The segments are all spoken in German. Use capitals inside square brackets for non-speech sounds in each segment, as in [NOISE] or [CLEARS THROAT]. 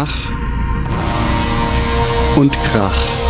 Ach und Krach.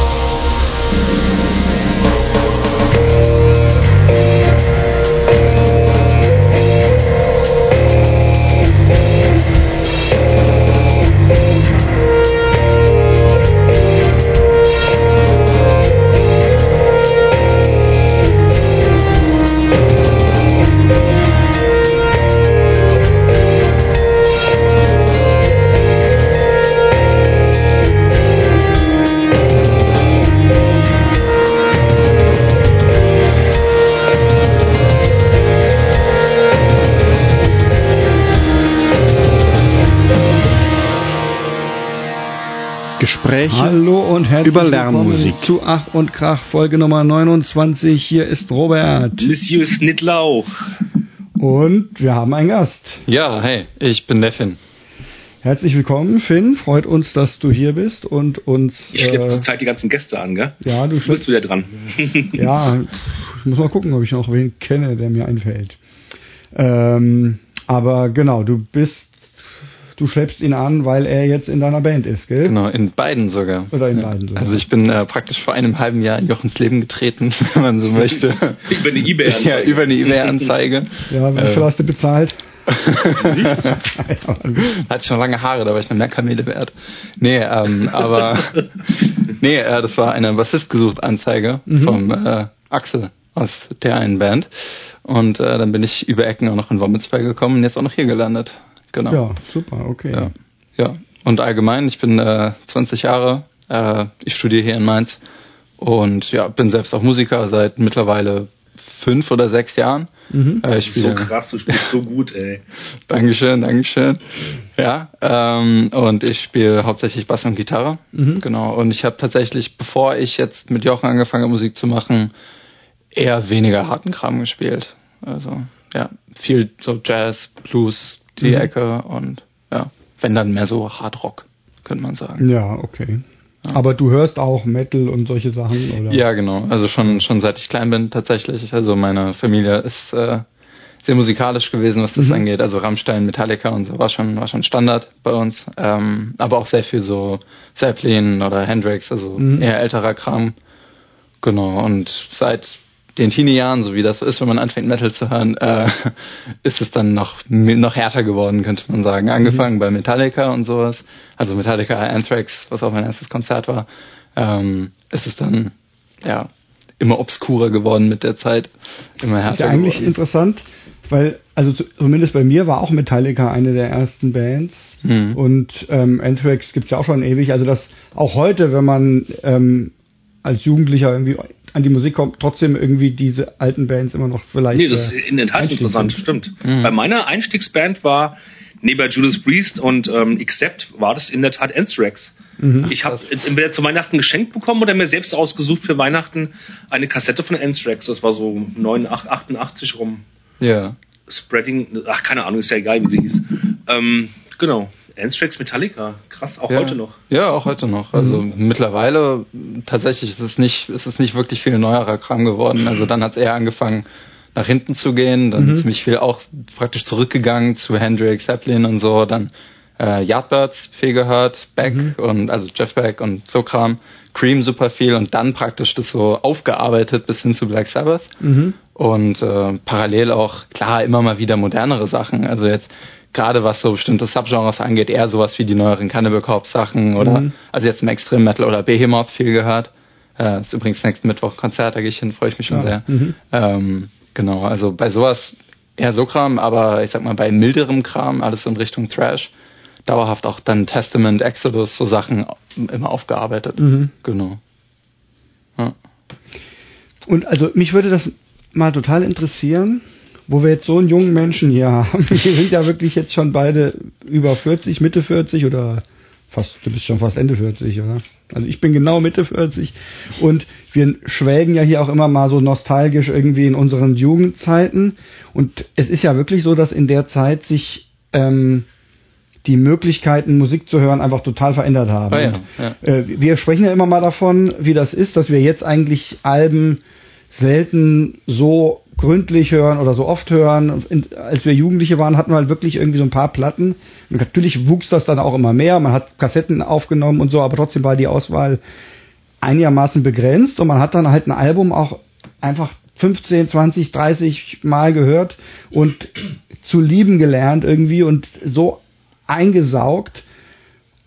Gespräche Hallo und herzlich über Lärmmusik. zu Ach und Krach, Folge Nummer 29. Hier ist Robert. Monsieur Snittlauch. Und wir haben einen Gast. Ja, hey, ich bin der Finn. Herzlich willkommen, Finn. Freut uns, dass du hier bist und uns. Ich schleppe äh, zurzeit die ganzen Gäste an, gell? Ja, du bist wieder dran. [LAUGHS] Ja, ich muss mal gucken, ob ich noch wen kenne, der mir einfällt. Ähm, aber genau, du bist. Du schleppst ihn an, weil er jetzt in deiner Band ist, gell? Genau, in beiden sogar. Oder in beiden sogar. Also ich bin äh, praktisch vor einem halben Jahr in Jochens Leben getreten, [LAUGHS] wenn man so [LAUGHS] möchte. Über eine Ebay-Anzeige. ja, über eine eBay-Anzeige. Ja, wie viel Äh, hast du bezahlt? Nichts. [LAUGHS] Hatte schon lange Haare, da war ich noch mehr Kamele wert. Nee, ähm, aber nee, äh, das war eine Bassist gesucht Anzeige vom äh, Axel aus der einen Band. Und äh, dann bin ich über Ecken auch noch in Wommelsberg gekommen und jetzt auch noch hier gelandet. Genau. Ja, super, okay. Ja. ja. Und allgemein, ich bin äh, 20 Jahre, äh, ich studiere hier in Mainz und ja, bin selbst auch Musiker seit mittlerweile fünf oder sechs Jahren. Mhm. Äh, ich Das ist so spiele- krass, du spielst so gut, ey. [LAUGHS] Dankeschön, Dankeschön. Ja, ähm, und ich spiele hauptsächlich Bass und Gitarre. Mhm. Genau. Und ich habe tatsächlich, bevor ich jetzt mit Jochen angefangen habe, Musik zu machen, eher weniger harten Kram gespielt. Also ja, viel so Jazz, Blues, die Mhm. Ecke und ja, wenn dann mehr so Hard Rock, könnte man sagen. Ja, okay. Aber du hörst auch Metal und solche Sachen, oder? Ja, genau. Also schon schon seit ich klein bin tatsächlich. Also meine Familie ist äh, sehr musikalisch gewesen, was das Mhm. angeht. Also Rammstein, Metallica und so war schon war schon Standard bei uns. Ähm, aber auch sehr viel so Zeppelin oder Hendrix, also Mhm. eher älterer Kram. Genau. Und seit den Teenie-Jahren, so wie das ist, wenn man anfängt Metal zu hören, äh, [LAUGHS] ist es dann noch noch härter geworden, könnte man sagen. Angefangen Mhm. bei Metallica und sowas, also Metallica Anthrax, was auch mein erstes Konzert war, ähm, ist es dann ja immer obskurer geworden mit der Zeit, immer härter Ist ja eigentlich geworden. interessant, weil, also zu- zumindest bei mir war auch Metallica eine der ersten Bands. Mhm. Und ähm, Anthrax gibt's ja auch schon ewig. Also dass auch heute, wenn man ähm, als Jugendlicher irgendwie an die Musik kommt, trotzdem irgendwie diese alten Bands immer noch vielleicht. Nee, das ist äh, in der Tat interessant, sind. stimmt. Mhm. Bei meiner Einstiegsband war neben Judas Priest und ähm, Accept war das in der Tat Anthrax. Mhm. Ich habe entweder zu Weihnachten geschenkt bekommen oder mir selbst ausgesucht für Weihnachten eine Kassette von Anthrax. Das war so 89, 88 rum. Ja. Spreading, ach keine Ahnung, ist ja egal, wie sie hieß. Ähm, genau. Anthrax Metallica, krass, auch ja. heute noch. Ja, auch heute noch. Also mittlerweile tatsächlich ist es nicht, ist es nicht wirklich viel neuerer Kram geworden. Also dann hat es eher angefangen nach hinten zu gehen, dann ziemlich viel auch praktisch zurückgegangen zu Hendrix, Zeppelin und so, dann äh, Yardbirds viel gehört, Beck und also Jeff Beck und so Kram, Cream super viel und dann praktisch das so aufgearbeitet bis hin zu Black Sabbath Mhm. und äh, parallel auch klar immer mal wieder modernere Sachen. Also jetzt gerade was so bestimmte Subgenres angeht, eher sowas wie die neueren Cannibal Corpse Sachen oder Mhm. also jetzt im Extreme Metal oder Behemoth viel gehört. Äh, ist übrigens nächsten Mittwoch Konzert, da gehe ich hin, freue ich mich schon Ja. sehr. Mhm. Ähm, genau, also bei sowas eher so Kram, aber ich sag mal bei milderem Kram, alles in Richtung Trash, dauerhaft auch dann Testament, Exodus, so Sachen immer aufgearbeitet. Mhm. Genau. Ja. Und also mich würde das mal total interessieren, wo wir jetzt so einen jungen Menschen hier haben. [LAUGHS] Wir sind ja wirklich jetzt schon beide über 40, Mitte 40 oder fast, du bist schon fast Ende 40, oder? Also ich bin genau Mitte 40 und wir schwelgen ja hier auch immer mal so nostalgisch irgendwie in unseren Jugendzeiten. Und es ist ja wirklich so, dass in der Zeit sich ähm, die Möglichkeiten, Musik zu hören, einfach total verändert haben. Ah ja, Und, ja. Äh, wir sprechen ja immer mal davon, wie das ist, dass wir jetzt eigentlich Alben selten so gründlich hören oder so oft hören. In, als wir Jugendliche waren, hatten wir halt wirklich irgendwie so ein paar Platten. Und natürlich wuchs das dann auch immer mehr. Man hat Kassetten aufgenommen und so, aber trotzdem war die Auswahl einigermaßen begrenzt und man hat dann halt ein Album auch einfach 15, 20, 30 Mal gehört und zu lieben gelernt irgendwie und so eingesaugt,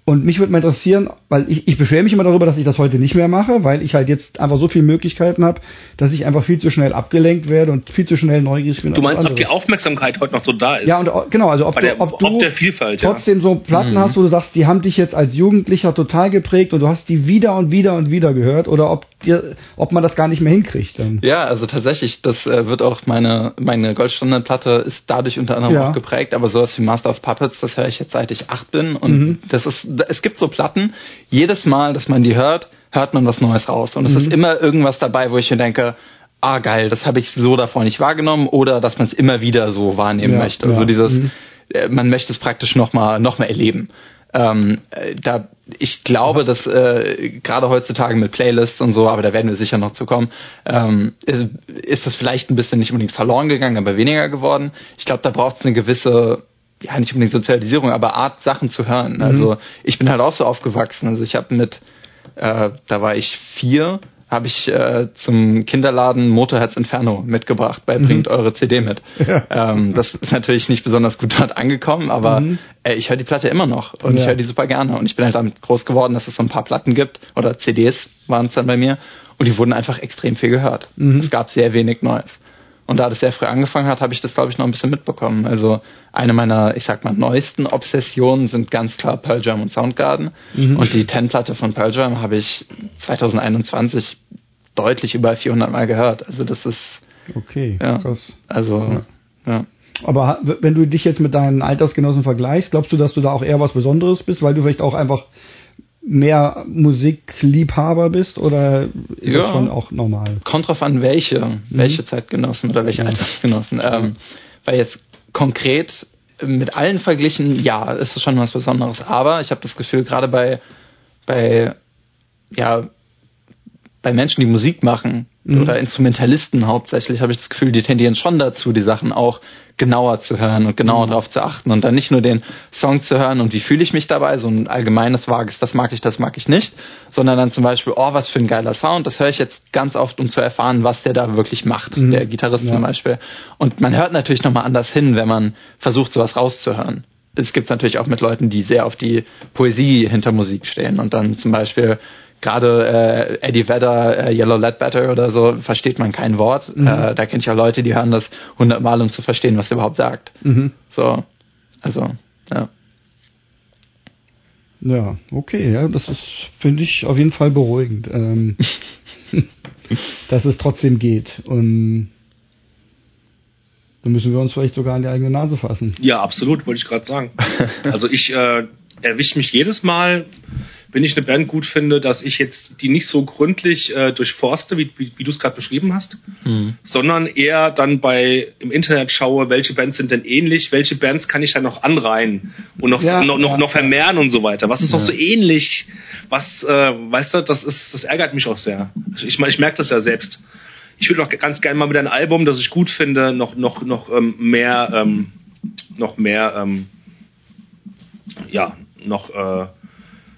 und mich würde mal interessieren, weil ich, ich beschwere mich immer darüber, dass ich das heute nicht mehr mache, weil ich halt jetzt einfach so viele Möglichkeiten habe, dass ich einfach viel zu schnell abgelenkt werde und viel zu schnell neugierig bin. Du meinst, ob die Aufmerksamkeit heute noch so da ist? Ja, und genau, also ob Bei du, der- ob du der Vielfalt, trotzdem ja. so Platten Mhm. hast, wo du sagst, die haben dich jetzt als Jugendlicher total geprägt und du hast die wieder und wieder und wieder gehört oder ob dir, ob man das gar nicht mehr hinkriegt dann. Ja, also tatsächlich, das äh, wird auch meine meine Goldstandardplatte ist dadurch unter anderem Ja. auch geprägt, aber sowas wie Master of Puppets, das höre ich jetzt seit ich acht bin und Mhm. das ist es gibt so Platten, jedes Mal, dass man die hört, hört man was Neues raus und es Mhm. ist immer irgendwas dabei, wo ich mir denke, ah geil, das habe ich so davor nicht wahrgenommen oder dass man es immer wieder so wahrnehmen Ja, möchte. Also ja. dieses Mhm. äh, man möchte es praktisch noch mal noch mal erleben. Ähm, äh, da ich glaube, dass äh, gerade heutzutage mit Playlists und so, aber da werden wir sicher noch zu kommen, ähm, ist, ist das vielleicht ein bisschen nicht unbedingt verloren gegangen, aber weniger geworden. Ich glaube, da braucht es eine gewisse ja nicht unbedingt Sozialisierung, aber Art Sachen zu hören. Also ich bin halt auch so aufgewachsen. Also ich habe mit, äh, da war ich vier, habe ich äh, zum Kinderladen Motorherz Inferno mitgebracht bei Bringt eure CD mit. [LAUGHS] Ähm, das ist natürlich nicht besonders gut dort angekommen, aber äh, ich höre die Platte immer noch und ich Ja. höre die super gerne. Und ich bin halt damit groß geworden, dass es so ein paar Platten gibt oder CDs waren es dann bei mir und die wurden einfach extrem viel gehört. Es gab sehr wenig Neues. Und da das sehr früh angefangen hat, habe ich das, glaube ich, noch ein bisschen mitbekommen. Also eine meiner, ich sag mal, neuesten Obsessionen sind ganz klar Pearl Jam und Soundgarden. Und die Ten-Platte von Pearl Jam habe ich 2021 deutlich über 400 Mal gehört. Also das ist, Okay, ja, krass. also, ja. Aber ha- w- wenn du dich jetzt mit deinen Altersgenossen vergleichst, glaubst du, dass du da auch eher was Besonderes bist, weil du vielleicht auch einfach mehr Musikliebhaber bist oder ist Ja. das schon auch normal? Kommt drauf an, welche, welche Zeitgenossen oder welche Altersgenossen. Ähm, weil jetzt konkret mit allen verglichen, ja, ist es schon was Besonderes. Aber ich habe das Gefühl, gerade bei, bei, ja, bei Menschen, die Musik machen oder Instrumentalisten hauptsächlich, habe ich das Gefühl, die tendieren schon dazu, die Sachen auch genauer zu hören und genauer drauf zu achten und dann nicht nur den Song zu hören und wie fühle ich mich dabei, so ein allgemeines vages, das mag ich, das mag ich nicht, sondern dann zum Beispiel, oh, was für ein geiler Sound, das höre ich jetzt ganz oft, um zu erfahren, was der da wirklich macht, der Gitarrist Ja. zum Beispiel. Und man hört natürlich nochmal anders hin, wenn man versucht, sowas rauszuhören. Es gibt natürlich auch mit Leuten, die sehr auf die Poesie hinter Musik stehen und dann zum Beispiel gerade äh, Eddie Vedder, äh, Yellow Ledbetter oder so, versteht man kein Wort. Äh, da kenne ich auch Leute, die hören das hundertmal, um zu verstehen, was er überhaupt sagt. Mhm. So, also, ja. Ja, okay, ja, das ist, finde ich, auf jeden Fall beruhigend, ähm, [LAUGHS] dass es trotzdem geht. Und dann müssen wir uns vielleicht sogar an die eigene Nase fassen. Ja, absolut, wollte ich gerade sagen. Also ich äh, erwische mich jedes Mal, wenn ich eine Band gut finde, dass ich jetzt die nicht so gründlich äh, durchforste, wie, wie, wie du es gerade beschrieben hast, sondern eher dann bei im Internet schaue, welche Bands sind denn ähnlich, welche Bands kann ich dann noch anreihen und noch Ja, noch, noch, ja, noch vermehren und so weiter. Was ist noch so ähnlich? Was, äh, weißt du, das ist, das ärgert mich auch sehr. Ich, ich, ich merke das ja selbst. Ich würde auch ganz gerne mal mit einem Album, das ich gut finde, noch noch noch ähm, mehr ähm, noch mehr ähm, ja noch äh,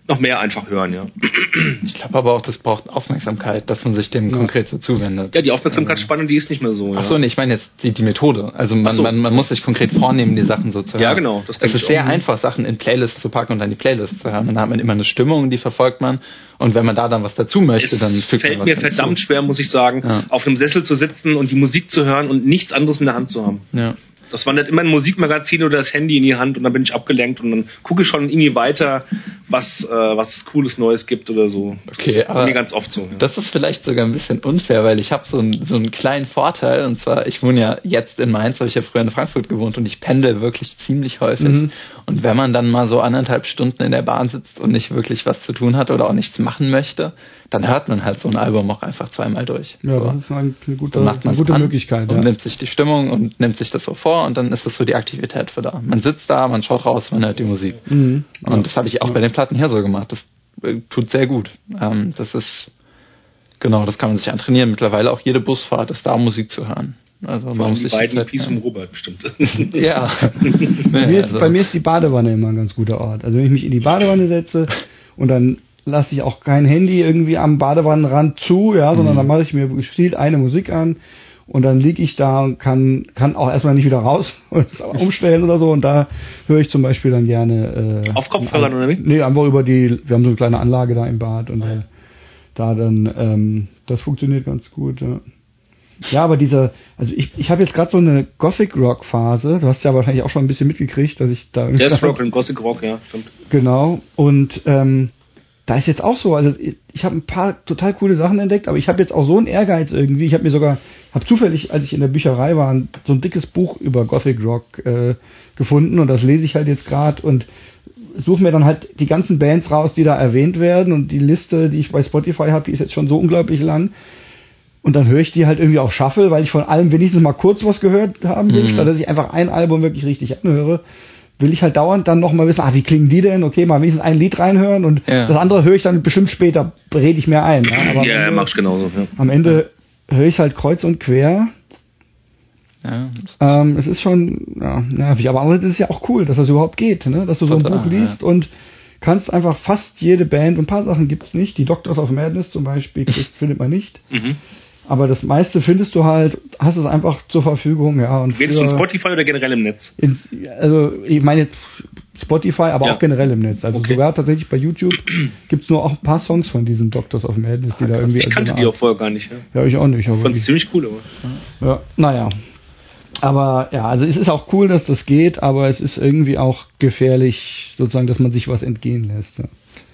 noch mehr einfach hören, ja. [CLEARS THROAT] Ich glaube aber auch, das braucht Aufmerksamkeit, dass man sich dem konkret so zuwendet. Ja, die Aufmerksamkeitsspannung, die ist nicht mehr so. Ja. Ach so, nee, ich meine jetzt die, die Methode. Also man, so. man, man muss sich konkret vornehmen, die Sachen so zu hören. Ja, genau, das Es ist sehr einfach, Sachen in Playlists zu packen und dann die Playlists zu hören. Dann hat man immer eine Stimmung, die verfolgt man. Und wenn man da dann was dazu möchte, es dann fügt fällt man was mir hinzu. verdammt schwer, muss ich sagen, Ja. auf einem Sessel zu sitzen und die Musik zu hören und nichts anderes in der Hand zu haben. Ja. Das wandert immer ein Musikmagazin oder das Handy in die Hand und dann bin ich abgelenkt und dann gucke ich schon irgendwie weiter, was, äh, was es Cooles Neues gibt oder so. Okay, das ist aber mir ganz oft so. Ja. Das ist vielleicht sogar ein bisschen unfair, weil ich habe so, einen so einen kleinen Vorteil. Und zwar, ich wohne ja jetzt in Mainz, habe ich ja früher in Frankfurt gewohnt und ich pendel wirklich ziemlich häufig. Mhm. Und wenn man dann mal so anderthalb Stunden in der Bahn sitzt und nicht wirklich was zu tun hat oder auch nichts machen möchte, dann hört man halt so ein Album auch einfach zweimal durch. Ja, so. das ist eine, gute, Dann macht eine man gute Möglichkeit. und Ja. nimmt sich die Stimmung und nimmt sich das so vor und dann ist das so die Aktivität für da. Man sitzt da, man schaut raus, man hört die Musik. Mhm. Und das habe ich auch bei den Platten hier so gemacht. Das äh, tut sehr gut. Ähm, das ist genau, das kann man sich antrainieren. Mittlerweile auch jede Busfahrt ist da, um Musik zu hören. Also man muss die sich beiden Zeit Piece vom nehmen. Robert bestimmt. [LAUGHS] Ja. Bei mir, ist, also, bei mir ist die Badewanne immer ein ganz guter Ort. Also wenn ich mich in die Badewanne setze und dann lasse ich auch kein Handy irgendwie am Badewannenrand zu, ja, sondern dann mache ich mir gezielt eine Musik an und dann liege ich da und kann, kann auch erstmal nicht wieder raus [LAUGHS] und umstellen oder so und da höre ich zum Beispiel dann gerne äh, Auf Kopfhörern oder wie? Nee, einfach über die, wir haben so eine kleine Anlage da im Bad und dann, da dann, ähm, das funktioniert ganz gut, ja. Ja, aber dieser, also ich, ich habe jetzt gerade so eine Gothic Rock Phase. Du hast ja wahrscheinlich auch schon ein bisschen mitgekriegt, dass ich da Death [LAUGHS] Rock und Gothic Rock, ja, stimmt. Genau. Und ähm, da ist jetzt auch so, also ich, habe ein paar total coole Sachen entdeckt, aber ich habe jetzt auch so einen Ehrgeiz irgendwie. Ich habe mir sogar, habe zufällig, als ich in der Bücherei war, ein- so ein dickes Buch über Gothic Rock äh, gefunden und das lese ich halt jetzt gerade und suche mir dann halt die ganzen Bands raus, die da erwähnt werden und die Liste, die ich bei Spotify habe, die ist jetzt schon so unglaublich lang. Und dann höre ich die halt irgendwie auch Shuffle, weil ich von allem wenigstens mal kurz was gehört haben will, statt dass ich einfach ein Album wirklich richtig anhöre, will ich halt dauernd dann noch mal wissen, ah, wie klingen die denn? Okay, mal wenigstens ein Lied reinhören und Ja. das andere höre ich dann bestimmt später, rede ich mir ein. Ja, aber am Ja, ja, Ende- mach ich genauso. Ja. am Ende höre ich halt kreuz und quer. ja, Ähm, es ist schon ja, nervig, aber andererseits ist es ja auch cool, dass das überhaupt geht, ne? dass du so ein Buch liest und kannst einfach fast jede Band, ein paar Sachen gibt's nicht, die Doctors of Madness zum Beispiel [LAUGHS] findet man nicht, Mhm. Aber das meiste findest du halt, hast es einfach zur Verfügung, ja. Und Redest du von früher Spotify oder generell im Netz? ins, also ich meine jetzt Spotify, aber Ja. auch generell im Netz. Also Okay. sogar tatsächlich bei YouTube [CLEARS THROAT] gibt's nur auch ein paar Songs von diesen Doctors of Madness, die da irgendwie. Ich kannte die auch vorher gar nicht. Ja. Ja, ich auch nicht. Fand es ziemlich cool, aber. ja, naja. Aber ja, also es ist auch cool, dass das geht, aber es ist irgendwie auch gefährlich, sozusagen, dass man sich was entgehen lässt. Ja.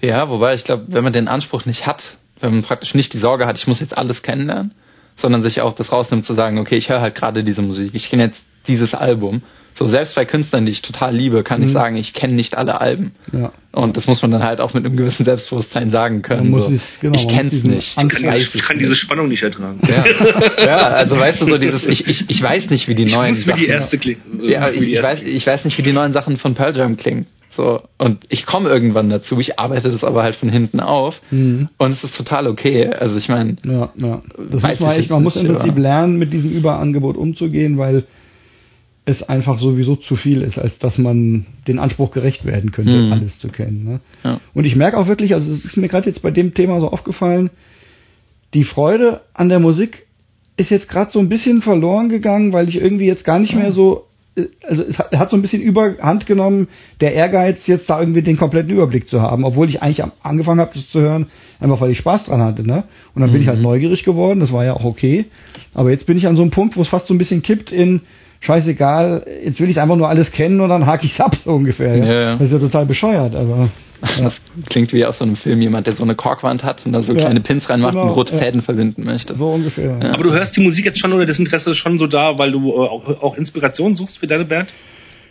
Ja, wobei ich glaube, wenn man den Anspruch nicht hat, wenn man praktisch nicht die Sorge hat, ich muss jetzt alles kennenlernen, sondern sich auch das rausnimmt zu sagen, okay, ich höre halt gerade diese Musik, ich kenne jetzt dieses Album. So selbst bei Künstlern, die ich total liebe, kann Mhm. ich sagen, ich kenne nicht alle Alben. Ja. Und das muss man dann halt auch mit einem gewissen Selbstbewusstsein sagen können. So. es- genau, ich kenn's diesen nicht. Ich kann, ich es kann diese Spannung nicht ertragen. ja. [LAUGHS] ja, also weißt du so dieses, ich, ich, ich weiß nicht, wie die Ich neuen muss wie Sachen. die erste klingen. Ja, ich, ich, weiß, ich weiß nicht, wie die neuen Sachen von Pearl Jam klingen. So, und ich komme irgendwann dazu, ich arbeite das aber halt von hinten auf Mhm. und es ist total okay. Also ich meine, Ja, ja. Das Weiß muss man echt, man muss im Prinzip aber- lernen, mit diesem Überangebot umzugehen, weil es einfach sowieso zu viel ist, als dass man den Anspruch gerecht werden könnte, Mhm. alles zu kennen. Ne? Ja. Und ich merke auch wirklich, also es ist mir gerade jetzt bei dem Thema so aufgefallen, die Freude an der Musik ist jetzt gerade so ein bisschen verloren gegangen, weil ich irgendwie jetzt gar nicht mehr so, also es hat, hat so ein bisschen überhand genommen, der Ehrgeiz, jetzt da irgendwie den kompletten Überblick zu haben, obwohl ich eigentlich am- angefangen habe, das zu hören, einfach weil ich Spaß dran hatte. Ne? Und dann bin ich halt neugierig geworden, das war ja auch okay. Aber jetzt bin ich an so einem Punkt, wo es fast so ein bisschen kippt in, scheißegal, jetzt will ich einfach nur alles kennen und dann hake ich's ab, so ungefähr. Ja? Ja, ja. Das ist ja total bescheuert, aber... [LAUGHS] Ja. das klingt wie aus so einem Film, jemand, der so eine Korkwand hat und da so Ja, kleine Pins reinmacht genau, und rote ja. Fäden verbinden möchte. So ungefähr. Ja. Aber du hörst die Musik jetzt schon oder das Interesse ist schon so da, weil du äh, auch, auch Inspiration suchst für deine Band?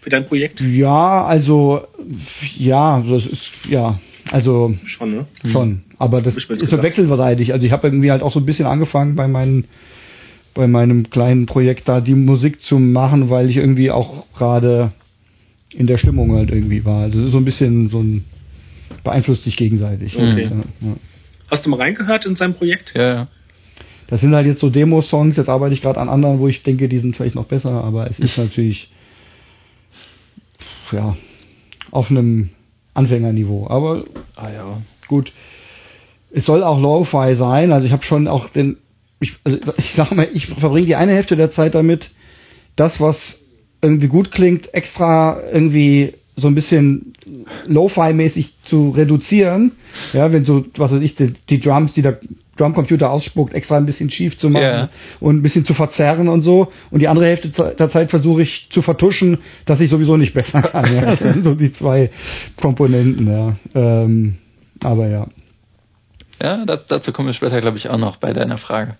Für dein Projekt? Ja, also ja, das ist ja, also Schon, ne? schon. Aber das ich ist so wechselseitig. Also ich habe irgendwie halt auch so ein bisschen angefangen bei meinen bei meinem kleinen Projekt da die Musik zu machen, weil ich irgendwie auch gerade in der Stimmung halt irgendwie war. Also es ist so ein bisschen so ein beeinflusst sich gegenseitig. Okay. Ja, ja. Hast du mal reingehört in sein Projekt? Ja, ja. Das sind halt jetzt so Demo-Songs, jetzt arbeite ich gerade an anderen, wo ich denke, die sind vielleicht noch besser, aber es ist [LAUGHS] natürlich ja auf einem Anfängerniveau. Aber Ah ja. gut, es soll auch Lo-Fi sein. Also ich habe schon auch den, ich, also ich sag mal, ich verbringe die eine Hälfte der Zeit damit, das, was irgendwie gut klingt, extra irgendwie so ein bisschen Lo-Fi-mäßig zu reduzieren. Ja, wenn so, was weiß ich, die, die Drums, die der Drumcomputer ausspuckt, extra ein bisschen schief zu machen Ja. und ein bisschen zu verzerren und so. Und die andere Hälfte der Zeit versuche ich zu vertuschen, dass ich sowieso nicht besser kann. Ja. Das sind so die zwei Komponenten, ja. Ähm, aber ja. Ja, dazu kommen wir später, glaube ich, auch noch bei deiner Frage.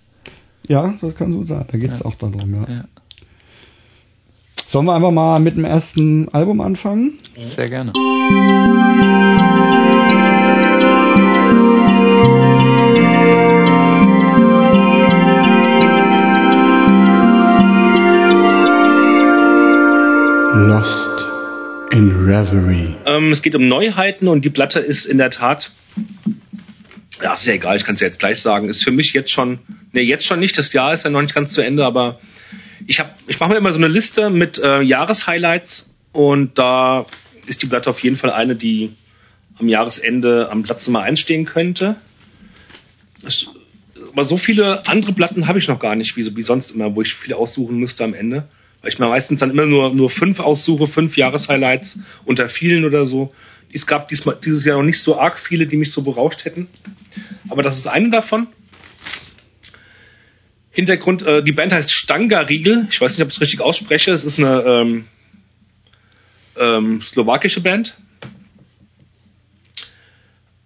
Ja, das kann so sein. Da geht es auch darum, ja. Ja. Sollen wir einfach mal mit dem ersten Album anfangen? Sehr gerne. Lost in Reverie. Ähm, es geht um Neuheiten und die Platte ist in der Tat, ja, ist ja egal, ich kann es ja jetzt gleich sagen, ist für mich jetzt schon, ne, jetzt schon nicht, das Jahr ist ja noch nicht ganz zu Ende, aber ich habe, ich mache mir immer so eine Liste mit äh, Jahreshighlights und da ist die Platte auf jeden Fall eine, die am Jahresende am Platz Nummer 1 stehen könnte. Es, aber so viele andere Platten habe ich noch gar nicht, wie, wie sonst immer, wo ich viele aussuchen müsste am Ende. Weil ich mir meistens dann immer nur, nur fünf aussuche, fünf Jahreshighlights unter vielen oder so. Es gab diesmal, dieses Jahr noch nicht so arg viele, die mich so berauscht hätten. Aber das ist eine davon. Hintergrund, äh, die Band heißt Stanga-Riegel. Ich weiß nicht, ob ich es richtig ausspreche. Es ist eine ähm, ähm, slowakische Band.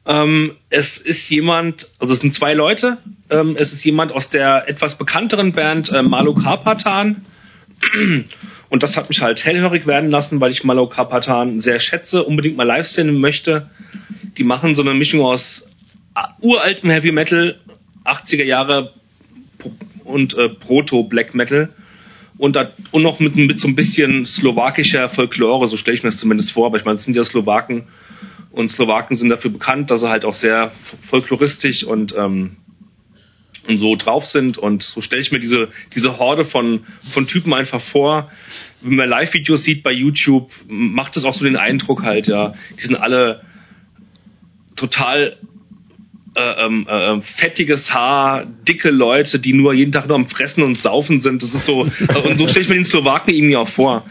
Ähm, es ist jemand, also es sind zwei Leute. Ähm, es ist jemand aus der etwas bekannteren Band äh, Malo Karpatan. Und das hat mich halt hellhörig werden lassen, weil ich Malo Karpatan sehr schätze, unbedingt mal live sehen möchte. Die machen so eine Mischung aus uraltem Heavy Metal, 80er Jahre und äh, Proto-Black Metal. Und, da, und noch mit, mit so ein bisschen slowakischer Folklore, so stelle ich mir das zumindest vor, aber ich meine, es sind ja Slowaken. Und Slowaken sind dafür bekannt, dass sie halt auch sehr folkloristisch und, ähm, und so drauf sind und so stelle ich mir diese, diese Horde von, von Typen einfach vor. Wenn man Live-Videos sieht bei YouTube, macht es auch so den Eindruck halt, ja, die sind alle total äh, ähm, äh, fettiges Haar, dicke Leute, die nur jeden Tag nur am Fressen und Saufen sind. Das ist so, und so stelle ich mir den Slowaken irgendwie auch vor.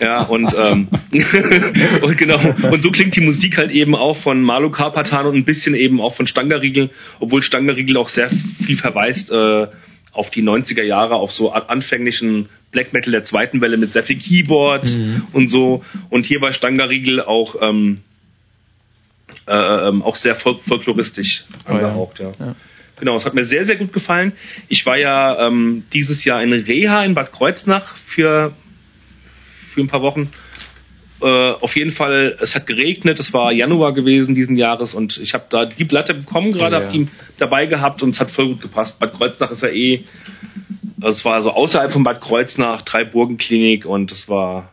Ja, und, ähm, [LAUGHS] und genau, und so klingt die Musik halt eben auch von Malu Karpatan und ein bisschen eben auch von Stangeriegel, obwohl Stangeriegel auch sehr viel verweist äh, auf die 90er Jahre, auf so anfänglichen Black Metal der zweiten Welle mit sehr viel Keyboard mhm. und so. Und hier bei Stangeriegel auch ähm, äh, ähm, auch sehr folk folkloristisch angehaucht, ja. ja. Genau, es hat mir sehr, sehr gut gefallen. Ich war ja ähm, dieses Jahr in Reha in Bad Kreuznach für, für ein paar Wochen. Äh, auf jeden Fall, es hat geregnet, es war Januar gewesen diesen Jahres und ich habe da die Platte bekommen gerade, ja, ja. habe die dabei gehabt und es hat voll gut gepasst. Bad Kreuznach ist ja eh, es war so außerhalb von Bad Kreuznach, drei Burgenklinik und es war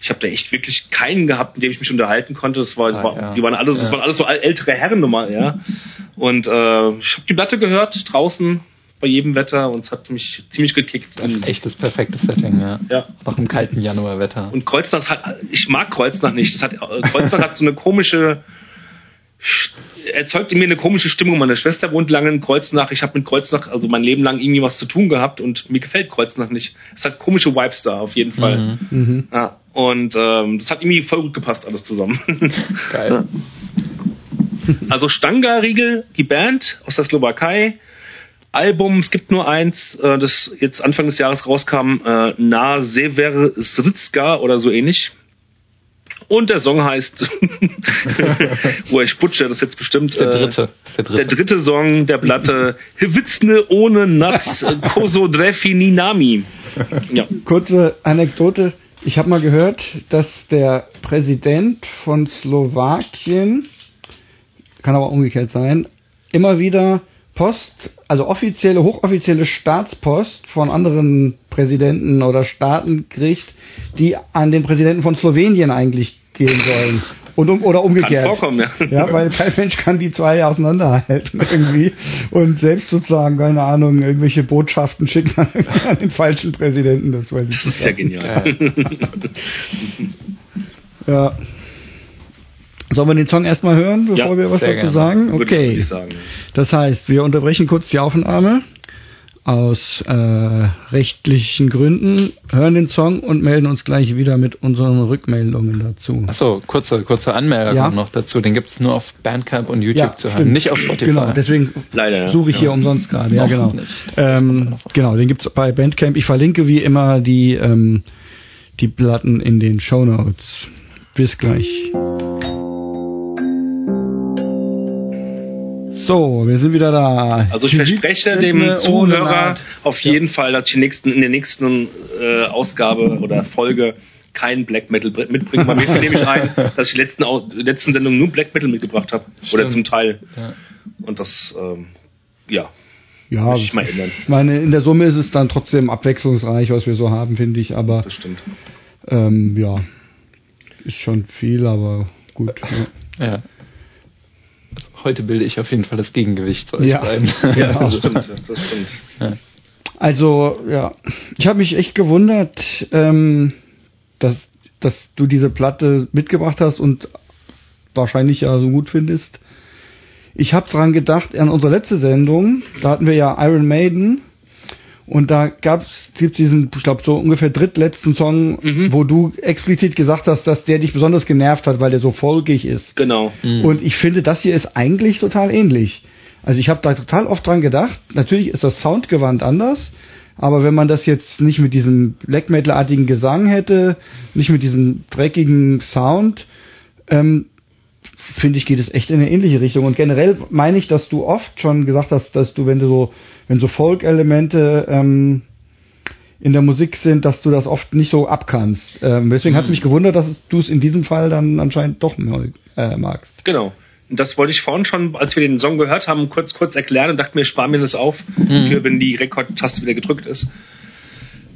ich habe da echt wirklich keinen gehabt, mit dem ich mich unterhalten konnte. Das war, das ah, war ja. die waren alles, ja. das waren alles so ältere Herren nochmal, ja. [LAUGHS] Und äh, ich habe die Platte gehört draußen bei jedem Wetter und es hat mich ziemlich gekickt. Das ist echt das perfekte Setting, ja. ja. Nach einem kalten Januarwetter. Und Kreuznach hat, ich mag Kreuznach nicht. Das hat, Kreuznach hat so eine komische, erzeugt in mir eine komische Stimmung. Meine Schwester wohnt lange in Kreuznach. Ich habe mit Kreuznach also mein Leben lang irgendwie was zu tun gehabt und mir gefällt Kreuznach nicht. Es hat komische Vibes da auf jeden Fall. Mhm. Mhm. Ja, und ähm, das hat irgendwie voll gut gepasst alles zusammen. [LAUGHS] Geil. Also Stanga-Riegel, die Band aus der Slowakei. Album, es gibt nur eins, äh, das jetzt Anfang des Jahres rauskam, äh, Na Sever Sritska oder so ähnlich. Und der Song heißt, wo ich butcher das jetzt bestimmt. Der äh, dritte. Der dritte, der dritte Song der Platte. Hivitzne ohne Nat Koso Drefi Ninami. Ja. Kurze Anekdote. Ich habe mal gehört, dass der Präsident von Slowakien, kann aber umgekehrt sein, immer wieder Post, also offizielle, hochoffizielle Staatspost von anderen Präsidenten oder Staaten kriegt, die an den Präsidenten von Slowenien eigentlich gehen sollen. Und um, oder umgekehrt. Kann vorkommen, ja. ja, weil kein Mensch kann die zwei auseinanderhalten irgendwie und selbst sozusagen, keine Ahnung, irgendwelche Botschaften schicken an, den [LAUGHS] falschen Präsidenten. Das, weiß ich das ist ja genial. ja. [LAUGHS] Sollen wir den Song erstmal hören, bevor ja, wir was dazu gerne. sagen? Okay. Ich, sagen. Das heißt, wir unterbrechen kurz die Aufnahme aus äh, rechtlichen Gründen, hören den Song und melden uns gleich wieder mit unseren Rückmeldungen dazu. Achso, kurze, kurze Anmerkung ja? noch dazu. Den gibt es nur auf Bandcamp und YouTube ja, zu hören, nicht auf Spotify. Genau, deswegen Leider, suche ich ja. hier umsonst gerade. Ja, genau. Ähm, genau, den gibt es bei Bandcamp. Ich verlinke wie immer die, ähm, die Platten in den Show Notes. Bis gleich. So, wir sind wieder da. Also ich verspreche dem Zuhörer auf jeden ja. Fall, dass ich nächsten, in der nächsten äh, Ausgabe oder Folge kein Black Metal mitbringe. Mal nehme ich ein, [LAUGHS] dass ich letzten letzten Sendung nur Black Metal mitgebracht habe. Oder zum Teil. Ja. Und das, ähm, ja. Ja, muss ich mal ändern. Ich meine, in der Summe ist es dann trotzdem abwechslungsreich, was wir so haben, finde ich. Aber das stimmt. Ähm, ja, ist schon viel, aber gut. ja. ja heute bilde ich auf jeden Fall das Gegengewicht zu euch ja. beiden. [LAUGHS] Ja, das [LAUGHS] stimmt. Das stimmt. Ja. Also, ja, ich habe mich echt gewundert, ähm, dass, dass du diese Platte mitgebracht hast und wahrscheinlich ja so gut findest. Ich habe dran gedacht, an unsere letzte Sendung, da hatten wir ja Iron Maiden und da gab's diesen, ich glaube, so ungefähr drittletzten Song, Mhm. wo du explizit gesagt hast, dass der dich besonders genervt hat, weil der so folgig ist. Genau. Und ich finde, das hier ist eigentlich total ähnlich. Also ich habe da total oft dran gedacht. Natürlich ist das Soundgewand anders, aber wenn man das jetzt nicht mit diesem Black Metal-artigen Gesang hätte, nicht mit diesem dreckigen Sound, ähm, finde ich, geht es echt in eine ähnliche Richtung. Und generell meine ich, dass du oft schon gesagt hast, dass du, wenn du so, wenn so Folk-Elemente ähm, in der Musik sind, dass du das oft nicht so abkannst. Ähm, deswegen hat es mich gewundert, dass du es in diesem Fall dann anscheinend doch äh, magst. Genau. Und das wollte ich vorhin schon, als wir den Song gehört haben, kurz kurz erklären und dachte mir, spar mir das auf, für wenn die Rekordtaste wieder gedrückt ist.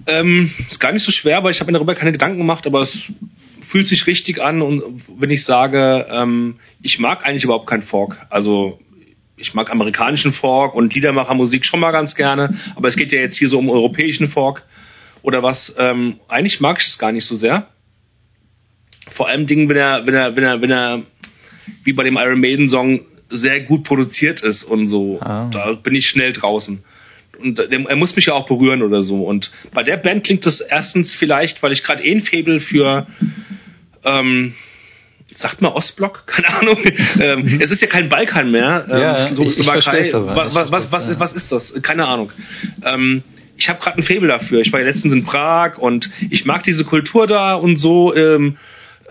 Ähm, ist gar nicht so schwer, weil ich habe mir darüber keine Gedanken gemacht, aber es fühlt sich richtig an und wenn ich sage, ähm, ich mag eigentlich überhaupt keinen Folk. Also ich mag amerikanischen Folk und Liedermachermusik schon mal ganz gerne, aber es geht ja jetzt hier so um europäischen Folk oder was. Ähm, eigentlich mag ich es gar nicht so sehr. Vor allem Dingen, wenn er, wenn er, wenn er, wenn er wie bei dem Iron Maiden Song sehr gut produziert ist und so. Ah. Da bin ich schnell draußen. Und er muss mich ja auch berühren oder so. Und bei der Band klingt das erstens vielleicht, weil ich gerade eh ein Faible für ähm, sagt man Ostblock? [LAUGHS] Keine Ahnung. ähm, es ist ja kein Balkan mehr. Ähm, Ja, Slo- ich- ich was, was, ja. was ist das? Keine Ahnung. Ähm, ich habe gerade ein Faible dafür. Ich war ja letztens in Prag und ich mag diese Kultur da und so. Ähm,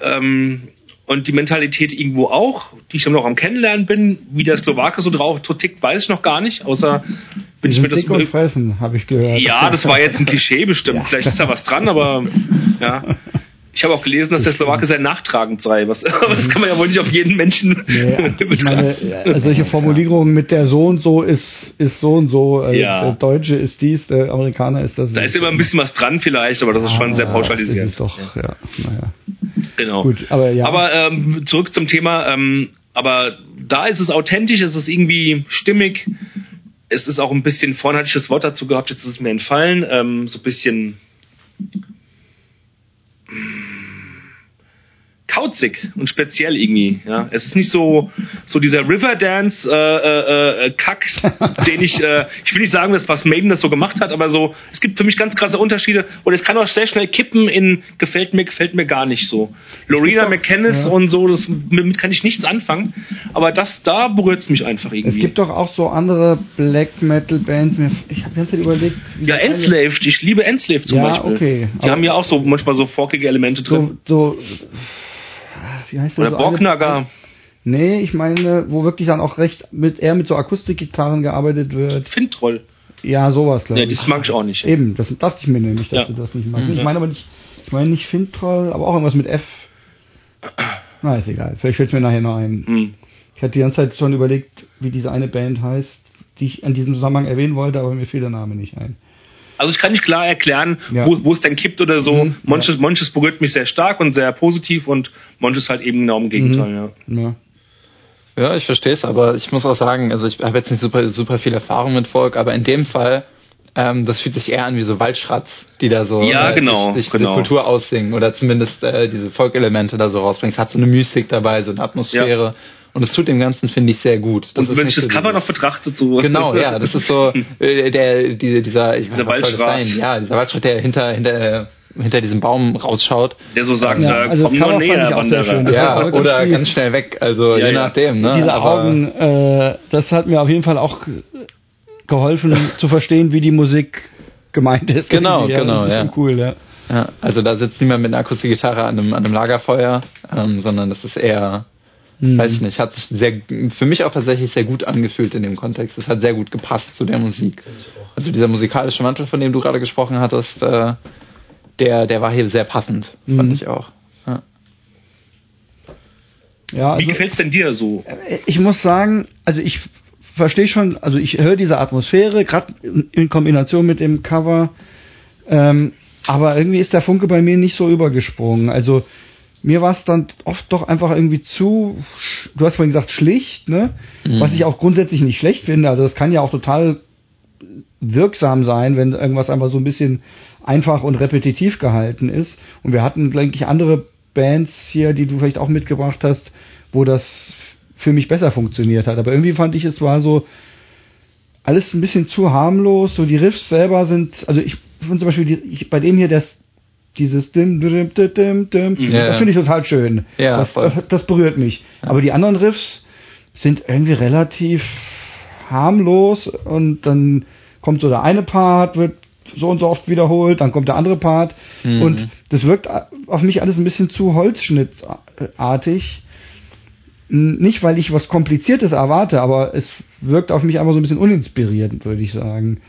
ähm, und die Mentalität irgendwo auch, die ich dann noch am Kennenlernen bin, wie der Slowake so drauf tickt, weiß ich noch gar nicht, außer bin ich mir das fressen, habe ich gehört. ja, das war jetzt ein Klischee bestimmt. Vielleicht ist da was dran, aber ja. [LAUGHS] Ich habe auch gelesen, dass der Slowake sehr nachtragend sei. Was, [LAUGHS] aber das kann man ja wohl nicht auf jeden Menschen Nee, ich [LAUGHS] meine, betrachten. äh, solche Formulierungen mit der so und so ist, ist so und so, äh, Ja. der Deutsche ist dies, der Amerikaner ist das. Da ist immer ein bisschen was dran vielleicht, aber das ist schon sehr Ah, pauschalisiert. Das ist doch, ja, naja. Genau. Gut, aber ja. Aber ähm, zurück zum Thema. Ähm, aber da ist es authentisch, es ist irgendwie stimmig. Es ist auch ein bisschen, vorhin hatte ich das Wort dazu gehabt, jetzt ist es mir entfallen, ähm, so ein bisschen kauzig und speziell irgendwie. Ja, es ist nicht so so dieser Riverdance äh, äh, äh, Kack, [LAUGHS] den ich äh, ich will nicht sagen, dass was Maiden das so gemacht hat, aber so es gibt für mich ganz krasse Unterschiede und es kann auch sehr schnell kippen in gefällt mir gefällt mir gar nicht so. Lorena McKennitt ja. und so, das damit kann ich nichts anfangen, aber das da berührt es mich einfach irgendwie. es gibt doch auch so andere Black Metal Bands. Ich habe ganze Zeit überlegt. ja, Enslaved, ich liebe Enslaved zum Ja, Beispiel. okay. Die Aber- haben ja auch so manchmal so forkige Elemente drin. So, so, wie heißt das? Oder so eine- Borknagar. Nee, ich meine, wo wirklich dann auch recht mit eher mit so Akustikgitarren gearbeitet wird. Fintroll. Ja, sowas, glaube Ja, ich. das mag ich auch nicht. Eben, das dachte ich mir nämlich, dass Ja. du das nicht magst. Ich meine aber nicht, ich meine nicht Fintroll, aber auch irgendwas mit F. Na, ist egal. Vielleicht fällt mir nachher noch ein. Hm. Ich hatte die ganze Zeit schon überlegt, wie diese eine Band heißt, die ich an diesem Zusammenhang erwähnen wollte, aber mir fiel der Name nicht ein. Also ich kann nicht klar erklären, Ja. wo, wo es denn kippt oder so. Mhm, manches, manches berührt mich sehr stark und sehr positiv und manches halt eben genau im Gegenteil. Mhm. Ja. Ja. Ja, ich verstehe es, aber ich muss auch sagen, also ich habe jetzt nicht super, super viel Erfahrung mit Volk, aber in dem Fall, ähm, das fühlt sich eher an wie so Waldschratz, die da so Ja, äh, genau, sich, sich genau. diese Kultur aussingen oder zumindest äh, diese Volkelemente da so rausbringen. Es hat so eine Mystik dabei, so eine Atmosphäre und es tut dem Ganzen, finde ich, sehr gut. Das Und ist wenn ich das so Cover noch betrachtet, so. Genau, ja, das ist so äh, der, die, dieser, ich Dieser Waldschrat. sein? Ja, dieser Waldschrat, der hinter, hinter, hinter diesem Baum rausschaut. Der so sagt, Ja, äh, also das komm nur näher. Wanderer. Ja, ganz oder viel. ganz schnell weg, also Ja, je ja. nachdem, ne? Diese Aber- Augen, äh, das hat mir auf jeden Fall auch geholfen zu verstehen, wie die Musik gemeint ist. Genau, ja, genau, Das ist ja. schon cool, ja. Ja, also da sitzt niemand mit einer Akustikgitarre an einem, an einem Lagerfeuer, ähm, sondern das ist eher, Hm. weiß ich nicht, hat sich sehr, für mich auch tatsächlich sehr gut angefühlt in dem Kontext. Es hat sehr gut gepasst zu der Musik. Also dieser musikalische Mantel, von dem du gerade gesprochen hattest, äh, der, der war hier sehr passend, fand Mhm. ich auch. Ja. Ja, Wie also, gefällt's denn dir so? ich muss sagen, also ich verstehe schon, also ich höre diese Atmosphäre, gerade in, in Kombination mit dem Cover, ähm, aber irgendwie ist der Funke bei mir nicht so übergesprungen. Also mir war es dann oft doch einfach irgendwie zu, du hast vorhin gesagt, schlicht, ne? Mhm. Was ich auch grundsätzlich nicht schlecht finde. Also das kann ja auch total wirksam sein, wenn irgendwas einfach so ein bisschen einfach und repetitiv gehalten ist. Und wir hatten, denke ich, andere Bands hier, die du vielleicht auch mitgebracht hast, wo das für mich besser funktioniert hat. Aber irgendwie fand ich, es war so alles ein bisschen zu harmlos. So die Riffs selber sind, also ich finde zum Beispiel die, ich, bei dem hier das dieses dim, dim, dim, dim, dim, Ja. das finde ich total schön. Ja, das, voll. das berührt mich. Aber die anderen Riffs sind irgendwie relativ harmlos und dann kommt so der eine Part, wird so und so oft wiederholt, dann kommt der andere Part Mhm. und das wirkt auf mich alles ein bisschen zu holzschnittartig. Nicht, weil ich was Kompliziertes erwarte, aber es wirkt auf mich einfach so ein bisschen uninspirierend, würde ich sagen.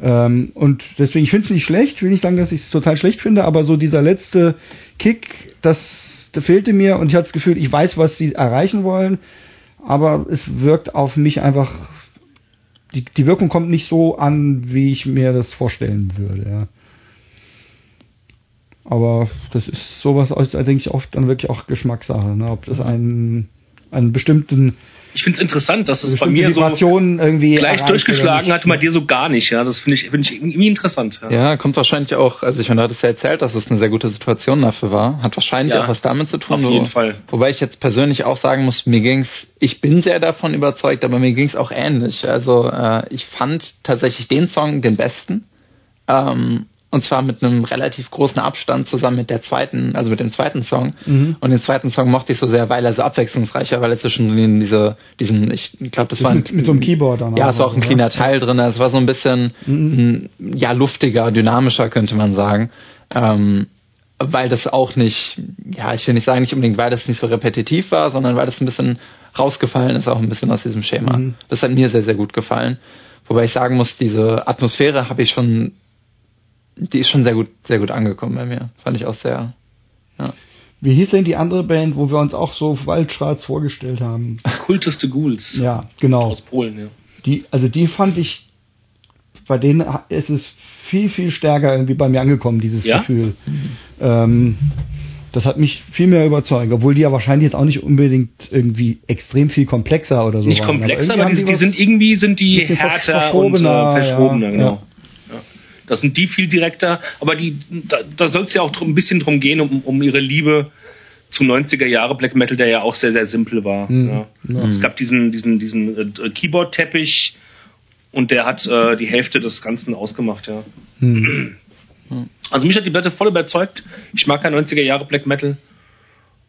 Ähm, und deswegen, ich finde es nicht schlecht, will nicht sagen, dass ich es total schlecht finde, aber so dieser letzte Kick, das, fehlte mir und ich hatte das Gefühl, ich weiß, was sie erreichen wollen, aber es wirkt auf mich einfach, die, die Wirkung kommt nicht so an, wie ich mir das vorstellen würde, ja. Aber das ist sowas, ist, denke ich, oft dann wirklich auch Geschmackssache, ne? ob das einen, einen bestimmten Ich finde es interessant, dass es bei bestimmte mir so gleich durchgeschlagen hat und bei dir so gar nicht. Ja, das finde ich, finde ich irgendwie interessant. Ja. Ja, kommt wahrscheinlich auch, also ich meine, du hattest ja erzählt, dass es eine sehr gute Situation dafür war. Hat wahrscheinlich Ja, auch was damit zu tun. auf jeden Fall. Wobei ich jetzt persönlich auch sagen muss, mir ging's, ich bin sehr davon überzeugt, aber mir ging's auch ähnlich. Also äh, ich fand tatsächlich den Song den besten. Ähm, und zwar mit einem relativ großen Abstand zusammen mit der zweiten, also mit dem zweiten Song. Mhm. Und den zweiten Song mochte ich so sehr, weil er so abwechslungsreicher, weil er zwischen den, diese, diesen, ich glaube, das war ein, mit, mit so einem Keyboard dann ja, es war auch ein cleaner Teil drin. Es war so ein bisschen Mhm. ja luftiger, dynamischer könnte man sagen, ähm, weil das auch nicht, ja, ich will nicht sagen nicht unbedingt, weil das nicht so repetitiv war, sondern weil das ein bisschen rausgefallen ist, auch ein bisschen aus diesem Schema. Mhm. Das hat mir sehr sehr gut gefallen. Wobei ich sagen muss, diese Atmosphäre habe ich schon, die ist schon sehr gut sehr gut angekommen bei mir. Fand ich auch sehr. Ja. Wie hieß denn die andere Band, wo wir uns auch so waldschwarz vorgestellt haben? Kulteste Ghouls Ja, genau. aus Polen. Ja. Die, also die fand ich, bei denen ist es viel, viel stärker irgendwie bei mir angekommen, dieses Ja? Gefühl. Ähm, das hat mich viel mehr überzeugt, obwohl die ja wahrscheinlich jetzt auch nicht unbedingt irgendwie extrem viel komplexer oder so Nicht waren. komplexer, irgendwie aber die, die sind irgendwie sind die härter und verschrobener, äh, verschrobener, ja, genau. ja. Das sind die viel direkter, aber die da, da soll es ja auch drum, ein bisschen drum gehen, um, um ihre Liebe zu 90er Jahre Black Metal, der ja auch sehr, sehr simpel war. Mhm. Ja. Ja. Es gab diesen, diesen, diesen äh, Keyboard-Teppich und der hat äh, die Hälfte des Ganzen ausgemacht, ja. Hm. [CLEARS THROAT] Also mich hat die Platte voll überzeugt. Ich mag kein 90er Jahre Black Metal.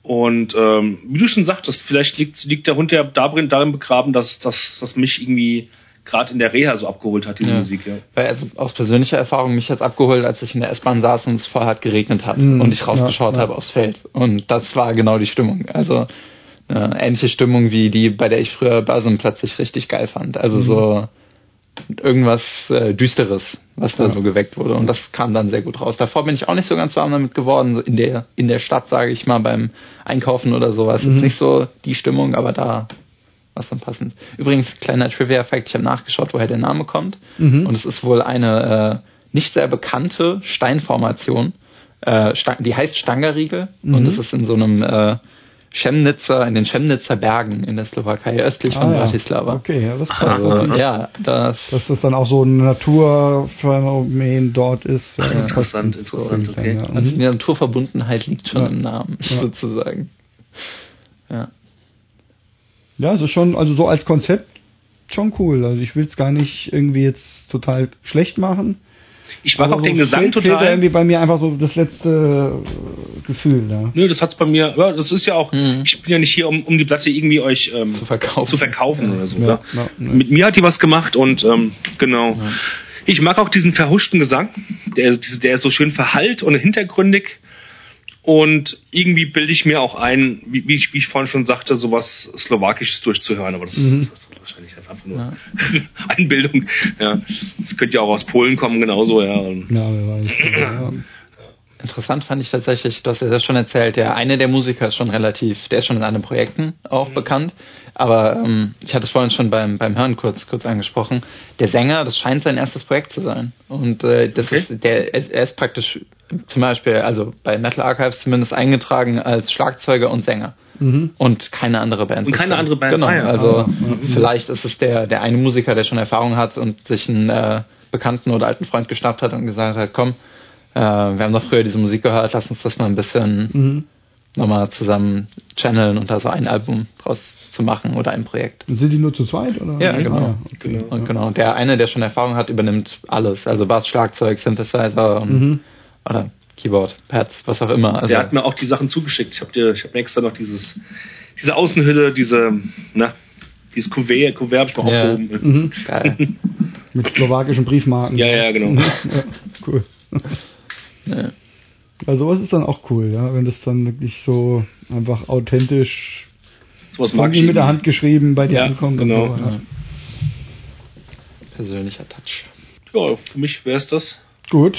Und ähm, wie du schon sagtest, vielleicht liegt, liegt der Hund ja darin, darin begraben, dass, dass, dass mich irgendwie gerade in der Reha so abgeholt hat, diese Ja. Musik. Ja. Weil also aus persönlicher Erfahrung mich hat's abgeholt, als ich in der S-Bahn saß und es vorher hat geregnet hat Mhm. und ich rausgeschaut Ja, ja. habe aufs Feld. Und das war genau die Stimmung. Also eine ähnliche Stimmung wie die, bei der ich früher Börsen plötzlich richtig geil fand. Also so irgendwas äh, Düsteres, was da Ja. so geweckt wurde. Und das kam dann sehr gut raus. Davor bin ich auch nicht so ganz warm damit geworden. So in der, in der Stadt, sage ich mal, beim Einkaufen oder sowas. Mhm. Nicht so die Stimmung, aber da was dann passend. Übrigens, kleiner Trivia-Fact, ich habe nachgeschaut, woher der Name kommt. Mhm. Und es ist wohl eine äh, nicht sehr bekannte Steinformation. Äh, die heißt Stangerriegel Mhm. und es ist in so einem äh, Chemnitzer, in den Chemnitzer Bergen in der Slowakei, östlich von Ah, ja. Bratislava. Okay, ja, das passt Also, ja, das, Dass das dann auch so ein Naturphänomen dort ist. passt interessant, interessant, okay. ja. also Mhm. die Naturverbundenheit liegt schon Ja. im Namen, Ja. [LAUGHS] sozusagen. Ja. Ja, es ist schon, also so als Konzept schon cool. Also ich will es gar nicht irgendwie jetzt total schlecht machen. Ich mag Aber auch so den Gesang fehlt, Fehlt total. irgendwie bei mir einfach so das letzte äh, Gefühl. Ja. Nö, das hat's bei mir. Ja, das ist ja auch. Mhm. Ich bin ja nicht hier, um, um die Platte irgendwie euch ähm, Zu verkaufen. zu verkaufen oder so. Ja, Ja, ja, ja. Mit mir hat die was gemacht und ähm, genau. Ich mag auch diesen verhuschten Gesang. Der, der ist so schön verhallt und hintergründig. Und irgendwie bilde ich mir auch ein, wie, wie, ich, wie ich vorhin schon sagte, sowas Slowakisches durchzuhören. Aber das Mhm. ist wahrscheinlich einfach nur [LAUGHS] Einbildung. Ja. Das könnte ja auch aus Polen kommen, genauso, ja. Und Ja, wer weiß. Ja. Interessant fand ich tatsächlich, du hast ja das schon erzählt, der eine der Musiker ist schon relativ, der ist schon in anderen Projekten auch Mhm. bekannt. Aber ähm, ich hatte es vorhin schon beim, beim Hören kurz, kurz angesprochen. Der Sänger, das scheint sein erstes Projekt zu sein. Und äh, das Okay. ist, der, er er ist praktisch zum Beispiel, also bei Metal Archives zumindest eingetragen als Schlagzeuger und Sänger. mhm. und keine andere Band. Und keine andere Band. Genau, ah, ja. also ah, vielleicht ist es der, der eine Musiker, der schon Erfahrung hat und sich einen äh, Bekannten oder alten Freund geschnappt hat und gesagt hat, komm, äh, wir haben doch früher diese Musik gehört, lass uns das mal ein bisschen mhm. nochmal zusammen channeln und da so ein Album draus zu machen oder ein Projekt. Und sind die nur zu zweit? Oder? Ja, genau. Ah, okay. Und genau, der eine, der schon Erfahrung hat, übernimmt alles. Also Bass, Schlagzeug, Synthesizer und, mhm. Oder Keyboard, Pads, was auch immer. Also der hat mir auch die Sachen zugeschickt. Ich habe dir, ich habe extra noch dieses, diese Außenhülle, diese, na, dieses Kuvert, Kuvert habe ich mal yeah. aufgehoben. Mhm. Geil. [LAUGHS] Mit slowakischen Briefmarken. Ja, ja, genau. ja, cool. Ja. Also sowas ist dann auch cool, ja, wenn das dann wirklich so einfach authentisch sowas mag ich mit der Hand geschrieben bei dir ja, ankommt. Genau. So, ja. Persönlicher Touch. Ja, für mich wäre es das. Gut.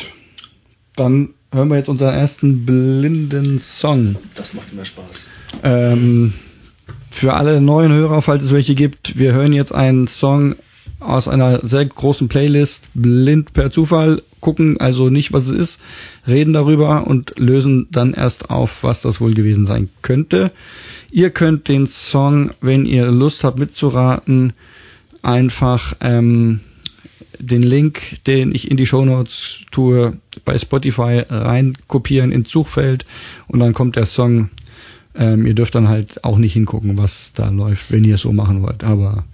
Dann hören wir jetzt unseren ersten blinden Song. Das macht immer Spaß. Ähm, für alle neuen Hörer, falls es welche gibt, wir hören jetzt einen Song aus einer sehr großen Playlist blind per Zufall, gucken also nicht, was es ist, reden darüber und lösen dann erst auf, was das wohl gewesen sein könnte. Ihr könnt den Song, wenn ihr Lust habt mitzuraten, einfach ähm, den Link, den ich in die Show Notes tue, bei Spotify rein kopieren ins Suchfeld und dann kommt der Song. Ähm, ihr dürft dann halt auch nicht hingucken, was da läuft, wenn ihr es so machen wollt. Aber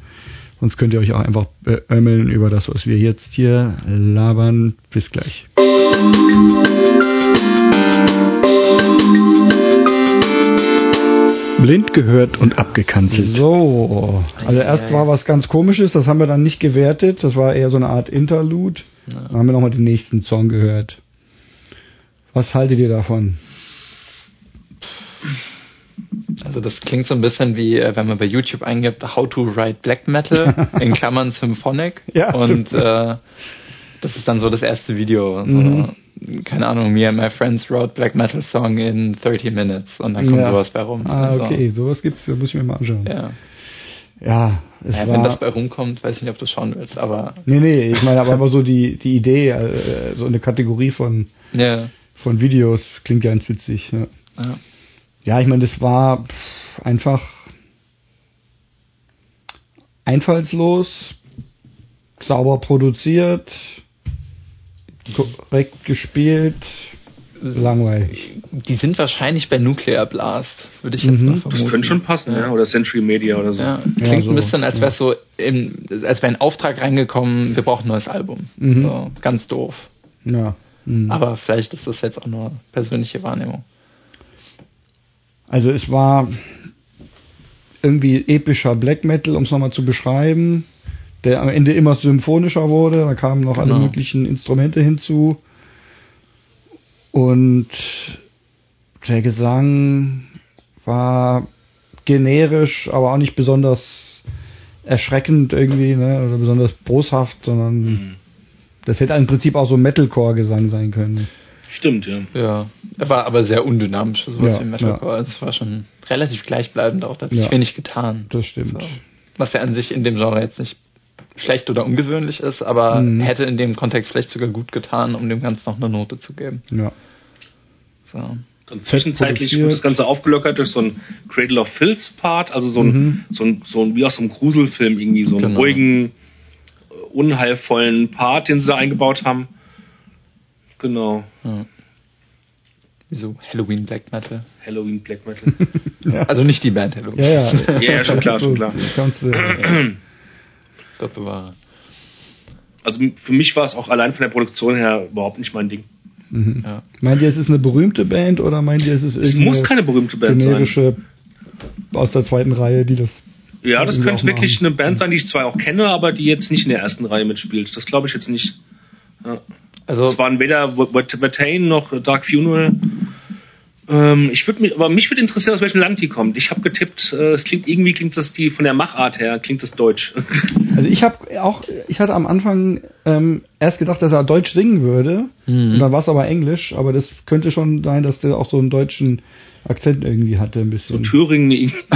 sonst könnt ihr euch auch einfach beömmeln über das, was wir jetzt hier labern. Bis gleich. Blind gehört und abgekanzelt. So, also erst war was ganz komisches, das haben wir dann nicht gewertet, das war eher so eine Art Interlude. Dann haben wir nochmal den nächsten Song gehört. Was haltet ihr davon? Also das klingt so ein bisschen wie, äh, wenn man bei YouTube eingibt, How to Write Black Metal, [LAUGHS] in Klammern Symphonic. Ja, und äh, das ist dann so das erste Video. So. Mhm keine Ahnung, and my friends wrote Black Metal Song in 30 minutes und dann kommt ja. sowas bei rum. Ah, also, okay, sowas gibt's, das muss ich mir mal anschauen. Ja. Ja, es ja, war, wenn das bei rumkommt, weiß ich nicht, ob du schauen willst, aber. Nee, nee, ich meine aber [LAUGHS] immer so die, die Idee, äh, so eine Kategorie von, ja. von Videos klingt ganz witzig. Ja, ja. ja ich meine, das war pff, einfach einfallslos, sauber produziert, korrekt gespielt. Langweilig. Die sind wahrscheinlich bei Nuclear Blast, würde ich jetzt mhm. mal vermuten. Das könnte schon passen, ja. ja. Oder Century Media oder so. Ja. Klingt ja, so, ein bisschen, als wäre so, im, als wäre ein Auftrag reingekommen, wir brauchen ein neues Album. Mhm. So, ganz doof. Ja. Mhm. Aber vielleicht ist das jetzt auch nur persönliche Wahrnehmung. Also es war irgendwie epischer Black Metal, um es nochmal zu beschreiben der am Ende immer symphonischer wurde. Da kamen noch genau. alle möglichen Instrumente hinzu. Und der Gesang war generisch, aber auch nicht besonders erschreckend irgendwie, ne, oder besonders boshaft, sondern mhm. das hätte im Prinzip auch so Metalcore-Gesang sein können. Stimmt, ja. Ja, er war aber sehr undynamisch sowas ja, wie Metalcore. Ja. Also es war schon relativ gleichbleibend auch, da hat sich ja, wenig getan. Das stimmt. So. Was ja an sich in dem Genre jetzt nicht schlecht oder ungewöhnlich ist, aber mhm. hätte in dem Kontext vielleicht sogar gut getan, um dem Ganzen noch eine Note zu geben. Ja. So. Dann zwischenzeitlich wird das Ganze aufgelockert durch so ein Cradle of Filth Part, also so ein, mhm. so ein, so ein, wie aus einem Gruselfilm irgendwie, so einen genau. ruhigen, unheilvollen Part, den sie da eingebaut haben. Genau. Ja. Wieso Halloween Black Metal? Halloween Black Metal. ja. [LAUGHS] Also nicht die Band Halloween. Ja, ja. ja, ja schon klar, [LAUGHS] schon klar. Äh, [CLEARS THROAT] Gott bewahre. Also für mich war es auch allein von der Produktion her überhaupt nicht mein Ding. Mhm. Ja. Meint ihr, es ist eine berühmte Band oder meint ihr, es ist Es muss keine berühmte Band generische sein. aus der zweiten Reihe, die das. Ja, das könnte wirklich eine Band sein, die ich zwar auch kenne, aber die jetzt nicht in der ersten Reihe mitspielt. Das glaube ich jetzt nicht. Ja. Also es waren weder Vertain noch Dark Funeral. Ähm, ich würde mich, aber mich würde interessieren, aus welchem Land die kommt. Ich habe getippt, äh, es klingt irgendwie klingt das die von der Machart her klingt das deutsch. [LAUGHS] Also ich habe auch, ich hatte am Anfang ähm, erst gedacht, dass er Deutsch singen würde, mhm. und dann war es aber Englisch. Aber das könnte schon sein, dass der auch so einen deutschen Akzent irgendwie hatte, ein bisschen. So Thüringen. [LAUGHS]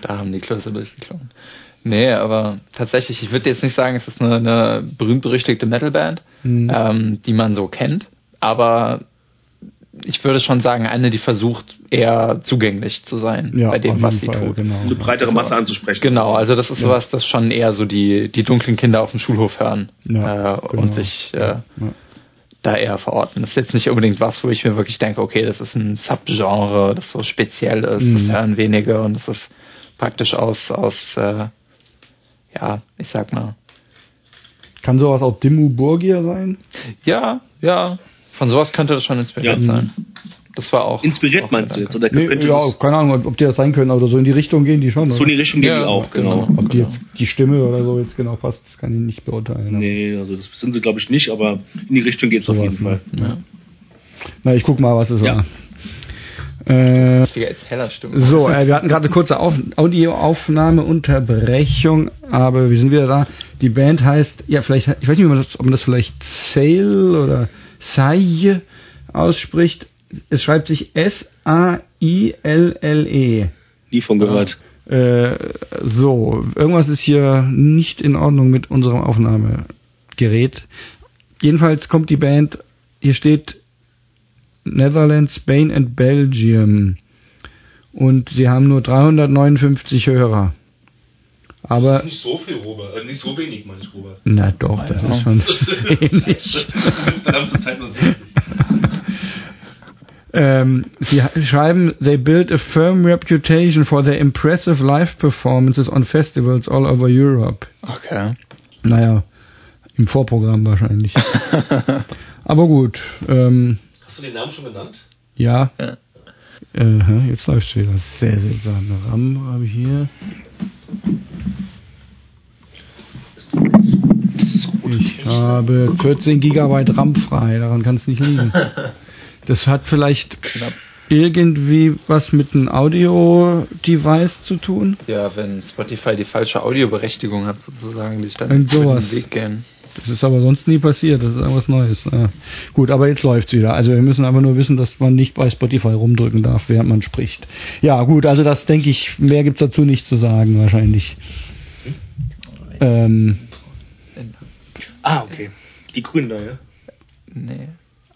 da haben die Klöße durchgeklungen. Nee, aber tatsächlich, ich würde jetzt nicht sagen, es ist eine, eine berühmt-berüchtigte Metalband, mhm. ähm, die man so kennt. Aber ich würde schon sagen, eine, die versucht, eher zugänglich zu sein Ja, bei dem, was sie Fall, tut. Genau. Eine breitere Masse anzusprechen. Genau, also das ist sowas, das schon eher so die, die dunklen Kinder auf dem Schulhof hören Ja, äh, genau. und sich äh, Ja. da eher verorten. Das ist jetzt nicht unbedingt was, wo ich mir wirklich denke, okay, das ist ein Subgenre, das so speziell ist, Mhm. das hören wenige und das ist praktisch aus, aus äh, ja, ich sag mal, Kann sowas auch Dimmu Borgir sein? ja, ja, von sowas könnte das schon inspiriert Ja. sein. Das war auch. Inspiriert auch meinst du jetzt? Oder Nee, könnte ja, das keine Ahnung, ob die das sein können, aber so in die Richtung gehen die schon. so in die Oder? Richtung gehen Ja, die auch, genau. genau. Ob die jetzt die Stimme oder so jetzt genau passt, das kann ich nicht beurteilen. Nee, also das sind sie glaube ich nicht, aber in die Richtung geht's auf Sowas, jeden Fall. Ja. Na, ich guck mal, was es Ja. war. Äh, so, äh, wir hatten gerade eine kurze Auf Audioaufnahmeunterbrechung, aber wir sind wieder da. Die Band heißt, ja, vielleicht, ich weiß nicht, ob man das, ob man das vielleicht Sail oder Sai ausspricht. Es schreibt sich S-A-I-L-L-E. Nie von gehört. Äh, so, irgendwas ist hier nicht in Ordnung mit unserem Aufnahmegerät. Jedenfalls kommt die Band, hier steht Netherlands, Spain and Belgium. Und sie haben nur 359 Hörer. Aber, nicht so viel, Robert. Äh, nicht so wenig, meine ich, Robert. na doch, das Ja. ist schon [LAUGHS] wenig. Insgesamt zur Zeit nur 60. Ähm, sie schreiben, they built a firm reputation for their impressive live performances on festivals all over Europe. Okay. Naja, im Vorprogramm wahrscheinlich. [LAUGHS] Aber gut, ähm, Hast du den Namen schon genannt? ja. Ja. Äh, jetzt läuft's wieder. Sehr seltsam. RAM habe ich hier. Das ist gut. Ich habe 14 Gigabyte RAM frei. Daran kann es nicht liegen. [LAUGHS] Das hat vielleicht Knapp. irgendwie was mit einem Audio-Device zu tun. Ja, wenn Spotify die falsche Audioberechtigung hat, sozusagen, die sich dann sowas. den Weg gehen. Das ist aber sonst nie passiert. Das ist irgendwas Neues. Ja. Gut, aber jetzt läuft's wieder. Also wir müssen aber nur wissen, dass man nicht bei Spotify rumdrücken darf, während man spricht. Ja, gut, also das denke ich, mehr gibt's dazu nicht zu sagen wahrscheinlich. Ähm, Ah, okay. Die Grünen da, ja? Nee.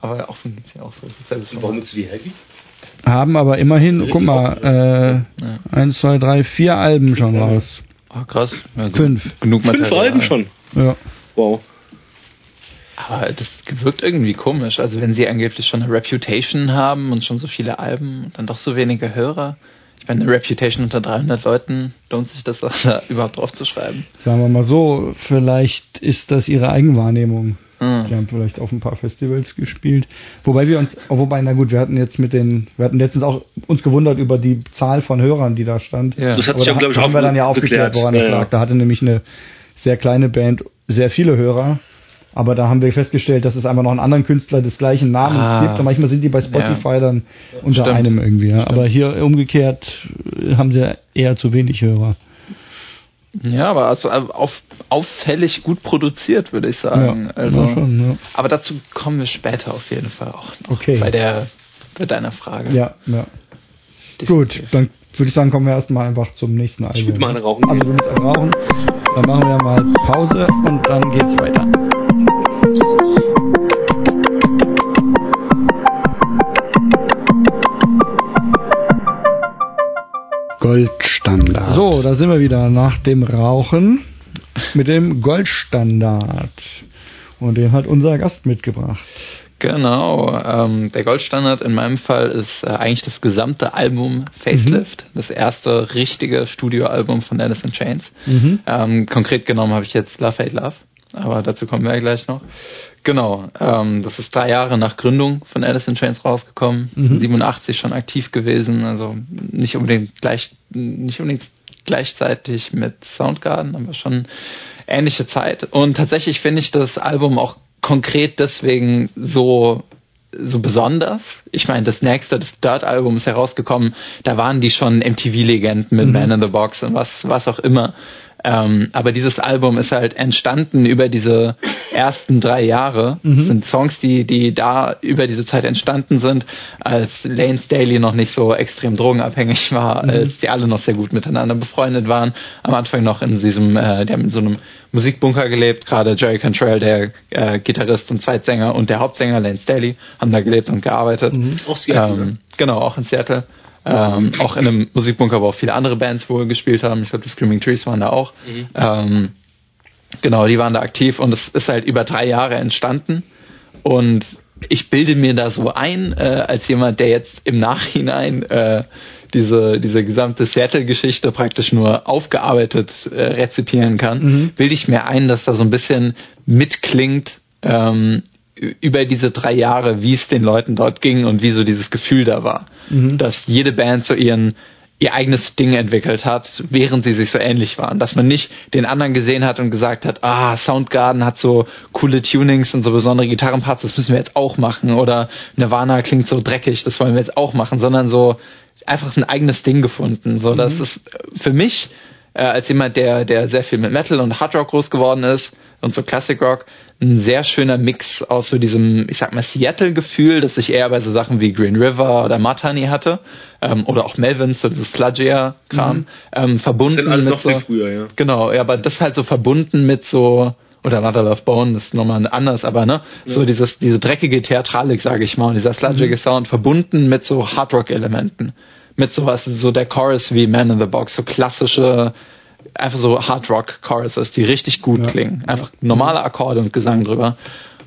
Aber auch von geht's ja auch so. Warum du die hergeben? haben aber immerhin, guck mal, äh, Ja. eins, zwei, drei, vier Alben schon raus. Oh, krass. Ja. Fünf. Genug Material. Fünf Alben schon. Ja. Wow. Aber das wirkt irgendwie komisch. Also wenn sie angeblich schon eine Reputation haben und schon so viele Alben und dann doch so wenige Hörer. Ich meine, eine Reputation unter 300 Leuten, lohnt sich das da [LAUGHS] überhaupt drauf zu schreiben? Sagen wir mal so, vielleicht ist das ihre Eigenwahrnehmung. Hm. Die haben vielleicht auf ein paar Festivals gespielt. Wobei wir uns, oh, wobei, na gut, wir hatten jetzt mit den, wir hatten letztens auch uns gewundert über die Zahl von Hörern, die da stand. Ja. Das hat sich ja, glaube ich, haben wir dann ja aufgeklärt. woran das Ja, ja. lag. Da hatte nämlich eine sehr kleine Band sehr viele Hörer. Aber da haben wir festgestellt, dass es einfach noch einen anderen Künstler des gleichen Namens Ah. gibt. Und manchmal sind die bei Spotify dann unter Stimmt. einem irgendwie. Ja. Aber hier umgekehrt haben sie eher zu wenig Hörer. Ja, aber also auf, auffällig gut produziert, würde ich sagen. Ja, also, schon, ja. Aber dazu kommen wir später auf jeden Fall auch noch. Okay. Bei der bei deiner Frage. Ja, ja. Definitiv. Gut, dann würde ich sagen, kommen wir erstmal einfach zum nächsten Album. Ich würde mal eine rauchen Also du willst rauchen. Dann machen wir mal Pause und dann geht's weiter. Goldstandard. So, da sind wir wieder nach dem Rauchen mit dem Goldstandard. Und den hat unser Gast mitgebracht. Genau. Ähm, der Goldstandard in meinem Fall ist äh, eigentlich das gesamte Album Facelift. Das erste richtige Studioalbum von Alice in Chains. Mhm. Ähm, konkret genommen habe ich jetzt Love Hate Love. Aber dazu kommen wir ja gleich noch. Genau, ähm, das ist drei Jahre nach Gründung von Alice in Chains rausgekommen. Mhm. Sind 87 schon aktiv gewesen, also nicht unbedingt gleich, nicht unbedingt gleichzeitig mit Soundgarden, aber schon ähnliche Zeit. Und tatsächlich finde ich das Album auch konkret deswegen so so besonders. Ich meine, das nächste, das Dirt-Album ist herausgekommen, da waren die schon MTV-Legenden mit Mhm. Man in the Box und was, was auch immer. Ähm, aber dieses Album ist halt entstanden über diese ersten drei Jahre. Mhm. Das sind Songs, die, die da über diese Zeit entstanden sind, als Lane Staley noch nicht so extrem drogenabhängig war, mhm. als die alle noch sehr gut miteinander befreundet waren. Am Anfang noch in diesem, äh, die haben in so einem Musikbunker gelebt, gerade Jerry Cantrell, der äh, Gitarrist und Zweitsänger und der Hauptsänger Lane Staley haben da gelebt und gearbeitet. Mhm. Auch Seattle. Ähm, genau, auch in Seattle. Ähm, auch in einem Musikbunker, wo auch viele andere Bands wohl gespielt haben. Ich glaube, die Screaming Trees waren da auch. Mhm. Ähm, genau, die waren da aktiv und es ist halt über drei Jahre entstanden. Und ich bilde mir da so ein, äh, als jemand, der jetzt im Nachhinein äh, diese, diese gesamte Seattle-Geschichte praktisch nur aufgearbeitet äh, rezipieren kann, mhm. bilde ich mir ein, dass da so ein bisschen mitklingt, ähm, über diese drei Jahre, wie es den Leuten dort ging und wie so dieses Gefühl da war. Mhm. Dass jede Band so ihren ihr eigenes Ding entwickelt hat, während sie sich so ähnlich waren. Dass man nicht den anderen gesehen hat und gesagt hat, ah, Soundgarden hat so coole Tunings und so besondere Gitarrenparts, das müssen wir jetzt auch machen. Oder Nirvana klingt so dreckig, das wollen wir jetzt auch machen. Sondern so einfach ein eigenes Ding gefunden. So, mhm. das ist für mich, äh, als jemand, der, der sehr viel mit Metal und Hard Rock groß geworden ist und so Classic Rock, ein sehr schöner Mix aus so diesem, ich sag mal, Seattle-Gefühl, das ich eher bei so Sachen wie Green River oder Mudhoney hatte, ähm, oder auch Melvins, so dieses Sludgier-Kram, mhm. ähm, verbunden das alles mit noch so, viel früher, ja. Genau, ja, aber das halt so verbunden mit so, oder Mother Love Bone, das ist nochmal anders, aber ne, ja. so dieses, diese dreckige Theatralik, sage ich mal, und dieser sludgige mhm. Sound verbunden mit so Hardrock-Elementen. Mit sowas, so der Chorus wie Man in the Box, so klassische einfach so Hard Rock Choruses, die richtig gut ja. klingen. Einfach normale Akkorde und Gesang drüber.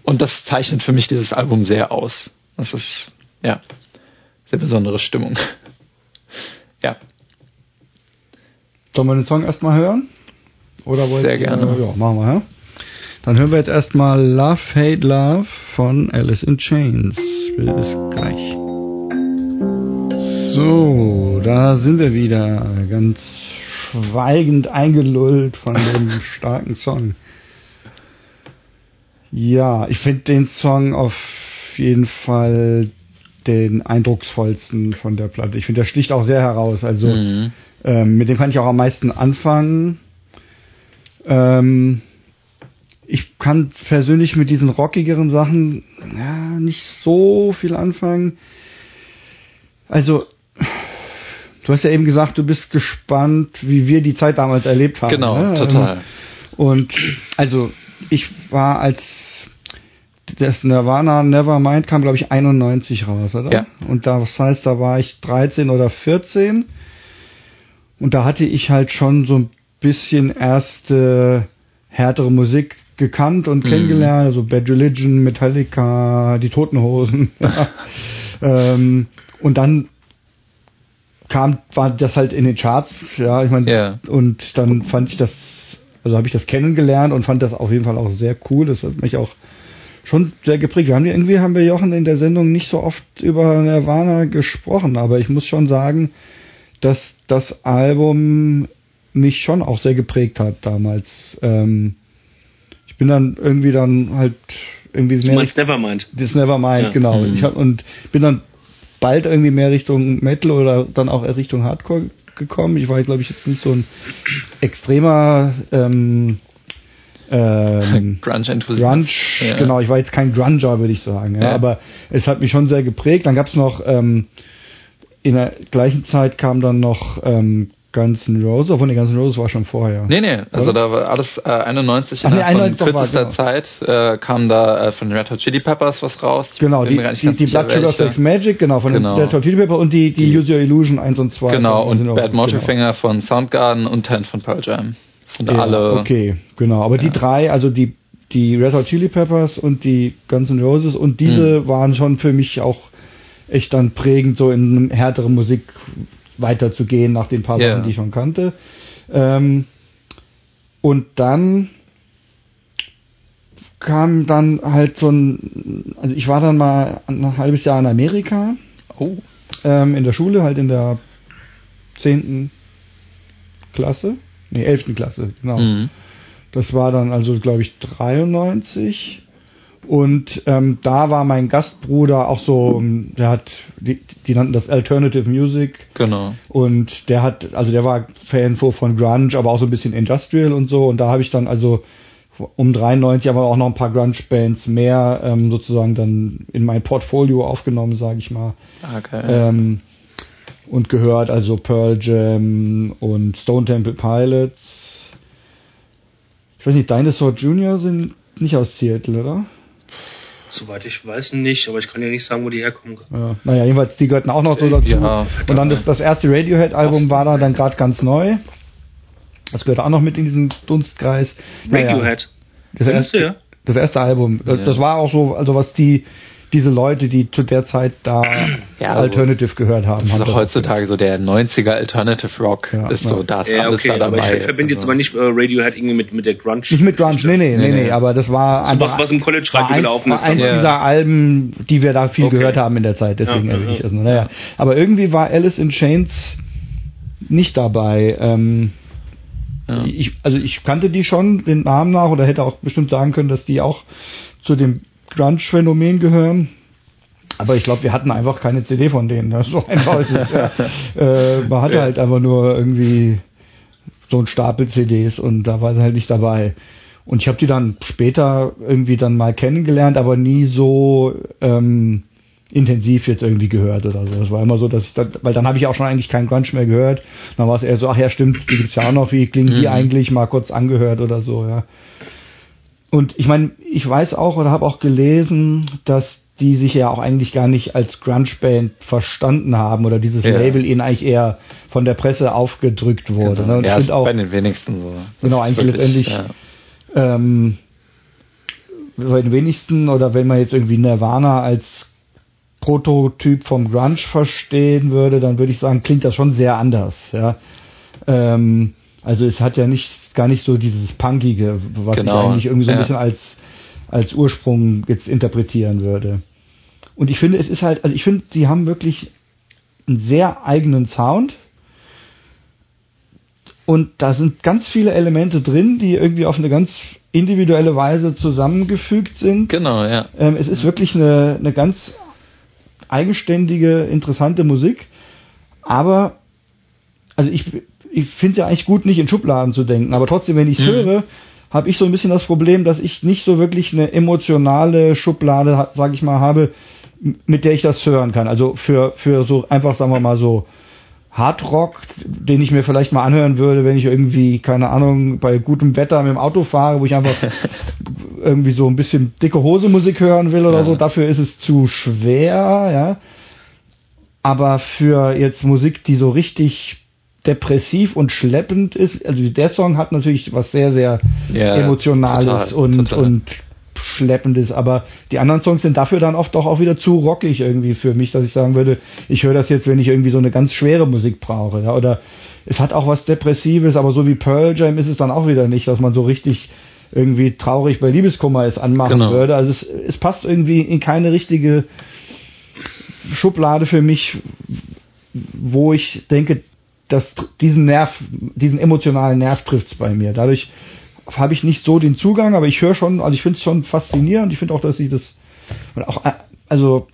Und das zeichnet für mich dieses Album sehr aus. Das ist, ja, sehr besondere Stimmung. [LAUGHS] ja. Sollen wir den Song erstmal hören? Oder wollt Sehr gerne. Äh, ja, machen wir, ja. Dann hören wir jetzt erstmal Love, Hate, Love von Alice in Chains. Bis gleich. So, da sind wir wieder. Ganz schweigend eingelullt von dem starken Song. Ja, ich finde den Song auf jeden Fall den eindrucksvollsten von der Platte. Ich finde, der sticht auch sehr heraus. Also mhm. ähm, mit dem kann ich auch am meisten anfangen. Ähm, ich kann persönlich mit diesen rockigeren Sachen ja, nicht so viel anfangen. Also Du hast ja eben gesagt, du bist gespannt, wie wir die Zeit damals erlebt haben. Genau, ne? total. Ähm, und also ich war als das Nirvana Nevermind kam, glaube ich, 91 raus, oder? Ja. Und das heißt, da war ich 13 oder 14. Und da hatte ich halt schon so ein bisschen erste härtere Musik gekannt und mhm. kennengelernt, also Bad Religion, Metallica, die Toten Hosen. [LAUGHS] ähm, und dann kam, war das halt in den Charts, ja, ich meine, yeah. und dann fand ich das, also habe ich das kennengelernt und fand das auf jeden Fall auch sehr cool. Das hat mich auch schon sehr geprägt. Wir haben ja irgendwie haben wir Jochen in der Sendung nicht so oft über Nirvana gesprochen, aber ich muss schon sagen, dass das Album mich schon auch sehr geprägt hat damals. Ähm, ich bin dann irgendwie dann halt irgendwie du meinst Nevermind. Das Nevermind, ja. genau. Mhm. Ich hab, und bin dann bald irgendwie mehr Richtung Metal oder dann auch Richtung Hardcore gekommen. Ich war, glaube ich, jetzt nicht so ein extremer ähm, ähm, [LAUGHS] Grunge-Enthusiast. Grunge, ja. genau. Ich war jetzt kein Grunger, würde ich sagen. Ja, ja. Aber es hat mich schon sehr geprägt. Dann gab es noch ähm, in der gleichen Zeit kam dann noch ähm, Guns N' Roses, obwohl die Guns N' Roses war schon vorher. Nee, nee, also Oder? da war alles äh, 91 Ach, nee, 91 von kürzester genau. Zeit äh, kam da äh, von Red Hot Chili Peppers was raus. Ich genau, die, die, die Blood Sugar Sex Magic, genau, von genau. den Red Hot Chili Peppers und die, die, die Use Your Illusion 1 und 2. Genau, und Bad Motorfinger genau. von Soundgarden und Tent von Pearl Jam. Sind ja, alle... Okay, genau, aber ja. die drei, also die, die Red Hot Chili Peppers und die Guns N' Roses und diese hm. waren schon für mich auch echt dann prägend so in härtere Musik weiterzugehen nach den paar yeah. Sachen, die ich schon kannte. Ähm, und dann kam dann halt so ein, also ich war dann mal ein halbes Jahr in Amerika. Oh. Ähm, in der Schule, halt in der zehnten Klasse. Nee, elften Klasse, genau. Mhm. Das war dann also, glaube ich, 93. Und ähm, da war mein Gastbruder auch so, ähm, der hat, die, die nannten das Alternative Music. Genau. Und der hat, also der war Fan von Grunge, aber auch so ein bisschen Industrial und so. Und da habe ich dann also um 93 aber auch noch ein paar Grunge-Bands mehr ähm, sozusagen dann in mein Portfolio aufgenommen, sage ich mal. Okay. Ähm, und gehört also Pearl Jam und Stone Temple Pilots. Ich weiß nicht, Dinosaur Jr. sind nicht aus Seattle, oder? Soweit ich weiß nicht, aber ich kann ja nicht sagen, wo die herkommen. Ja, naja, jedenfalls, die gehörten auch noch so dazu. Ja, und dann das, das erste Radiohead-Album war da dann gerade ganz neu. Das gehört auch noch mit in diesen Dunstkreis. Naja, Radiohead. das, erste, ja? das erste Album. Ja. Das war auch so, also was die, diese Leute, die zu der Zeit da Ja, also Alternative gehört haben. Das ist doch das heutzutage so der 90er Alternative Rock Ja, ist so, da ist Ja, alles okay, da aber dabei. ich verbinde jetzt Also- aber nicht äh, Radiohead irgendwie mit, mit der Grunge. Nicht mit Grunge, nee, nee, nee, Nee, aber das war So was, was im College-Radio war eins, gelaufen ist. eins Ja. dieser Alben, die wir da viel Okay. gehört haben in der Zeit, deswegen Ja, erwähne ja, ich das nur. Naja, aber irgendwie war Alice in Chains nicht dabei. Ähm, Ja. ich, also ich kannte die schon den Namen nach oder hätte auch bestimmt sagen können, dass die auch zu dem Grunge-Phänomen gehören. Aber ich glaube, wir hatten einfach keine CD von denen. Das [LAUGHS] ist so einfach ist es, ja. äh, Man hatte halt einfach nur irgendwie so ein Stapel CDs und da war sie halt nicht dabei. Und ich habe die dann später irgendwie dann mal kennengelernt, aber nie so ähm, intensiv jetzt irgendwie gehört oder so. Es war immer so, dass ich dann, weil dann habe ich auch schon eigentlich keinen Grunge mehr gehört. Dann war es eher so, ach ja, stimmt, die gibt's ja auch noch, wie klingen die Mhm. eigentlich, mal kurz angehört oder so, ja. Und ich meine, ich weiß auch oder habe auch gelesen, dass die sich ja auch eigentlich gar nicht als Grunge-Band verstanden haben oder dieses Ja. Label ihnen eigentlich eher von der Presse aufgedrückt wurde. Genau. Ne? Und ja, ich ist auch, bei den wenigsten so. Genau, Das ist eigentlich letztendlich- ja. ähm, bei den wenigsten oder wenn man jetzt irgendwie Nirvana als Prototyp vom Grunge verstehen würde, dann würde ich sagen, klingt das schon sehr anders. Ja? Ähm, also es hat ja nicht gar nicht so dieses Punkige, was Genau, ich eigentlich irgendwie so ein ja. bisschen als als Ursprung jetzt interpretieren würde. Und ich finde, es ist halt, also ich finde, sie haben wirklich einen sehr eigenen Sound. Und da sind ganz viele Elemente drin, die irgendwie auf eine ganz individuelle Weise zusammengefügt sind. Genau, ja. Ähm, es ist wirklich eine, eine ganz eigenständige, interessante Musik. Aber, also ich, ich finde es ja eigentlich gut, nicht in Schubladen zu denken. Aber trotzdem, wenn ich es Mhm. höre, habe ich so ein bisschen das Problem, dass ich nicht so wirklich eine emotionale Schublade, sage ich mal, habe, mit der ich das hören kann. Also für, für so einfach, sagen wir mal so, Hardrock, den ich mir vielleicht mal anhören würde, wenn ich irgendwie, keine Ahnung, bei gutem Wetter mit dem Auto fahre, wo ich einfach [LAUGHS] irgendwie so ein bisschen dicke Hose Musik hören will oder Ja. so, dafür ist es zu schwer, ja. Aber für jetzt Musik, die so richtig depressiv und schleppend ist, also der Song hat natürlich was sehr, sehr Ja, Emotionales total, und, total. und Schleppendes, aber die anderen Songs sind dafür dann oft doch auch wieder zu rockig irgendwie für mich, dass ich sagen würde, ich höre das jetzt, wenn ich irgendwie so eine ganz schwere Musik brauche, ja, oder es hat auch was Depressives, aber so wie Pearl Jam ist es dann auch wieder nicht, dass man so richtig irgendwie traurig bei Liebeskummer es anmachen Genau. würde. Also es, es passt irgendwie in keine richtige Schublade für mich, wo ich denke, dass diesen Nerv, diesen emotionalen Nerv trifft's bei mir. Dadurch habe ich nicht so den Zugang, aber ich höre schon, also ich finde es schon faszinierend. Ich finde auch, dass sie das und auch, äh, also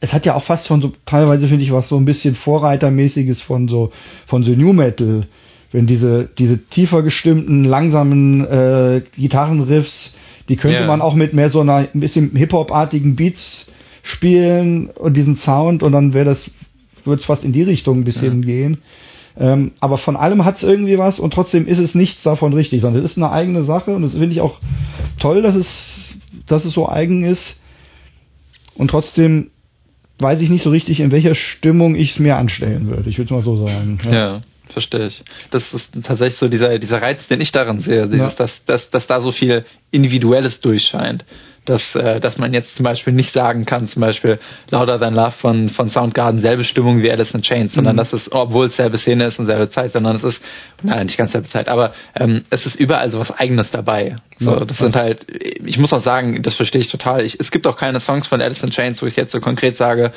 es hat ja auch fast schon so teilweise finde ich was so ein bisschen Vorreitermäßiges von so von so New Metal, wenn diese diese tiefer gestimmten langsamen äh, Gitarrenriffs, die könnte Ja. man auch mit mehr so einer ein bisschen Hip Hop artigen Beats spielen und diesen Sound und dann wäre das würde es fast in die Richtung ein bisschen gehen. Ähm, aber von allem hat es irgendwie was und trotzdem ist es nichts davon richtig, sondern es ist eine eigene Sache und das finde ich auch toll, dass es, dass es so eigen ist. Und trotzdem weiß ich nicht so richtig, in welcher Stimmung ich es mir anstellen würde. Ich würde es mal so sagen. Ja, verstehe ich. Das ist tatsächlich so dieser, dieser Reiz, den ich darin sehe, dieses, Ja. dass, dass, dass da so viel Individuelles durchscheint. Dass, äh, dass man jetzt zum Beispiel nicht sagen kann, zum Beispiel Louder Than Love von, von Soundgarden, selbe Stimmung wie Alice in Chains, sondern Mhm. dass es, obwohl es selbe Szene ist und selbe Zeit, sondern es ist, nein, nicht ganz selbe Zeit, aber ähm, es ist überall so was Eigenes dabei. So, Ja. das sind halt, ich muss auch sagen, das verstehe ich total. Ich, es gibt auch keine Songs von Alice in Chains, wo ich jetzt so konkret sage,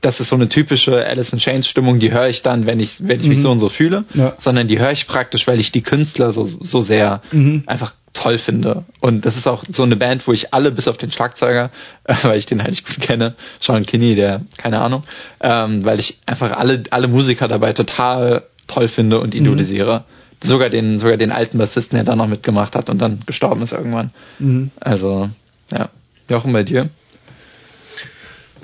das ist so eine typische Alice in Chains Stimmung, die höre ich dann, wenn ich, wenn ich mich Mhm. so und so fühle, Ja. sondern die höre ich praktisch, weil ich die Künstler so, so sehr Mhm. einfach toll finde. Und das ist auch so eine Band, wo ich alle bis auf den Schlagzeuger, äh, [LAUGHS] weil ich den halt nicht gut kenne, Sean Kinney, der, keine Ahnung, ähm, weil ich einfach alle, alle Musiker dabei total toll finde und idolisiere. Mhm. Sogar den, sogar den alten Bassisten, der da noch mitgemacht hat und dann gestorben ist irgendwann. Mhm. Also, ja. Jochen, bei dir?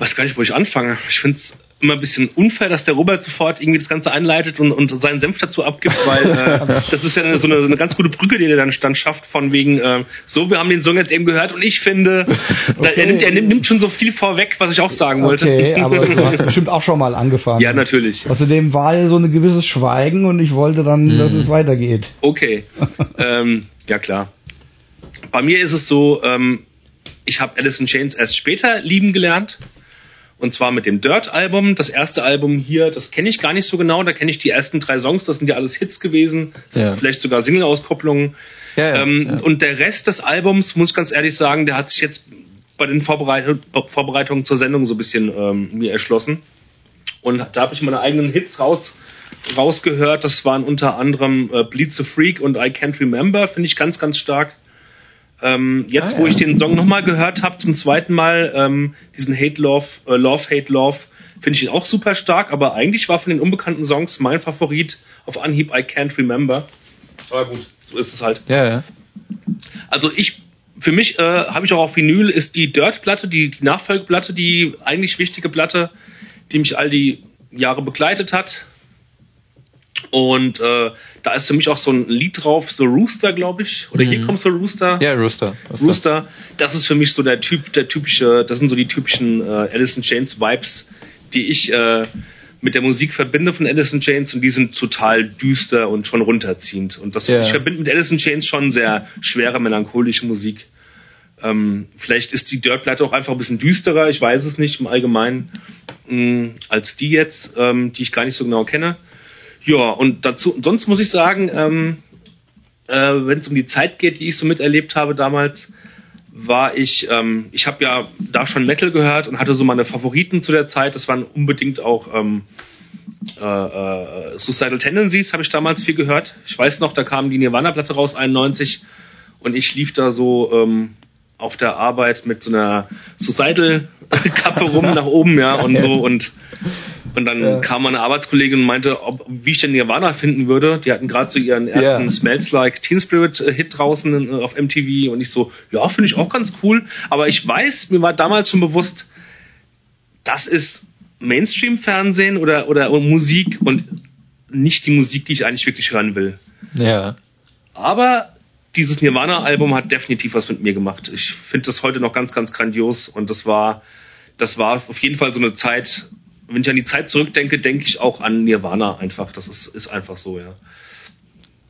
weiß gar nicht, wo ich anfange. Ich finde es immer ein bisschen unfair, dass der Robert sofort irgendwie das Ganze einleitet und, und seinen Senf dazu abgibt, weil äh, [LAUGHS] das ist ja so eine, so eine ganz gute Brücke, die er dann, dann schafft, von wegen, äh, so, wir haben den Song jetzt eben gehört und ich finde, [LAUGHS] okay. er, nimmt, er nimmt, nimmt, schon so viel vorweg, was ich auch sagen wollte. Okay, [LAUGHS] aber du hast bestimmt auch schon mal angefangen. Ja, natürlich. Außerdem war ja so ein gewisses Schweigen und ich wollte dann, hm. dass es weitergeht. Okay, ähm, ja klar. Bei mir ist es so, ähm, ich habe Alice in Chains erst später lieben gelernt. Und zwar mit dem Dirt-Album. Das erste Album hier, das kenne ich gar nicht so genau. Da kenne ich die ersten drei Songs. Das sind ja alles Hits gewesen. Ja. Vielleicht sogar Single-Auskopplungen. Ja, ja, ähm, und der Rest des Albums, muss ich ganz ehrlich sagen, der hat sich jetzt bei den Vorbereit Vorbereitungen zur Sendung so ein bisschen ähm, mir erschlossen. Und da habe ich meine eigenen Hits raus rausgehört. Das waren unter anderem äh, Bleed the Freak und I Can't Remember. Finde ich ganz, ganz stark. Ähm, jetzt, ah, wo ich den Song nochmal gehört habe, zum zweiten Mal, ähm, diesen Hate Love, äh, Love, Hate Love, finde ich ihn auch super stark, aber eigentlich war von den unbekannten Songs mein Favorit auf Anhieb I Can't Remember. Aber gut, so ist es halt. Ja, ja. Also ich, für mich äh, habe ich auch auf Vinyl, ist die Dirt-Platte, die, die Nachfolgeplatte, die eigentlich wichtige Platte, die mich all die Jahre begleitet hat. Und äh, da ist für mich auch so ein Lied drauf, so Rooster, glaube ich. Oder mhm. hier kommt so Rooster. Ja, Rooster. Rooster. Rooster. Das ist für mich so der Typ, der typische, das sind so die typischen äh, Alice in Chains Vibes, die ich äh, mit der Musik verbinde von Alice in Chains und die sind total düster und schon runterziehend. Und das yeah. ich verbinde mit Alice in Chains schon sehr schwere, melancholische Musik. Ähm, vielleicht ist die Dirtplatte auch einfach ein bisschen düsterer, ich weiß es nicht im Allgemeinen, mh, mm, als die jetzt, ähm, die ich gar nicht so genau kenne. Ja, und dazu, sonst muss ich sagen, ähm, äh, wenn es um die Zeit geht, die ich so miterlebt habe damals, war ich, ähm, ich habe ja da schon Metal gehört und hatte so meine Favoriten zu der Zeit. Das waren unbedingt auch ähm, äh, äh, Suicidal Tendencies, habe ich damals viel gehört. Ich weiß noch, da kam die Nirvana-Platte raus, 91, und ich lief da so ähm, auf der Arbeit mit so einer Suicidal-Kappe rum [LAUGHS] nach oben, ja, und so und und dann ja. kam meine Arbeitskollegin und meinte, ob, wie ich denn Nirvana finden würde. Die hatten gerade so ihren ersten ja. Smells Like Teen Spirit äh, Hit draußen äh, auf MTV und ich so, ja, finde ich auch ganz cool. Aber ich weiß, mir war damals schon bewusst, das ist Mainstream-Fernsehen oder, oder Musik und nicht die Musik, die ich eigentlich wirklich hören will. Ja. Aber dieses Nirvana-Album hat definitiv was mit mir gemacht. Ich finde das heute noch ganz, ganz grandios und das war, das war auf jeden Fall so eine Zeit, wenn ich an die Zeit zurückdenke, denke ich auch an Nirvana einfach. Das ist, ist einfach so, ja.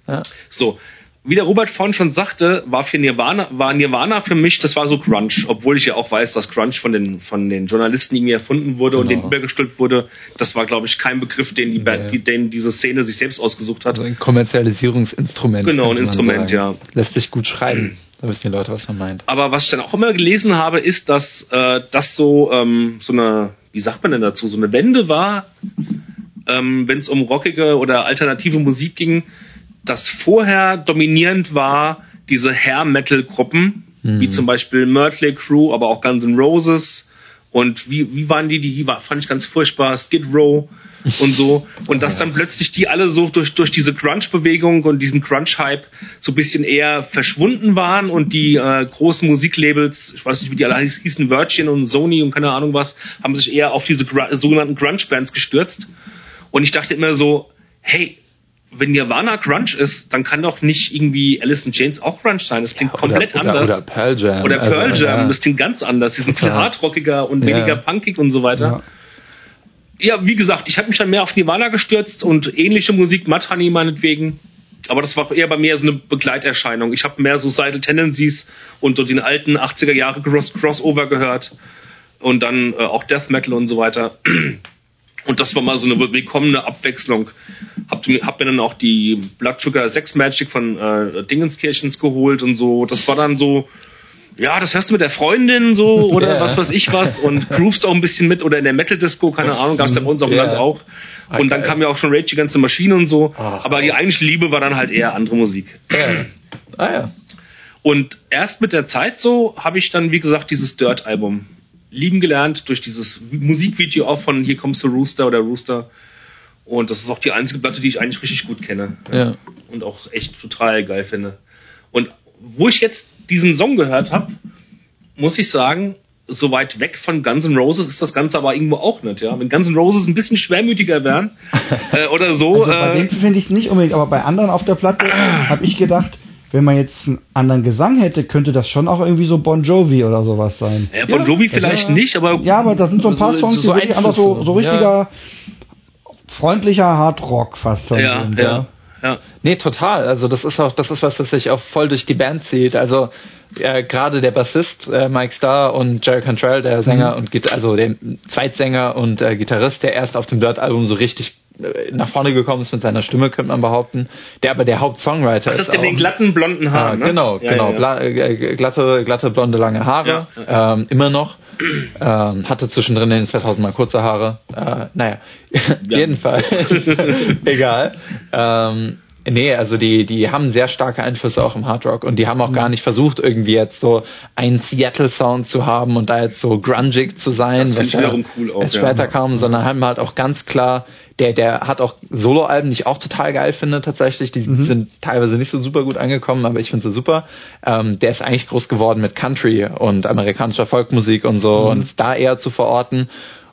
ja. So. Wie der Robert vorhin schon sagte, war für Nirvana, war Nirvana für mich, das war so Grunge, obwohl ich ja auch weiß, dass Grunge von den, von den Journalisten irgendwie erfunden wurde genau. und den übergestülpt wurde. Das war, glaube ich, kein Begriff, den die Band, nee. den diese Szene sich selbst ausgesucht hat. Also ein Kommerzialisierungsinstrument. Genau, ein Instrument, ja. Lässt sich gut schreiben. Da wissen die Leute, was man meint. Aber was ich dann auch immer gelesen habe, ist, dass äh, das so ähm, so eine wie sagt man denn dazu, so eine Wende war, ähm, wenn es um rockige oder alternative Musik ging, dass vorher dominierend war diese Hair-Metal-Gruppen, mhm. wie zum Beispiel Mötley Crew, aber auch Guns N' Roses und wie, wie waren die, die war, fand ich ganz furchtbar, Skid Row und so. Und dass dann plötzlich die alle so durch, durch diese Crunch-Bewegung und diesen Crunch-Hype so ein bisschen eher verschwunden waren und die äh, großen Musiklabels, ich weiß nicht, wie die alle hießen, Virgin und Sony und keine Ahnung was, haben sich eher auf diese Gr sogenannten Grunge-Bands gestürzt. Und ich dachte immer so, hey, wenn Nirvana Grunge ist, dann kann doch nicht irgendwie Alice in Chains auch Grunge sein. Das klingt ja, komplett oder, anders. Oder Pearl Jam. Oder Pearl also, Jam, ja. das klingt ganz anders. Die sind viel hardrockiger und weniger ja. punkig und so weiter ja, wie gesagt, ich habe mich dann mehr auf Nirvana gestürzt und ähnliche Musik, Honey meinetwegen. Aber das war eher bei mir so eine Begleiterscheinung. Ich habe mehr so Seidel Tendencies und so den alten 80er Jahre Cross Crossover gehört. Und dann äh, auch Death Metal und so weiter. Und das war mal so eine willkommene Abwechslung. Hab, hab mir dann auch die Blood Sugar Sex Magic von äh, Dingenskirchens geholt und so. Das war dann so, ja, das hörst du mit der Freundin so oder yeah. [LAUGHS] was weiß ich was und [LAUGHS] groovst auch ein bisschen mit oder in der Metal Disco, keine Ahnung, gab es ja bei uns auf dem yeah. Land auch. Und okay. dann kam ja auch schon Rage die ganze Maschine und so. Oh, aber die eigentliche Liebe war dann halt eher andere Musik. Yeah. Ah ja. Und erst mit der Zeit so habe ich dann, wie gesagt, dieses Dirt-Album lieben gelernt durch dieses Musikvideo auch von Hier kommst du Rooster oder Rooster. Und das ist auch die einzige Platte, die ich eigentlich richtig gut kenne. Ja. Und auch echt total geil finde. Und wo ich jetzt diesen Song gehört habe, muss ich sagen, so weit weg von Guns N' Roses ist das Ganze aber irgendwo auch nicht. Ja? Wenn Guns N' Roses ein bisschen schwermütiger wären [LAUGHS] äh, oder so. Also bei äh, dem finde ich es nicht unbedingt, aber bei anderen auf der Platte [CLEARS THROAT] habe ich gedacht, wenn man jetzt einen anderen Gesang hätte, könnte das schon auch irgendwie so Bon Jovi oder sowas sein. ja, Bon Jovi vielleicht Ja. nicht, aber Ja, aber da sind so ein paar So- Songs, die so wirklich einfach so, so richtiger freundlicher Hardrock fast schon ja, sind. ja, ja. Nee, total. Also das ist auch, das ist was, das sich auch voll durch die Band zieht. Also äh, gerade der Bassist äh, Mike Starr und Jerry Cantrell, der Sänger und Git also der Zweitsänger und äh, Gitarrist, der erst auf dem Dirt-Album so richtig nach vorne gekommen ist mit seiner Stimme, könnte man behaupten. Der aber der Hauptsongwriter Das ist. der mit den glatten blonden Ah, Haaren. ne? Genau, Ja, genau. ja, ja. Bla, äh, glatte, glatte, blonde, lange Haare. Ja, Ähm, immer noch. Ähm, hatte zwischendrin in den 2000 mal kurze Haare. Äh, naja, [LAUGHS] jedenfalls. [LAUGHS] Egal. Ähm, nee, also die, die haben sehr starke Einflüsse auch im Hard Rock und die haben auch gar nicht versucht, irgendwie jetzt so einen Seattle-Sound zu haben und da jetzt so grungig zu sein, Das find ich wiederum cool auch, erst ja. später kam, sondern haben halt auch ganz klar, der, der hat auch Soloalben, die ich auch total geil finde tatsächlich. Die sind teilweise nicht so super gut angekommen, aber ich finde sie super. Ähm, der ist eigentlich groß geworden mit Country und amerikanischer Folkmusik und so und ist da eher zu verorten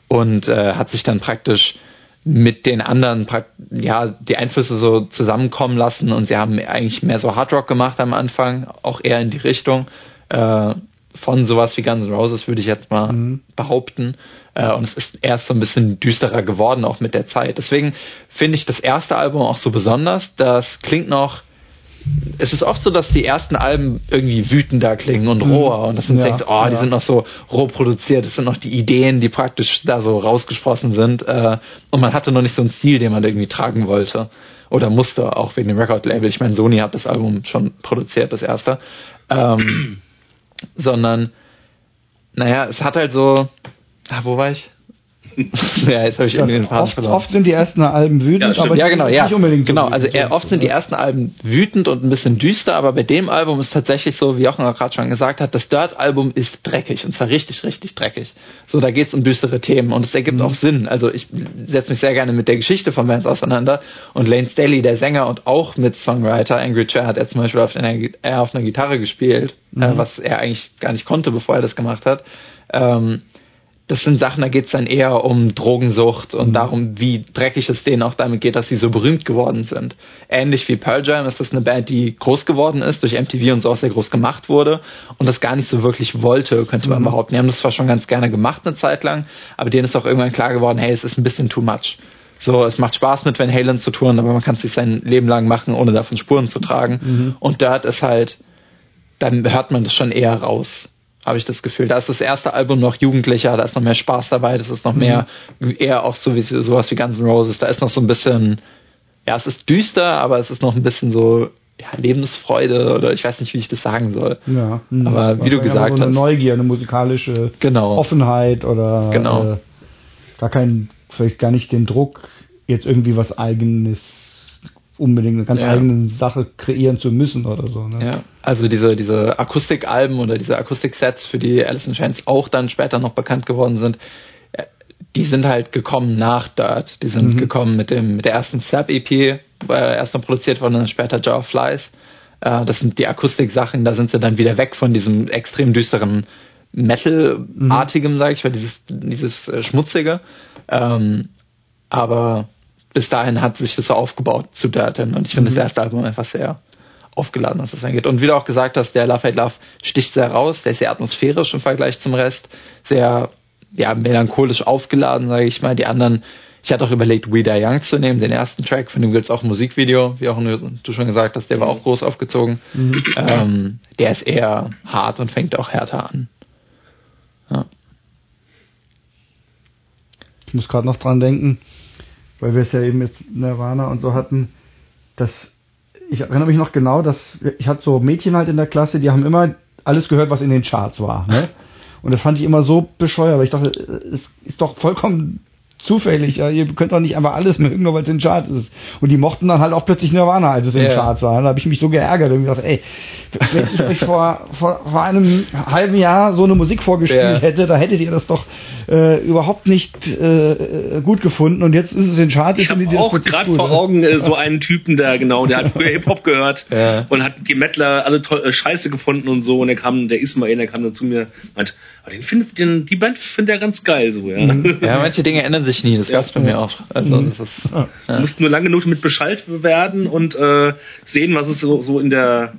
und äh, hat sich dann praktisch mit den anderen ja die Einflüsse so zusammenkommen lassen und sie haben eigentlich mehr so Hard Rock gemacht am Anfang, auch eher in die Richtung äh, von sowas wie Guns N' Roses würde ich jetzt mal behaupten äh, und es ist erst so ein bisschen düsterer geworden auch mit der Zeit. Deswegen finde ich das erste Album auch so besonders. Das klingt noch es ist oft so, dass die ersten Alben irgendwie wütender klingen und roher und dass man Ja, denkt, oh, die ja. sind noch so roh produziert, das sind noch die Ideen, die praktisch da so rausgesprossen sind äh, und man hatte noch nicht so einen Stil, den man irgendwie tragen wollte oder musste, auch wegen dem Record-Label. Ich meine, Sony hat das Album schon produziert, das erste. Ähm, [CLEARS THROAT] sondern, naja, es hat halt so, ah, wo war ich? [LAUGHS] ja, jetzt habe ich irgendwie den Faden oft, verloren. oft sind die ersten Alben wütend, Ja, aber Ja, genau, ja. nicht unbedingt genau, also er, oft sind die ersten Alben wütend und ein bisschen düster, aber bei dem Album ist tatsächlich so, wie Jochen auch gerade schon gesagt hat, das Dirt-Album ist dreckig und zwar richtig, richtig dreckig. So, da geht's um düstere Themen und es ergibt auch Sinn. Also ich setze mich sehr gerne mit der Geschichte von Vance auseinander und Lane Staley, der Sänger und auch mit Songwriter Angry Chair hat er zum Beispiel auf einer, er auf einer Gitarre gespielt, äh, was er eigentlich gar nicht konnte, bevor er das gemacht hat. Ähm, das sind Sachen, da geht's dann eher um Drogensucht und darum, wie dreckig es denen auch damit geht, dass sie so berühmt geworden sind. Ähnlich wie Pearl Jam ist das eine Band, die groß geworden ist, durch MTV und so auch sehr groß gemacht wurde und das gar nicht so wirklich wollte, könnte man behaupten. Die haben das zwar schon ganz gerne gemacht eine Zeit lang, aber denen ist auch irgendwann klar geworden, hey, es ist ein bisschen too much. So, es macht Spaß mit Van Halen zu touren, aber man kann es sich sein Leben lang machen, ohne davon Spuren zu tragen. Und Dirt ist halt, dann hört man das schon eher raus, habe ich das Gefühl. Da ist das erste Album noch jugendlicher, da ist noch mehr Spaß dabei, das ist noch mehr, eher auch so wie sowas wie Guns N' Roses, da ist noch so ein bisschen, ja, es ist düster, aber es ist noch ein bisschen so, ja, Lebensfreude oder ich weiß nicht, wie ich das sagen soll. Ja, hm. Aber wie du gesagt so eine hast- Neugier, eine musikalische Genau. Offenheit oder Genau. äh, gar kein, vielleicht gar nicht den Druck, jetzt irgendwie was eigenes, unbedingt eine ganz Ja. eigene Sache kreieren zu müssen oder so. Ne? Ja, also diese, diese Akustikalben oder diese Akustiksets, für die Alice in Chains auch dann später noch bekannt geworden sind, äh, die sind halt gekommen nach Dirt. Die sind gekommen mit dem, mit der ersten Sub-EP, äh, erst noch produziert worden und dann später Jar of Flies. Äh, das sind die Akustiksachen, da sind sie dann wieder weg von diesem extrem düsteren Metal-artigem, sag ich mal, dieses, dieses äh, schmutzige. Ähm, aber bis dahin hat sich das so aufgebaut zu Dirt hin. Und ich finde das erste Album einfach sehr aufgeladen, was das angeht. Und wie du auch gesagt hast, der Love Hate Love sticht sehr raus, der ist sehr atmosphärisch im Vergleich zum Rest, sehr ja, melancholisch aufgeladen, sage ich mal. Die anderen, ich hatte auch überlegt, We Die Young zu nehmen, den ersten Track, von dem gibt's auch ein Musikvideo, wie auch du schon gesagt hast, der war auch groß aufgezogen. Ähm, der ist eher hart und fängt auch härter an. Ja. Ich muss gerade noch dran denken, weil wir es ja eben jetzt Nirvana und so hatten, dass ich erinnere mich noch genau, dass ich hatte so Mädchen halt in der Klasse, die haben immer alles gehört, was in den Charts war. Ne? Und das fand ich immer so bescheuert, weil ich dachte, es ist doch vollkommen zufällig. Ja, ihr könnt doch nicht einfach alles mögen, nur weil es in Charts ist. Und die mochten dann halt auch plötzlich Nirvana, als es in Ja. Charts war. Da habe ich mich so geärgert und gedacht, ey, wenn ich euch vor, vor, vor einem halben Jahr so eine Musik vorgespielt Ja. hätte, da hättet ihr das doch äh, überhaupt nicht äh, gut gefunden. Und jetzt ist es in Charts. Ich habe auch gerade vor? Augen äh, so einen Typen, der genau, der hat [LAUGHS] früher Hip-Hop gehört Ja. und hat die Mettler alle toll, äh, scheiße gefunden und so. Und der kam, der Ismail, der kam dann zu mir und meint, ah, den find, den, die Band findet er ganz geil, so, ja. [LAUGHS] Ja, manche Dinge ändern sich nie. Das gab's bei mir auch. Also das ist. Du musst nur lang genug mit Bescheid werden und äh, sehen, was es so, so in der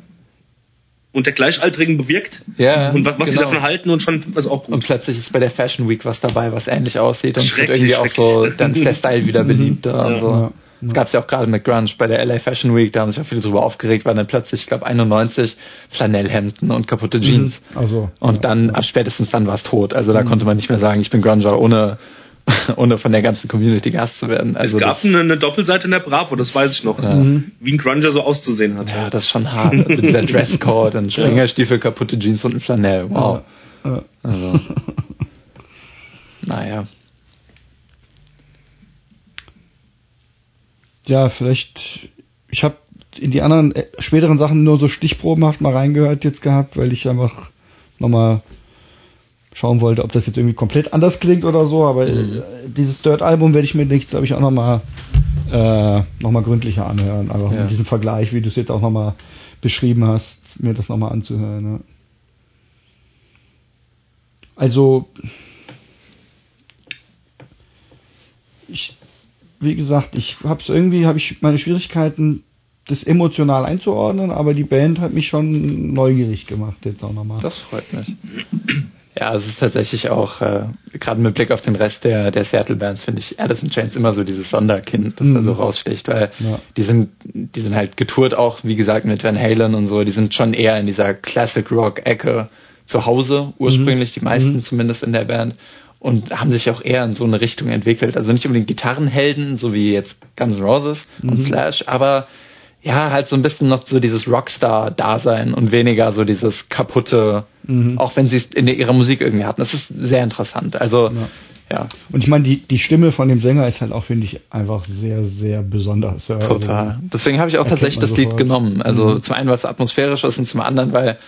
unter Gleichaltrigen bewirkt Ja, und was, was sie genau. davon halten und schon was auch Und gut. plötzlich ist bei der Fashion Week was dabei, was ähnlich aussieht und es wird irgendwie auch so, dann ist der Style wieder [LAUGHS] beliebter und Ja. so. Ja. Das gab's ja auch gerade mit Grunge bei der LA Fashion Week, da haben sich auch viele drüber aufgeregt, weil dann plötzlich, ich glaube 91, Flanellhemden und kaputte Jeans. Also, Und dann, ab spätestens dann war es tot. Also da konnte man nicht mehr sagen, ich bin Grunger, ohne, [LAUGHS] ohne von der ganzen Community gehasst zu werden. Also es gab das, eine, eine Doppelseite in der Bravo, das weiß ich noch. Wie ein Grunger so auszusehen hat. ja, das ist schon hart. Also [LAUGHS] dieser Dresscode und Springerstiefel, kaputte Jeans und ein Flanell. Wow. Ja. Also. [LAUGHS] naja. Ja, vielleicht, ich habe in die anderen äh, späteren Sachen nur so stichprobenhaft mal reingehört jetzt gehabt, weil ich einfach nochmal schauen wollte, ob das jetzt irgendwie komplett anders klingt oder so, aber äh, dieses Dirt-Album werde ich mir nichts, habe ich auch nochmal äh, noch mal gründlicher anhören, einfach Ja. mit diesem Vergleich, wie du es jetzt auch nochmal beschrieben hast, mir das nochmal anzuhören. Ja. Also ich, wie gesagt, ich habe es irgendwie, habe ich meine Schwierigkeiten, das emotional einzuordnen, aber die Band hat mich schon neugierig gemacht jetzt auch nochmal. Das freut mich. Ja, es ist tatsächlich auch, äh, gerade mit Blick auf den Rest der, der Seattle-Bands, finde ich Alice in Chains immer so dieses Sonderkind, das da Mhm. so raussticht, weil Ja. die sind, die sind halt getourt auch, wie gesagt, mit Van Halen und so, die sind schon eher in dieser Classic Rock-Ecke zu Hause, ursprünglich, die meisten Mhm. zumindest in der Band, und haben sich auch eher in so eine Richtung entwickelt. Also nicht unbedingt Gitarrenhelden, so wie jetzt Guns N' Roses Mhm. und Slash, aber ja, halt so ein bisschen noch so dieses Rockstar-Dasein und weniger so dieses kaputte, Mhm. auch wenn sie es in ihrer Musik irgendwie hatten. Das ist sehr interessant. Also, Ja. ja, Und ich meine, die, die Stimme von dem Sänger ist halt auch, finde ich, einfach sehr, sehr besonders. Ja, total. Also, Deswegen habe ich auch tatsächlich das Lied sofort. genommen. Also Mhm. zum einen, was atmosphärisch ist und zum anderen, weil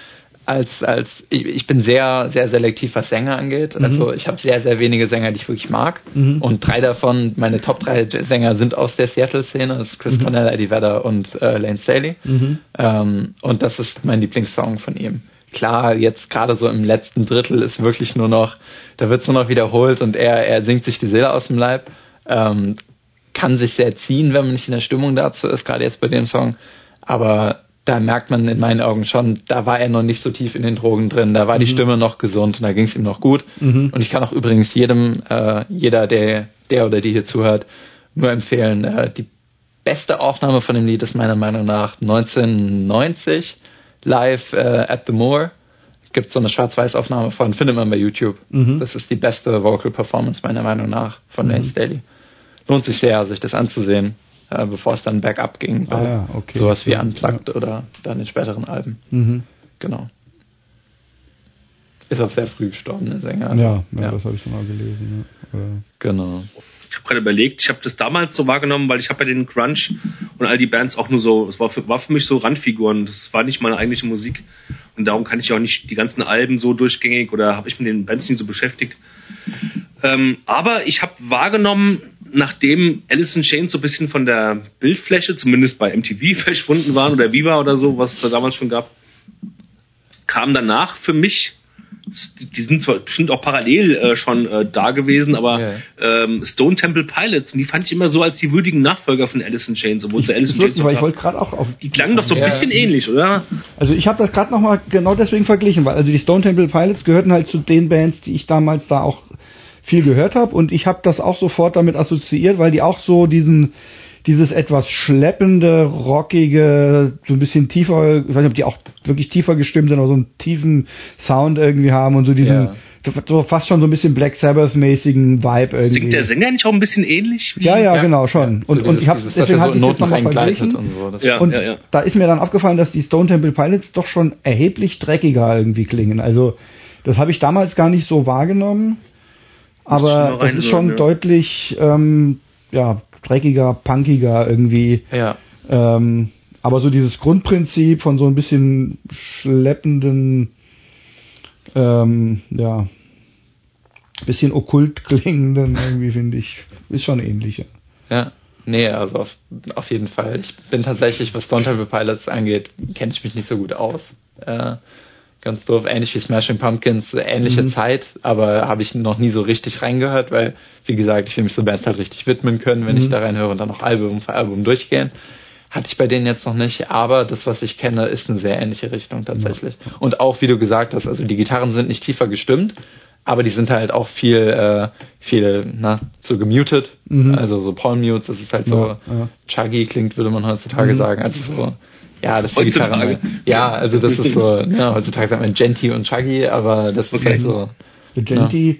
als, als ich, ich bin sehr, sehr selektiv, was Sänger angeht. Also ich habe sehr, sehr wenige Sänger, die ich wirklich mag. Mhm. Und drei davon, meine Top drei Sänger sind aus der Seattle-Szene. Das ist Chris Cornell, Eddie Vedder und äh, Lane Staley. Mhm. Ähm, und das ist mein Lieblingssong von ihm. Klar, jetzt gerade so im letzten Drittel ist wirklich nur noch, da wird es nur noch wiederholt und er, er singt sich die Seele aus dem Leib. Ähm, kann sich sehr ziehen, wenn man nicht in der Stimmung dazu ist, gerade jetzt bei dem Song. Aber da merkt man in meinen Augen schon, da war er noch nicht so tief in den Drogen drin, da war die Stimme noch gesund und da ging es ihm noch gut. Mhm. Und ich kann auch übrigens jedem, äh, jeder, der, der oder die hier zuhört, nur empfehlen, äh, die beste Aufnahme von dem Lied ist meiner Meinung nach 1990 live äh, at the Moor. Gibt so eine Schwarz-Weiß-Aufnahme von, findet man bei YouTube. Mhm. Das ist die beste Vocal Performance meiner Meinung nach von Lane Staley. Lohnt sich sehr, sich das anzusehen, äh, bevor es dann bergab ging. Ah ja, okay. Sowas wie Ja. Unplugged oder dann in späteren Alben. Mhm. Genau. Ist auch sehr früh gestorben, der Sänger. Also, Ja, ja, das habe ich schon mal gelesen. Ja. Äh, Genau. Ich habe gerade überlegt, ich habe das damals so wahrgenommen, weil ich habe ja den Grunge und all die Bands auch nur so, es war für, war für mich so Randfiguren, das war nicht meine eigentliche Musik und darum kann ich auch nicht die ganzen Alben so durchgängig oder habe ich mit den Bands nie so beschäftigt. Ähm, aber ich habe wahrgenommen, nachdem Alice in Chains so ein bisschen von der Bildfläche, zumindest bei MTV [LAUGHS] verschwunden waren oder Viva oder so, was es da damals schon gab, kam danach für mich, die sind zwar bestimmt auch parallel äh, schon äh, da gewesen, aber Ja. ähm, Stone Temple Pilots, und die fand ich immer so als die würdigen Nachfolger von Alice in Chains, obwohl ist in Chains weil ich wollte gerade auch auf Die klangen doch so ein Ja. bisschen ähnlich, oder? Also ich habe das gerade nochmal genau deswegen verglichen, weil also die Stone Temple Pilots gehörten halt zu den Bands, die ich damals da auch viel gehört habe und ich habe das auch sofort damit assoziiert, weil die auch so diesen dieses etwas schleppende, rockige, so ein bisschen tiefer, ich weiß nicht, ob die auch wirklich tiefer gestimmt sind, aber so einen tiefen Sound irgendwie haben und so diesen, so fast schon so ein bisschen Black Sabbath-mäßigen Vibe irgendwie. Singt der Sänger nicht auch ein bisschen ähnlich? Wie? ja, ja, Ja. genau, schon. Und, So und dieses- ich habe deswegen er hatte so ich jetzt Noten nochmal verglichen. und so. Das Ja. Und ja. da ist mir dann aufgefallen, dass die Stone Temple Pilots doch schon erheblich dreckiger irgendwie klingen. Also das habe ich damals gar nicht so wahrgenommen. Aber es ist schon ja. deutlich ähm, ja, dreckiger, punkiger irgendwie. Ja. Ähm, aber so dieses Grundprinzip von so ein bisschen schleppenden, ähm, ja, bisschen okkult klingenden irgendwie, finde ich, ist schon ähnlicher. Ja. Nee, also auf, auf jeden Fall. Ich bin tatsächlich, was Stone Temple Pilots angeht, kenne ich mich nicht so gut aus. Äh, ganz doof, ähnlich wie Smashing Pumpkins, ähnliche mhm. Zeit, aber habe ich noch nie so richtig reingehört, weil, wie gesagt, ich will mich so Bands halt richtig widmen können, wenn mhm. ich da reinhöre und dann noch Album für Album durchgehen. Hatte ich bei denen jetzt noch nicht, aber das, was ich kenne, ist eine sehr ähnliche Richtung tatsächlich. Ja. Und auch, wie du gesagt hast, also die Gitarren sind nicht tiefer gestimmt, aber die sind halt auch viel, äh, viel, na, so gemutet, mhm. also so Palm Mutes, das ist halt so ja, ja. chuggy klingt, würde man heutzutage mhm. sagen, also so ja, das ist die Gitarre. Ja, also das ist so, [LAUGHS] ja, heutzutage sagt man Genty und Chuggy, aber das ist okay. halt so. So Genty. Ja.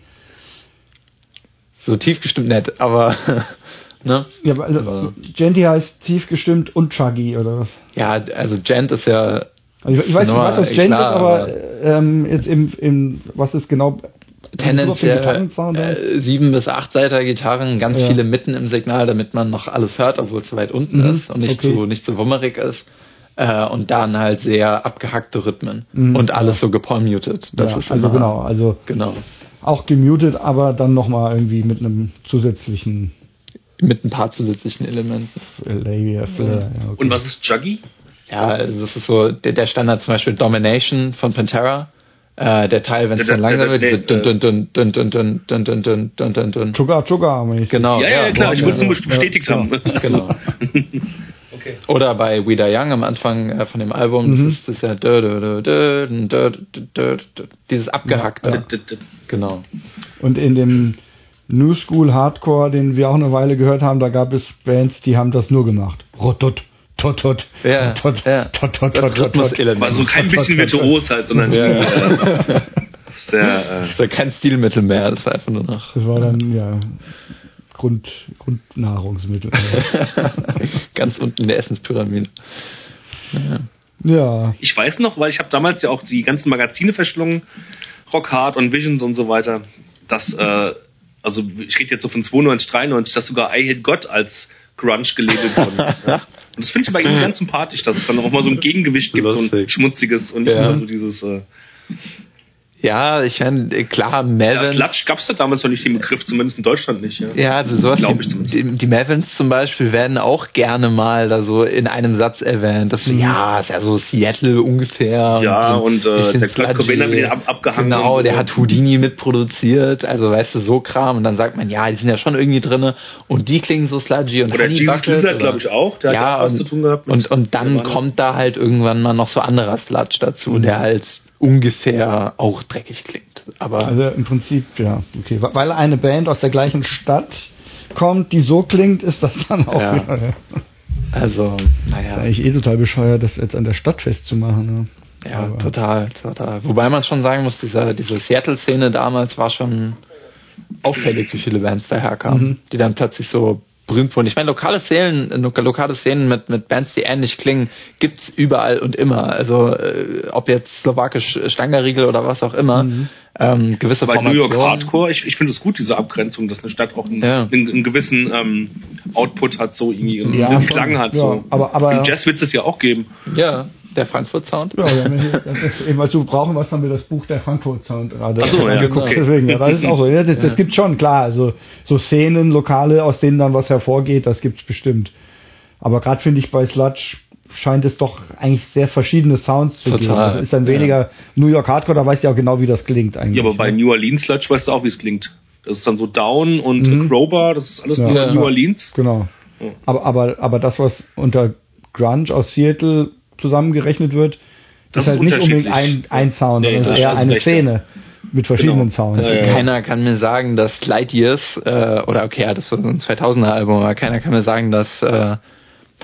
So tiefgestimmt nett, aber [LAUGHS] ne? Ja, aber also, Genty heißt tiefgestimmt und Chuggy, oder was? Ja, also Gent ist ja. Also ich, ich weiß nicht, was das Gent klar, ist, aber ähm, jetzt im, im, was ist genau tendenziell äh, sieben bis acht Seiter Gitarren, ganz ja. viele mitten im Signal, damit man noch alles hört, obwohl es so weit unten mhm. ist und nicht okay. zu nicht zu wummerig ist. Äh, und dann halt sehr abgehackte Rhythmen mhm, und alles so gepolmuted. Das ja, ist also immer, genau, also genau. auch gemutet, aber dann nochmal irgendwie mit einem zusätzlichen mit ein paar zusätzlichen Elementen. Labia, Flair, ja, okay. Und was ist Juggy? Ja, also das ist so der, der Standard zum Beispiel Domination von Pantera. Äh, der Teil, wenn es dann langsam wird, diese dun dun dun dun dun dun dun dun dun dun dun dun. Sugar, Sugar, Genau. Ja, ja, klar, ich wollte es nur bestätigt haben. Genau. Okay. Oder bei We Die Young am Anfang äh, von dem Album, mhm. das ist das ja dieses abgehackte. Ja. Genau. Und in dem New School Hardcore, den wir auch eine Weile gehört haben, da gab es Bands, die haben das nur gemacht. Rotot. Tot, tot. Ja, tot, ja. tot, tot, [LAUGHS] tot, tot, tot. War so kein bisschen virtuos halt, sondern ja. sehr, [LAUGHS] äh, das war kein Stilmittel mehr, das war einfach nur noch. Das war dann, ja. Grund, Grundnahrungsmittel. [LAUGHS] Ganz unten in der Essenspyramide. Ja. ja. Ich weiß noch, weil ich habe damals ja auch die ganzen Magazine verschlungen, Rock Hard und Visions und so weiter, dass, äh, also ich rede jetzt so von 92, 93, dass sogar I Hit God als Grunge gelabelt wurde. [LAUGHS] ja. Und das finde ich bei ihm ganz sympathisch, dass es dann auch mal so ein Gegengewicht gibt, Lustig. so ein schmutziges und nicht ja. immer so dieses äh, ja, ich meine, klar, Melvins. Ja, Sludge gab es ja damals noch nicht den Begriff, zumindest in Deutschland nicht. Ja, ja also sowas Glaube ich zumindest. Die, die Melvins zum Beispiel werden auch gerne mal da so in einem Satz erwähnt. Das, mhm. Ja, ist ja so Seattle ungefähr. Ja, und, so und äh, der Kurt Cobain hat mit ab, abgehangen. Genau, so. der hat Houdini mitproduziert. Also, weißt du, so Kram. Und dann sagt man, ja, die sind ja schon irgendwie drinne und die klingen so sludgy. Und oder Honey Jesus Lizard, glaube ich, auch. Der ja, hat auch was und, zu tun gehabt. Und, und dann kommt da halt irgendwann mal noch so anderer Sludge dazu, mhm. der halt ungefähr auch dreckig klingt. Aber also im Prinzip, ja, okay. Weil eine Band aus der gleichen Stadt kommt, die so klingt, ist das dann auch ja. wieder. Ja. Also, naja. Ist eigentlich eh total bescheuert, das jetzt an der Stadt festzumachen. Ne? Ja, Aber total, total. Wobei man schon sagen muss, diese, diese Seattle-Szene damals war schon auffällig, wie viele Bands daherkamen, mhm. die dann plötzlich so berühmt wurden. Ich meine, lokale Szenen, lokale Szenen mit, mit Bands, die ähnlich klingen, gibt's überall und immer. Also äh, ob jetzt slowakisch Stangerriegel oder was auch immer. Mhm. Ähm, gewisse Bei New York Hardcore, ich, ich finde es gut, diese Abgrenzung, dass eine Stadt auch einen, ja. einen, einen gewissen ähm, Output hat, so irgendwie einen, ja, einen Klang hat. Ja, so. Aber, aber, Im Jazz wird es ja auch geben. Ja, der Frankfurt Sound. Ja, ja eben, weil du brauchen was haben wir das Buch der Frankfurt Sound gerade so, ja, angeguckt. Okay. Deswegen, ja, das ist auch so. Ja, das, das gibt schon klar. Also so Szenen, Lokale, aus denen dann was hervorgeht, das gibt's bestimmt. Aber gerade finde ich bei Sludge scheint es doch eigentlich sehr verschiedene Sounds zu Total, geben. Also ist dann weniger ja. New York Hardcore, da weißt du ja auch genau, wie das klingt eigentlich. Ja, aber bei ne? New Orleans Sludge weißt du auch, wie es klingt. Das ist dann so Down und mhm. Crowbar, das ist alles ja, nur New Orleans. Genau. Ja. Aber, aber, aber das, was unter Grunge aus Seattle zusammengerechnet wird, das ist halt nicht unbedingt ein, ein Sound, nee, sondern eher eine Szene. Ja. Mit verschiedenen genau. Sounds. Also keiner kann mir sagen, dass Light Years, äh, oder okay, das war so ein 2000er Album, aber keiner kann mir sagen, dass äh,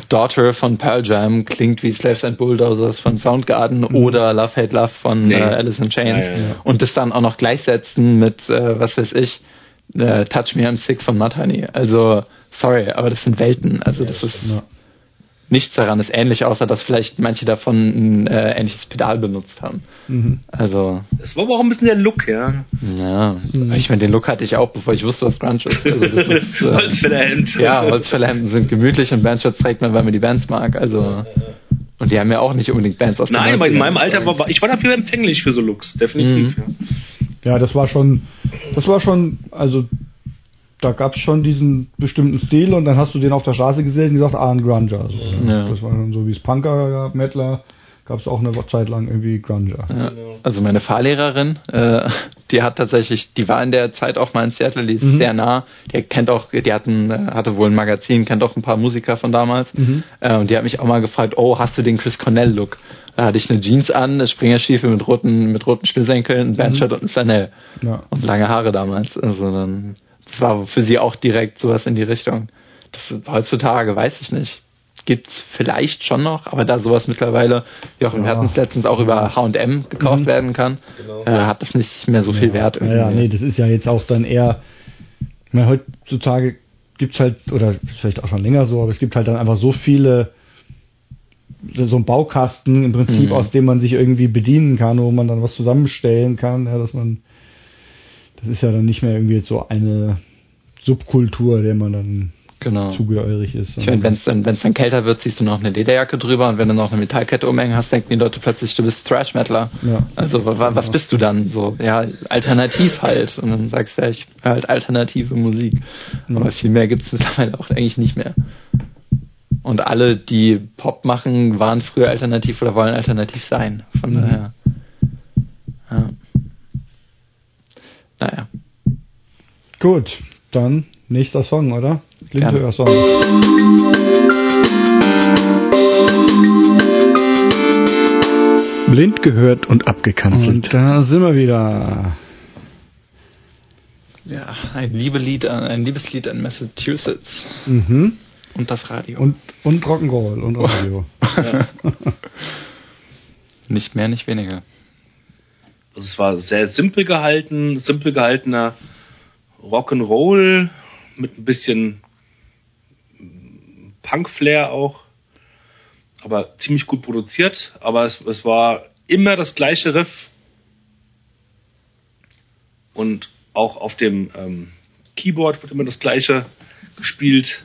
Daughter von Pearl Jam klingt wie Slaves and Bulldozers von Soundgarden mhm. oder Love Hate Love von nee. äh, Alice in Chains ja, ja, ja. und das dann auch noch gleichsetzen mit, äh, was weiß ich, äh, Touch Me I'm Sick von Mudhoney. Also, sorry, aber das sind Welten. Also das ist nichts daran ist ähnlich, außer dass vielleicht manche davon ein äh, ähnliches Pedal benutzt haben. Mhm. Also. Es war aber auch ein bisschen der Look, ja. Ja, mhm. ich meine, den Look hatte ich auch, bevor ich wusste, was Grunge ist. Also das ist [LAUGHS] äh, Holzfällerhemd. Ja, Holzfällerhemden sind gemütlich und Bandshirts trägt man, weil man die Bands mag. Also. Und die haben ja auch nicht unbedingt Bands aus Nein, aber in meinem Alter war ich war dafür empfänglich für so Looks, definitiv. Mhm. Ja. ja, das war schon, das war schon, also da gab es schon diesen bestimmten Stil und dann hast du den auf der Straße gesehen und gesagt, ah, ein Grunger. So, ja. Das war dann so wie es Punker gab, Mettler, gab es auch eine Zeit lang irgendwie Grunger. Ja. Also meine Fahrlehrerin, äh, die hat tatsächlich, die war in der Zeit auch mal in Seattle, die ist mhm. sehr nah, die kennt auch, die hatten, äh, hatte wohl ein Magazin, kennt auch ein paar Musiker von damals mhm. äh, und die hat mich auch mal gefragt, oh, hast du den Chris Cornell Look? Da hatte ich eine Jeans an, eine Springerstiefel mit roten, mit roten Schnürsenkeln, ein Bandshirt mhm. und ein Flanell. Ja. Und lange Haare damals. Also dann das war für sie auch direkt sowas in die Richtung. Das heutzutage, weiß ich nicht. Gibt's vielleicht schon noch, aber da sowas mittlerweile, wie auch im ja. hatten letztens auch über H&M gekauft mhm. werden kann, genau. äh, hat das nicht mehr so viel ja. Wert irgendwie. Ja, nee, das ist ja jetzt auch dann eher, ich meine, heutzutage gibt's halt, oder vielleicht auch schon länger so, aber es gibt halt dann einfach so viele so ein Baukasten im Prinzip, mhm. aus dem man sich irgendwie bedienen kann, wo man dann was zusammenstellen kann, ja, dass man das ist ja dann nicht mehr irgendwie so eine Subkultur, der man dann genau. zugehörig ist. Ich meine, wenn es dann, wenn's dann kälter wird, ziehst du noch eine Lederjacke drüber und wenn du noch eine Metallkette umhängen hast, denken die Leute plötzlich, du bist Thrash-Metaler. Ja. Also was bist du dann? So, ja, alternativ halt. Und dann sagst du ja, ich höre halt alternative Musik. Ja. Aber viel mehr gibt's mittlerweile auch eigentlich nicht mehr. Und alle, die Pop machen, waren früher alternativ oder wollen alternativ sein. Von mhm. daher. Ja. Naja. Gut, dann nächster Song, oder? Blindhörer-Song. Blind gehört und abgekanzelt. Und da sind wir wieder. Ja, ein Liebelied, ein Liebeslied an Massachusetts. Mhm. Und das Radio. Und, und Rock'n'Roll und [LAUGHS] Radio. ja. Nicht mehr, nicht weniger. Also es war sehr simpel gehalten, simpel gehaltener Rock'n'Roll mit ein bisschen Punk-Flair auch, aber ziemlich gut produziert. Aber es, es war immer das gleiche Riff und auch auf dem ähm, Keyboard wird immer das gleiche gespielt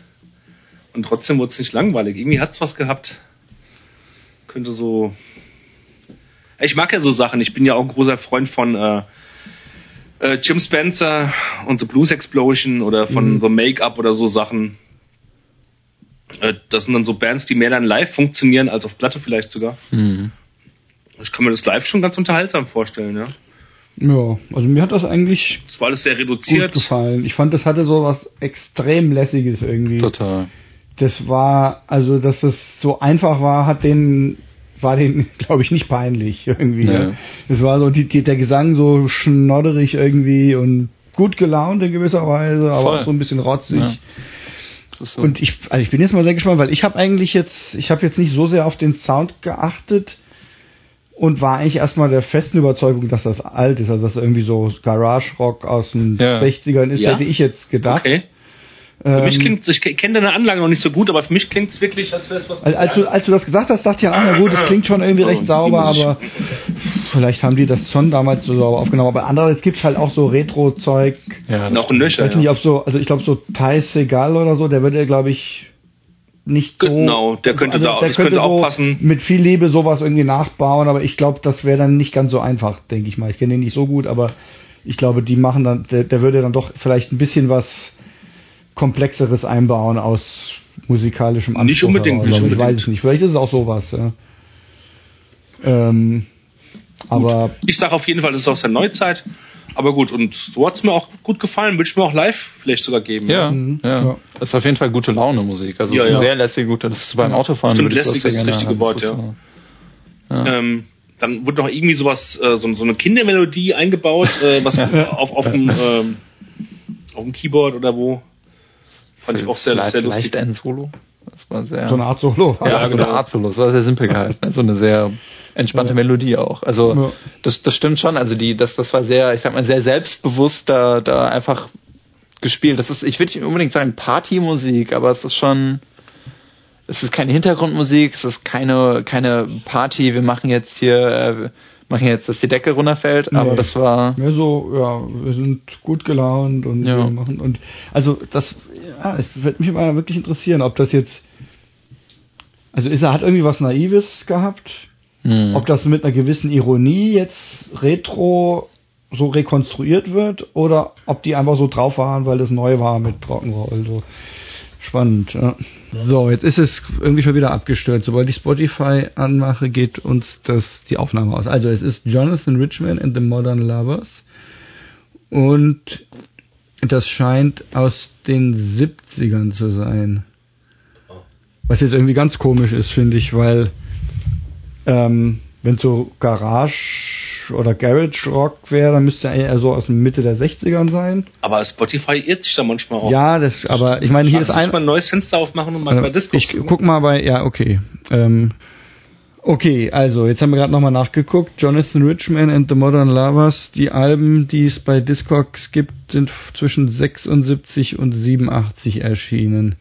und trotzdem wurde es nicht langweilig. Irgendwie hat es was gehabt. Könnte so ich mag ja so Sachen. Ich bin ja auch ein großer Freund von äh, äh, Jim Spencer und so Blues Explosion oder von mhm. so Make-up oder so Sachen. Äh, das sind dann so Bands, die mehr dann live funktionieren als auf Platte vielleicht sogar. Mhm. Ich kann mir das live schon ganz unterhaltsam vorstellen, ja. Ja, also mir hat das eigentlich. Das war alles sehr reduziert. Gut gefallen. Ich fand, das hatte so was extrem lässiges irgendwie. Total. Das war, also, dass es so einfach war, hat den war den, [LAUGHS] glaube ich, nicht peinlich irgendwie. Ja. Es war so die, die, der Gesang so schnodderig irgendwie und gut gelaunt in gewisser Weise, aber Voll. auch so ein bisschen rotzig. Ja. So. Und ich, also ich bin jetzt mal sehr gespannt, weil ich habe eigentlich jetzt, ich habe jetzt nicht so sehr auf den Sound geachtet und war eigentlich erstmal der festen Überzeugung, dass das alt ist, also dass irgendwie so Garage Rock aus den ja. 60ern ist, hätte ich jetzt gedacht. Okay. Für ähm, mich klingt ich kenne deine Anlage noch nicht so gut, aber für mich klingt es wirklich, als wäre es was. Als, als, du, als du das gesagt hast, dachte ich, ah, na gut, das klingt schon irgendwie recht sauber, aber vielleicht haben die das schon damals so sauber aufgenommen. Aber andererseits gibt es halt auch so Retro-Zeug. Ja, noch ein Löcher. Ich weiß nicht, ob so, also ich glaube so Ty Segal oder so, der würde, glaube ich, nicht so. Genau, der könnte also, da der das könnte, könnte auch so passen. Mit viel Liebe sowas irgendwie nachbauen, aber ich glaube, das wäre dann nicht ganz so einfach, denke ich mal. Ich kenne den nicht so gut, aber ich glaube, die machen dann, der, der würde dann doch vielleicht ein bisschen was komplexeres einbauen aus musikalischem Anspruch. Nicht unbedingt, nicht unbedingt. Ich weiß es nicht. Vielleicht ist es auch sowas. Ja. Ähm, aber ich sage auf jeden Fall, das ist aus der Neuzeit. Aber gut, und so hat es mir auch gut gefallen. Würde ich mir auch live vielleicht sogar geben. Ja, mhm. ja. ja. Das ist auf jeden Fall gute Laune Musik. Also ja, ja. sehr lässig, gute. Das ist beim Autofahren. Stimmt, lässig ist das richtige Wort, ja. Ja. Ähm, dann wurde noch irgendwie sowas, äh, so, so, eine Kindermelodie eingebaut, äh, was [LAUGHS] auf, auf, dem, ähm, auf dem Keyboard oder wo. Fand ich auch sehr, vielleicht, sehr lustig. Vielleicht ein Solo. Das war sehr. So eine Art Solo. Ja, ja so eine genau. Art Solo. Das war sehr simpel gehalten. So also eine sehr entspannte ja. Melodie auch. Also ja. das, das stimmt schon. Also die, das, das war sehr, ich sag mal, sehr selbstbewusst da, da einfach gespielt. Das ist, ich würde nicht unbedingt sagen Partymusik, aber es ist schon, es ist keine Hintergrundmusik, es ist keine, keine Party, wir machen jetzt hier, äh, machen jetzt, dass die Decke runterfällt, nee. aber das war. Ja, so, ja, wir sind gut gelaunt und ja. wir machen, und, also, das, ja, es wird mich mal wirklich interessieren, ob das jetzt, also ist er hat irgendwie was Naives gehabt, hm. ob das mit einer gewissen Ironie jetzt retro so rekonstruiert wird oder ob die einfach so drauf waren, weil das neu war mit Trockenroll. So. Spannend, ja. So, jetzt ist es irgendwie schon wieder abgestört. Sobald ich Spotify anmache, geht uns das die Aufnahme aus. Also es ist Jonathan Richman and the Modern Lovers und das scheint aus den 70ern zu sein. Was jetzt irgendwie ganz komisch ist, finde ich, weil ähm, wenn so Garage oder Garage Rock wäre, dann müsste er eher so aus der Mitte der 60ern sein. Aber Spotify irrt sich da manchmal auch. Ja, das, aber ich meine, hier ist ein. mal ein neues Fenster aufmachen und mal äh, bei Disco Ich guck mal bei, ja, okay. Ähm, okay, also, jetzt haben wir gerade nochmal nachgeguckt. Jonathan Richman and the Modern Lovers, die Alben, die es bei Discogs gibt, sind zwischen 76 und 87 erschienen.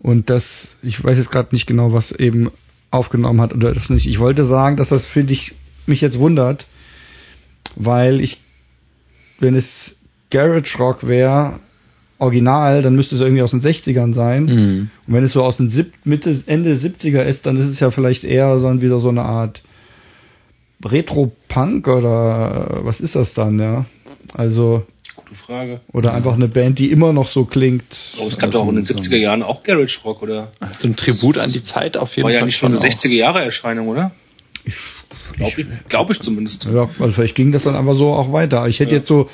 Und das, ich weiß jetzt gerade nicht genau, was eben aufgenommen hat oder das nicht. Ich wollte sagen, dass das finde ich mich jetzt wundert, weil ich, wenn es Garage Rock wäre, original, dann müsste es irgendwie aus den 60ern sein. Mhm. Und wenn es so aus den Sieb Mitte, Ende 70er ist, dann ist es ja vielleicht eher so wieder so eine Art Retro-Punk oder was ist das dann, ja? Also. Gute Frage. Oder einfach eine Band, die immer noch so klingt. Oh, es gab doch auch in den 70er Jahren auch Garage Rock, oder? So ein Tribut an die Zeit auf jeden Fall. War ja nicht schon eine 60er Jahre Erscheinung, oder? Ich Glaube ich, glaub ich zumindest. Ja, also vielleicht ging das dann einfach so auch weiter. Ich hätte ja. jetzt so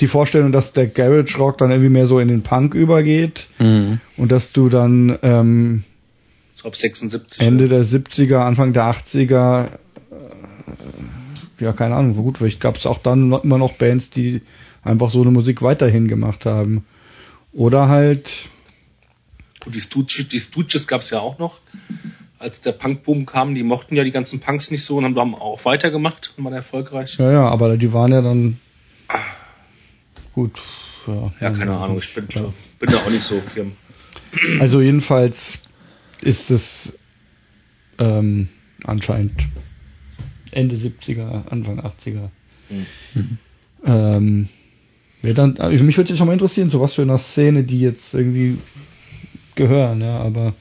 die Vorstellung, dass der Garage Rock dann irgendwie mehr so in den Punk übergeht mhm. und dass du dann ähm, so ab 76 Ende ja. der 70er, Anfang der 80er äh, ja, keine Ahnung, gut, vielleicht gab es auch dann noch, immer noch Bands, die einfach so eine Musik weiterhin gemacht haben. Oder halt. Gut, die Stooges, die Stooges gab es ja auch noch als der Punkboom kam, die mochten ja die ganzen Punks nicht so und haben auch weitergemacht und waren erfolgreich. Ja, ja, aber die waren ja dann gut. Ja, ja keine Ahnung, ich bin, bin da auch nicht so firm. Also jedenfalls ist es ähm, anscheinend Ende 70er, Anfang 80er. Mhm. Ähm, dann, also mich würde jetzt schon mal interessieren, so was für eine Szene die jetzt irgendwie gehören, ja, aber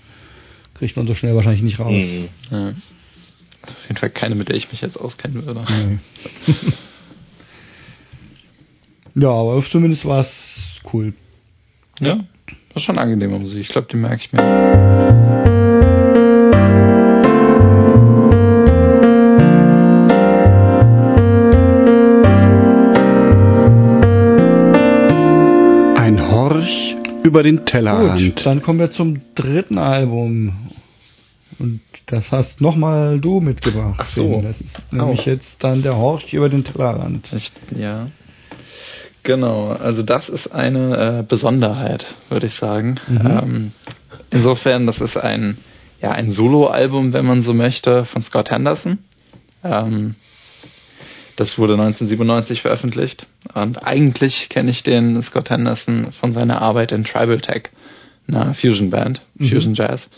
kriegt man so schnell wahrscheinlich nicht raus. Mhm. Ja. Auf jeden Fall keine, mit der ich mich jetzt auskennen würde. Nee. [LAUGHS] ja, aber zumindest war es cool. Ja, war schon angenehme Musik. Ich glaube, die merke ich mir. über den Tellerrand. Gut, dann kommen wir zum dritten Album. Und das hast nochmal du mitgebracht. Ach so. Das ist nämlich oh. jetzt dann der Horch über den Tellerrand. Ich, ja. Genau, also das ist eine äh, Besonderheit, würde ich sagen. Mhm. Ähm, insofern, das ist ein, ja, ein Soloalbum, wenn man so möchte, von Scott Henderson. Ähm, das wurde 1997 veröffentlicht. Und eigentlich kenne ich den Scott Henderson von seiner Arbeit in Tribal Tech, einer Fusion Band, mhm. Fusion Jazz.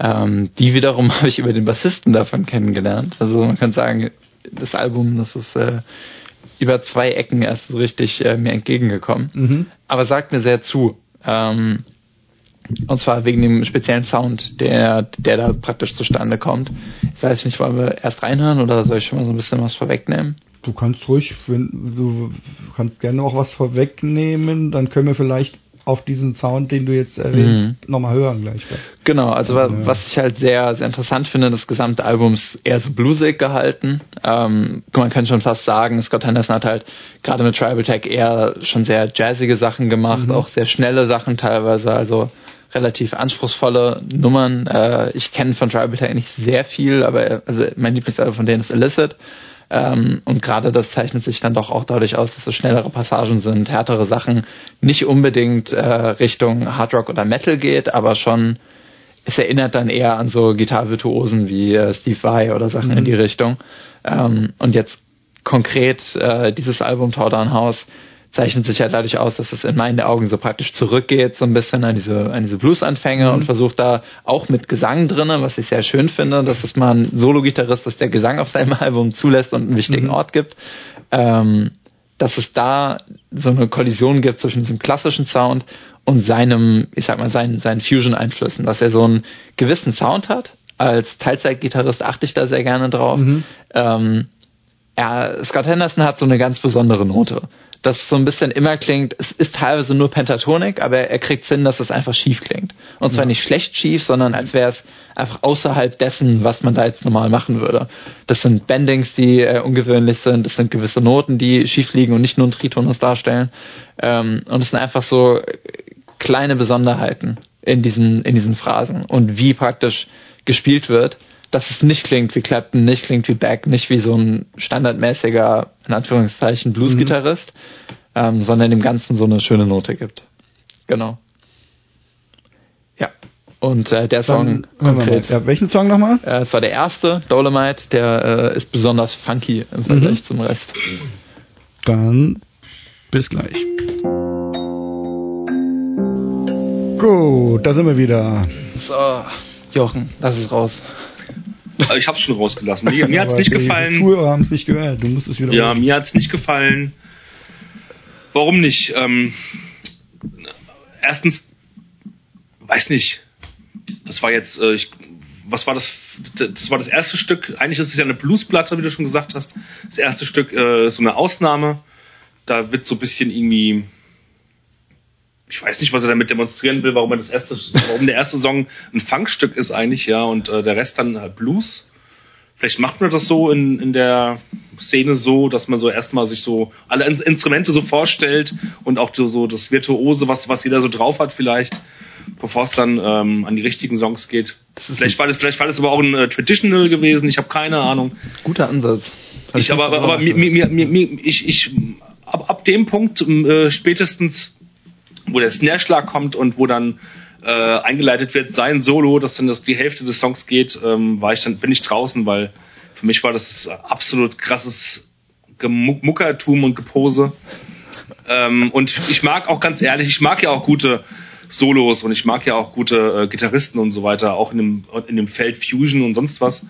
Ähm, die wiederum [LAUGHS] habe ich über den Bassisten davon kennengelernt. Also man kann sagen, das Album, das ist äh, über zwei Ecken erst so richtig äh, mir entgegengekommen. Mhm. Aber sagt mir sehr zu. Ähm, und zwar wegen dem speziellen Sound, der, der da praktisch zustande kommt. Ich weiß nicht, wollen wir erst reinhören oder soll ich schon mal so ein bisschen was vorwegnehmen? Du kannst ruhig, du kannst gerne auch was vorwegnehmen, dann können wir vielleicht auf diesen Sound, den du jetzt erwähnst, mhm. nochmal hören gleich. Genau, also ja. was ich halt sehr, sehr interessant finde, das gesamte Album ist eher so bluesig gehalten. Ähm, man kann schon fast sagen, Scott Henderson hat halt gerade mit Tribal Tech eher schon sehr jazzige Sachen gemacht, mhm. auch sehr schnelle Sachen teilweise, also relativ anspruchsvolle Nummern. Äh, ich kenne von Tribal Tech nicht sehr viel, aber also mein Lieblingsalbum von denen ist Illicit. Ähm, und gerade das zeichnet sich dann doch auch dadurch aus, dass es schnellere Passagen sind, härtere Sachen, nicht unbedingt äh, Richtung Hard Rock oder Metal geht, aber schon, es erinnert dann eher an so Gitarvirtuosen wie äh, Steve Vai oder Sachen mhm. in die Richtung. Ähm, und jetzt konkret äh, dieses Album Towdown House, zeichnet sich ja dadurch aus, dass es in meinen Augen so praktisch zurückgeht, so ein bisschen an diese, an diese Blues-Anfänge mhm. und versucht da auch mit Gesang drinnen, was ich sehr schön finde, dass es mal ein Solo-Gitarrist ist, der Gesang auf seinem [LAUGHS] Album zulässt und einen wichtigen mhm. Ort gibt. Ähm, dass es da so eine Kollision gibt zwischen diesem klassischen Sound und seinem, ich sag mal, seinen, seinen Fusion-Einflüssen, dass er so einen gewissen Sound hat. Als Teilzeitgitarrist achte ich da sehr gerne drauf. Mhm. Ähm, ja, Scott Henderson hat so eine ganz besondere Note das so ein bisschen immer klingt, es ist teilweise nur Pentatonik, aber er kriegt Sinn, dass es einfach schief klingt. Und zwar ja. nicht schlecht schief, sondern als wäre es einfach außerhalb dessen, was man da jetzt normal machen würde. Das sind Bendings, die äh, ungewöhnlich sind, das sind gewisse Noten, die schief liegen und nicht nur ein Tritonus darstellen. Ähm, und es sind einfach so kleine Besonderheiten in diesen, in diesen Phrasen und wie praktisch gespielt wird dass es nicht klingt wie Clapton, nicht klingt wie Beck, nicht wie so ein standardmäßiger, in Anführungszeichen, Blues-Gitarrist, mhm. ähm, sondern dem Ganzen so eine schöne Note gibt. Genau. Ja. Und äh, der Song Dann, konkret. Ja, welchen Song nochmal? Äh, es war der erste, Dolomite, der äh, ist besonders funky im Vergleich mhm. zum Rest. Dann bis gleich. Gut, da sind wir wieder. So, Jochen, lass es raus. Also ich hab's schon rausgelassen. Mir, mir hat's nicht gefallen. Die Tour haben es nicht gehört. Du musst es wieder. Ja, mir hat's nicht gefallen. Warum nicht? Ähm, erstens, weiß nicht. Das war jetzt, äh, ich, was war das? Das war das erste Stück. Eigentlich ist es ja eine Bluesplatte, wie du schon gesagt hast. Das erste Stück äh, so eine Ausnahme. Da wird so ein bisschen irgendwie ich weiß nicht, was er damit demonstrieren will, warum er das erste, warum der erste Song ein Funkstück ist eigentlich, ja, und äh, der Rest dann halt Blues. Vielleicht macht man das so in, in der Szene so, dass man so erstmal sich so alle Instrumente so vorstellt und auch so, so das Virtuose, was, was jeder so drauf hat vielleicht, bevor es dann ähm, an die richtigen Songs geht. vielleicht war das, vielleicht war das aber auch ein äh, Traditional gewesen, ich habe keine Ahnung. Guter Ansatz. Ich aber, aber, aber mir, mir, mir, mir, ich, ich, ab, ab dem Punkt äh, spätestens wo der Snare-Schlag kommt und wo dann äh, eingeleitet wird, sein Solo, dass dann das, die Hälfte des Songs geht, ähm, war ich dann, bin ich draußen, weil für mich war das absolut krasses Gemuckertum und Gepose. Ähm, und ich mag auch ganz ehrlich, ich mag ja auch gute Solos und ich mag ja auch gute äh, Gitarristen und so weiter, auch in dem, in dem Feld Fusion und sonst was.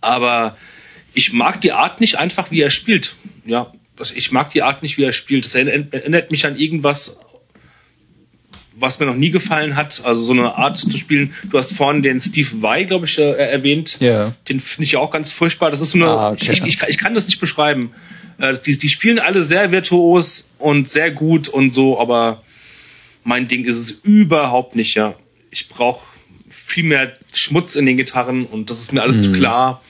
Aber ich mag die Art nicht einfach, wie er spielt. Ja, ich mag die Art nicht, wie er spielt. Das erinnert mich an irgendwas was mir noch nie gefallen hat, also so eine Art zu spielen. Du hast vorhin den Steve Vai, glaube ich, äh, erwähnt. Ja. Den finde ich auch ganz furchtbar. Das ist so eine, ah, okay. ich, ich, ich, kann das nicht beschreiben. Äh, die, die spielen alle sehr virtuos und sehr gut und so, aber mein Ding ist es überhaupt nicht, ja. Ich brauche viel mehr Schmutz in den Gitarren und das ist mir alles mhm. zu klar.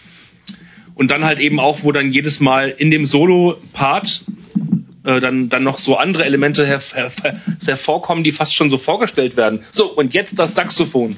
Und dann halt eben auch, wo dann jedes Mal in dem Solo-Part äh, dann, dann noch so andere Elemente her, her, hervorkommen, die fast schon so vorgestellt werden. So, und jetzt das Saxophon.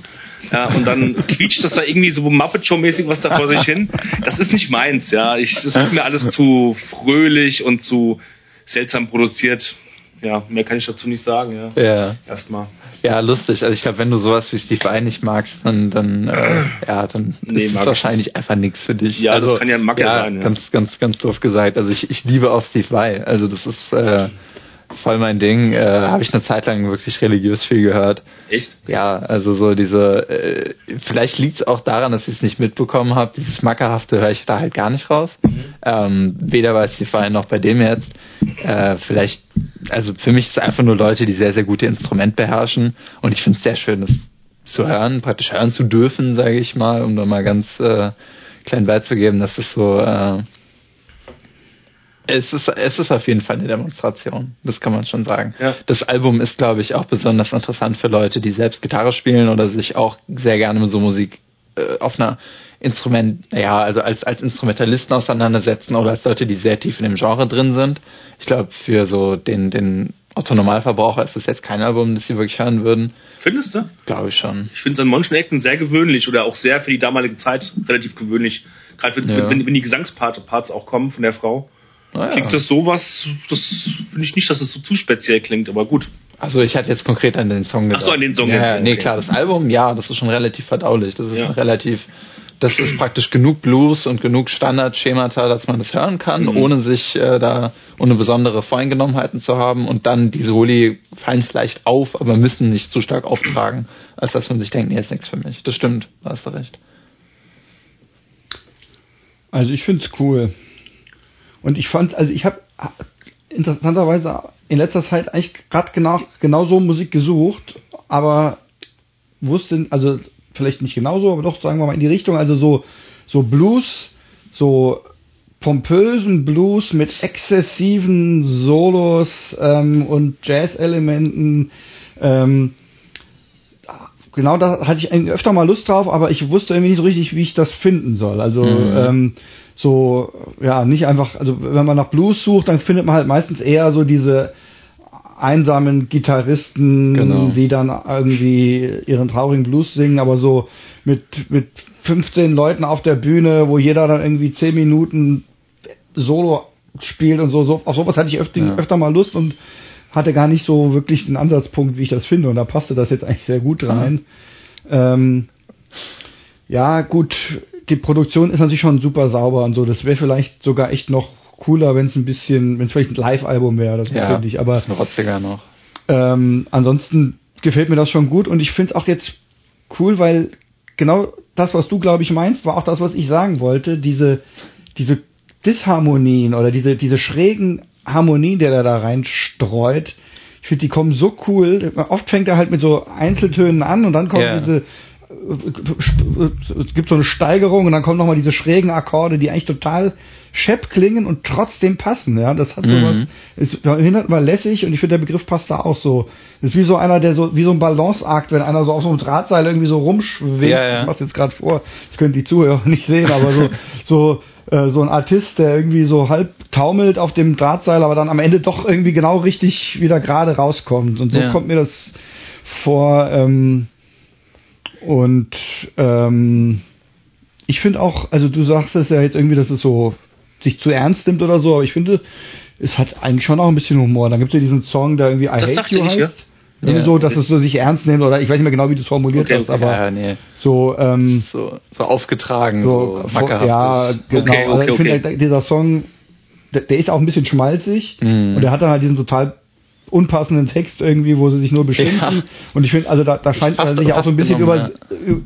Ja, und dann [LAUGHS] quietscht das da irgendwie so Muppet Show-mäßig was da vor sich hin. Das ist nicht meins, ja. Ich, das ist mir alles zu fröhlich und zu seltsam produziert ja, mehr kann ich dazu nicht sagen, ja. Ja. Erstmal. Ja, lustig. Also ich glaube, wenn du sowas wie Steve Vai nicht magst, dann, dann, äh, ja, dann nee, ist es wahrscheinlich ich. einfach nichts für dich. Ja, also, das kann ja ein Macke ja, sein. Ja. Ganz, ganz, ganz doof gesagt. Also ich, ich liebe auch Steve Vai. Also das ist äh, voll mein Ding. Äh, Habe ich eine Zeit lang wirklich religiös viel gehört. Echt? Ja, also so diese, äh, vielleicht liegt es auch daran, dass ich es nicht mitbekommen habe. Dieses Mackerhafte höre ich da halt gar nicht raus. Mhm. Ähm, weder bei Steve Vai noch bei dem jetzt. Äh, vielleicht, also für mich ist es einfach nur Leute, die sehr, sehr gute Instrument beherrschen. Und ich finde es sehr schön, das zu hören, praktisch hören zu dürfen, sage ich mal, um da mal ganz äh, klein beizugeben. Das ist so, äh, es ist, es ist auf jeden Fall eine Demonstration. Das kann man schon sagen. Ja. Das Album ist, glaube ich, auch besonders interessant für Leute, die selbst Gitarre spielen oder sich auch sehr gerne mit so Musik äh, auf einer Instrument, ja, also als, als Instrumentalisten auseinandersetzen oder als Leute, die sehr tief in dem Genre drin sind. Ich glaube, für so den, den Otto-Normalverbraucher ist das jetzt kein Album, das sie wirklich hören würden. Findest du? Glaube ich schon. Ich finde es an manchen Ecken sehr gewöhnlich oder auch sehr für die damalige Zeit relativ gewöhnlich. Gerade wenn, ja. wenn, wenn die Gesangsparts auch kommen von der Frau. Naja. Klingt das sowas, das finde ich nicht, dass es so zu speziell klingt, aber gut. Also ich hatte jetzt konkret an den Song gedacht. Ach so, an den Song ja, jetzt. Nee, okay. klar, das Album, ja, das ist schon relativ verdaulich. Das ist ja. relativ das ist praktisch genug Blues und genug Standardschemata, dass man das hören kann, mhm. ohne sich äh, da ohne besondere Voreingenommenheiten zu haben. Und dann die Soli fallen vielleicht auf, aber müssen nicht zu stark auftragen, als dass man sich denkt, nee, ist nichts für mich. Das stimmt, da hast du recht. Also ich finde es cool. Und ich fand, also ich habe interessanterweise in letzter Zeit eigentlich gerade genau, genau so Musik gesucht, aber wusste, also vielleicht nicht genauso, aber doch sagen wir mal in die Richtung, also so, so Blues, so pompösen Blues mit exzessiven Solos ähm, und Jazz-Elementen. Ähm, genau da hatte ich öfter mal Lust drauf, aber ich wusste irgendwie nicht so richtig, wie ich das finden soll. Also mhm. ähm, so, ja, nicht einfach, also wenn man nach Blues sucht, dann findet man halt meistens eher so diese einsamen Gitarristen, genau. die dann irgendwie ihren traurigen Blues singen, aber so mit, mit 15 Leuten auf der Bühne, wo jeder dann irgendwie 10 Minuten Solo spielt und so, so auf sowas hatte ich öfter, ja. öfter mal Lust und hatte gar nicht so wirklich den Ansatzpunkt, wie ich das finde und da passte das jetzt eigentlich sehr gut rein. Ja, ähm, ja gut, die Produktion ist natürlich schon super sauber und so, das wäre vielleicht sogar echt noch cooler, wenn es ein bisschen, wenn es vielleicht ein Live-Album wäre, das ja, finde ich. Aber ist ein rotziger noch. Ähm, ansonsten gefällt mir das schon gut und ich finde es auch jetzt cool, weil genau das, was du glaube ich meinst, war auch das, was ich sagen wollte. Diese diese Disharmonien oder diese diese schrägen Harmonien, der er da reinstreut. Ich finde, die kommen so cool. Oft fängt er halt mit so Einzeltönen an und dann kommen yeah. diese es gibt so eine Steigerung und dann kommen nochmal diese schrägen Akkorde, die eigentlich total schepp klingen und trotzdem passen. Ja, das hat sowas, mhm. ist hindert mal lässig und ich finde der Begriff passt da auch so. Das ist wie so einer, der so wie so ein Balanceakt, wenn einer so auf so einem Drahtseil irgendwie so rumschwingt. Ja, ja. Ich mach's jetzt gerade vor, das können die Zuhörer [LAUGHS] nicht sehen, aber so so äh, so ein Artist, der irgendwie so halb taumelt auf dem Drahtseil, aber dann am Ende doch irgendwie genau richtig wieder gerade rauskommt. Und so ja. kommt mir das vor. Ähm, und ähm, ich finde auch, also du sagst es ja jetzt irgendwie, dass es so sich zu ernst nimmt oder so, aber ich finde, es hat eigentlich schon auch ein bisschen Humor. Dann gibt es ja diesen Song, der irgendwie I das Hate You heißt. Ja. Irgendwie ja. so, dass es so sich ernst nimmt oder ich weiß nicht mehr genau, wie du es formuliert okay, hast, aber ja, nee. so, ähm, so so aufgetragen, so, so Ja, genau. Okay, okay, also ich finde, dieser Song, der, der, ist auch ein bisschen schmalzig mhm. und der hat dann halt diesen total unpassenden Text irgendwie, wo sie sich nur beschimpfen. Ja. Und ich finde, also da, da scheint er sich auch so ein bisschen über, ja.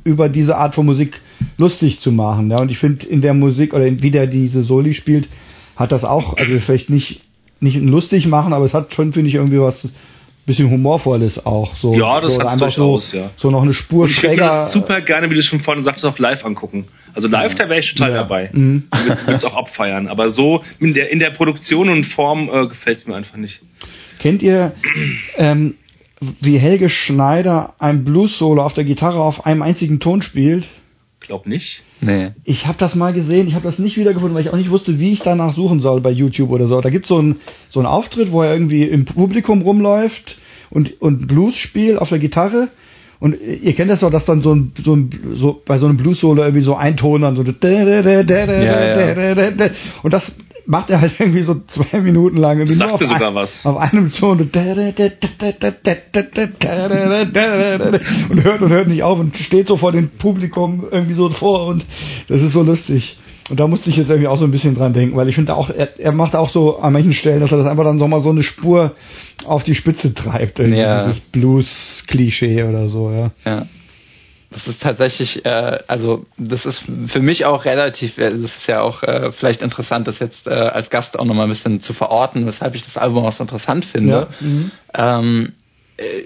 über diese Art von Musik lustig zu machen. Ja. Und ich finde, in der Musik oder in, wie der diese Soli spielt, hat das auch, also vielleicht nicht, nicht lustig machen, aber es hat schon, finde ich, irgendwie was bisschen humorvolles auch. So, ja, das so, hat durchaus, so, ja. So noch eine Spur und ich würde das super gerne, wie du schon vorhin sagtest, auch live angucken. Also live, ja. da wäre ich total ja. dabei. Mhm. Würde es auch abfeiern. Aber so in der, in der Produktion und Form äh, gefällt es mir einfach nicht. Kennt ihr, ähm, wie Helge Schneider ein Blues-Solo auf der Gitarre auf einem einzigen Ton spielt? Glaub nicht. Nee. Ich habe das mal gesehen, ich habe das nicht wiedergefunden, weil ich auch nicht wusste, wie ich danach suchen soll bei YouTube oder so. Da gibt's so einen so einen Auftritt, wo er irgendwie im Publikum rumläuft und und Blues spielt auf der Gitarre und ihr kennt das doch, dass dann so ein, so ein so bei so einem Blues Solo irgendwie so ein Ton dann so ja, ja. und das macht er halt irgendwie so zwei Minuten lang. Das sagt mir sogar ein, was. Auf einem Ton. Und hört und hört nicht auf und steht so vor dem Publikum irgendwie so vor und das ist so lustig. Und da musste ich jetzt irgendwie auch so ein bisschen dran denken, weil ich finde auch, er, er macht auch so an manchen Stellen, dass er das einfach dann so mal so eine Spur auf die Spitze treibt. Irgendwie ja. Dieses Blues-Klischee oder so, ja. Ja. Das ist tatsächlich, äh, also das ist für mich auch relativ, äh, das ist ja auch äh, vielleicht interessant, das jetzt äh, als Gast auch nochmal ein bisschen zu verorten, weshalb ich das Album auch so interessant finde. Ja. Mhm. Ähm, äh,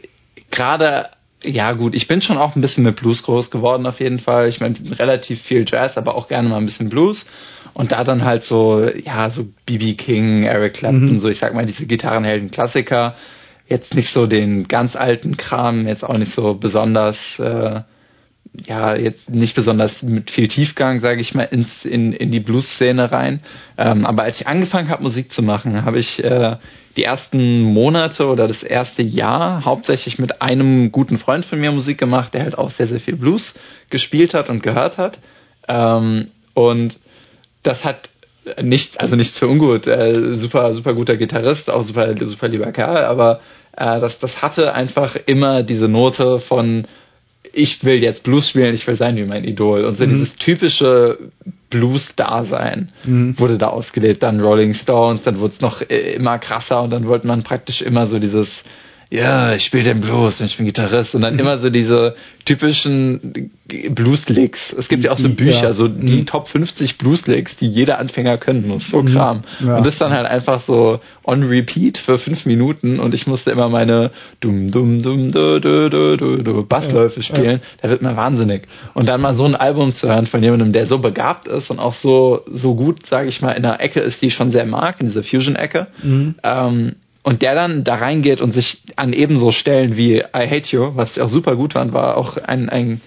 Gerade, ja gut, ich bin schon auch ein bisschen mit Blues groß geworden auf jeden Fall. Ich meine, relativ viel Jazz, aber auch gerne mal ein bisschen Blues. Und da dann halt so, ja, so B.B. King, Eric Clapton, mhm. so ich sag mal, diese Gitarrenhelden-Klassiker. Jetzt nicht so den ganz alten Kram, jetzt auch nicht so besonders äh, ja jetzt nicht besonders mit viel Tiefgang, sage ich mal, ins in, in die Blues-Szene rein. Ähm, aber als ich angefangen habe, Musik zu machen, habe ich äh, die ersten Monate oder das erste Jahr hauptsächlich mit einem guten Freund von mir Musik gemacht, der halt auch sehr sehr viel Blues gespielt hat und gehört hat. Ähm, und das hat nicht, also nicht zu ungut, äh, super, super guter Gitarrist, auch super, super lieber Kerl, aber äh, das, das hatte einfach immer diese Note von ich will jetzt Blues spielen, ich will sein wie mein Idol. Und so mhm. dieses typische Blues-Dasein mhm. wurde da ausgelebt. Dann Rolling Stones, dann wurde es noch äh, immer krasser und dann wollte man praktisch immer so dieses ja, ich spiele den Blues und ich bin Gitarrist und dann immer so diese typischen Blues-Licks. Es gibt ja auch so Bücher, ja. so die mhm. Top 50 Blues-Licks, die jeder Anfänger können muss. So mhm. Kram. Ja. Und das dann halt einfach so on repeat für fünf Minuten und ich musste immer meine dum dum dum du du du du du Bassläufe spielen. Da wird man wahnsinnig. Und dann mal so ein Album zu hören von jemandem, der so begabt ist und auch so so gut, sage ich mal, in der Ecke ist, die ich schon sehr mag, in dieser Fusion-Ecke. Mhm. Ähm, und der dann da reingeht und sich an ebenso Stellen wie I Hate You, was ich auch super gut fand, war auch ein, ein,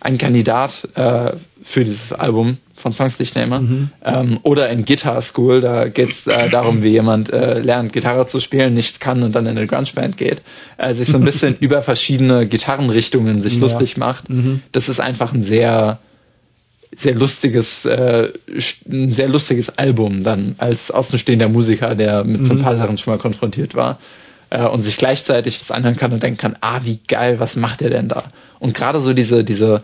ein Kandidat äh, für dieses Album von Songs, die ich nehme. Mhm. Ähm, oder in Guitar School, da geht es äh, darum, wie jemand äh, lernt, Gitarre zu spielen, nichts kann und dann in eine Grunge-Band geht, äh, sich so ein bisschen [LAUGHS] über verschiedene Gitarrenrichtungen sich ja. lustig macht. Mhm. Das ist einfach ein sehr sehr lustiges, äh, ein sehr lustiges Album dann als außenstehender Musiker, der mit mhm. so ein mhm. paar Sachen schon mal konfrontiert war äh, und sich gleichzeitig das anhören kann und denken kann, ah, wie geil, was macht der denn da? Und gerade so diese, diese,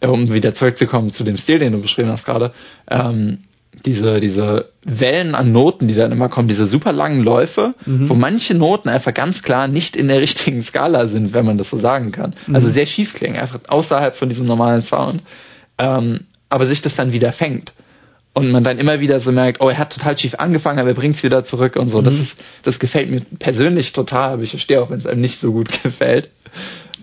um wieder zurückzukommen zu dem Stil, den du beschrieben hast gerade, ähm, diese, diese Wellen an Noten, die dann immer kommen, diese super langen Läufe, mhm. wo manche Noten einfach ganz klar nicht in der richtigen Skala sind, wenn man das so sagen kann. Also mhm. Also sehr schief klingen, einfach außerhalb von diesem normalen Sound. Ähm, aber sich das dann wieder fängt. Und man dann immer wieder so merkt, oh, er hat total schief angefangen, aber er bringt es wieder zurück und so. Mhm. Das ist, das gefällt mir persönlich total, aber ich verstehe auch, wenn es einem nicht so gut [LAUGHS] gefällt.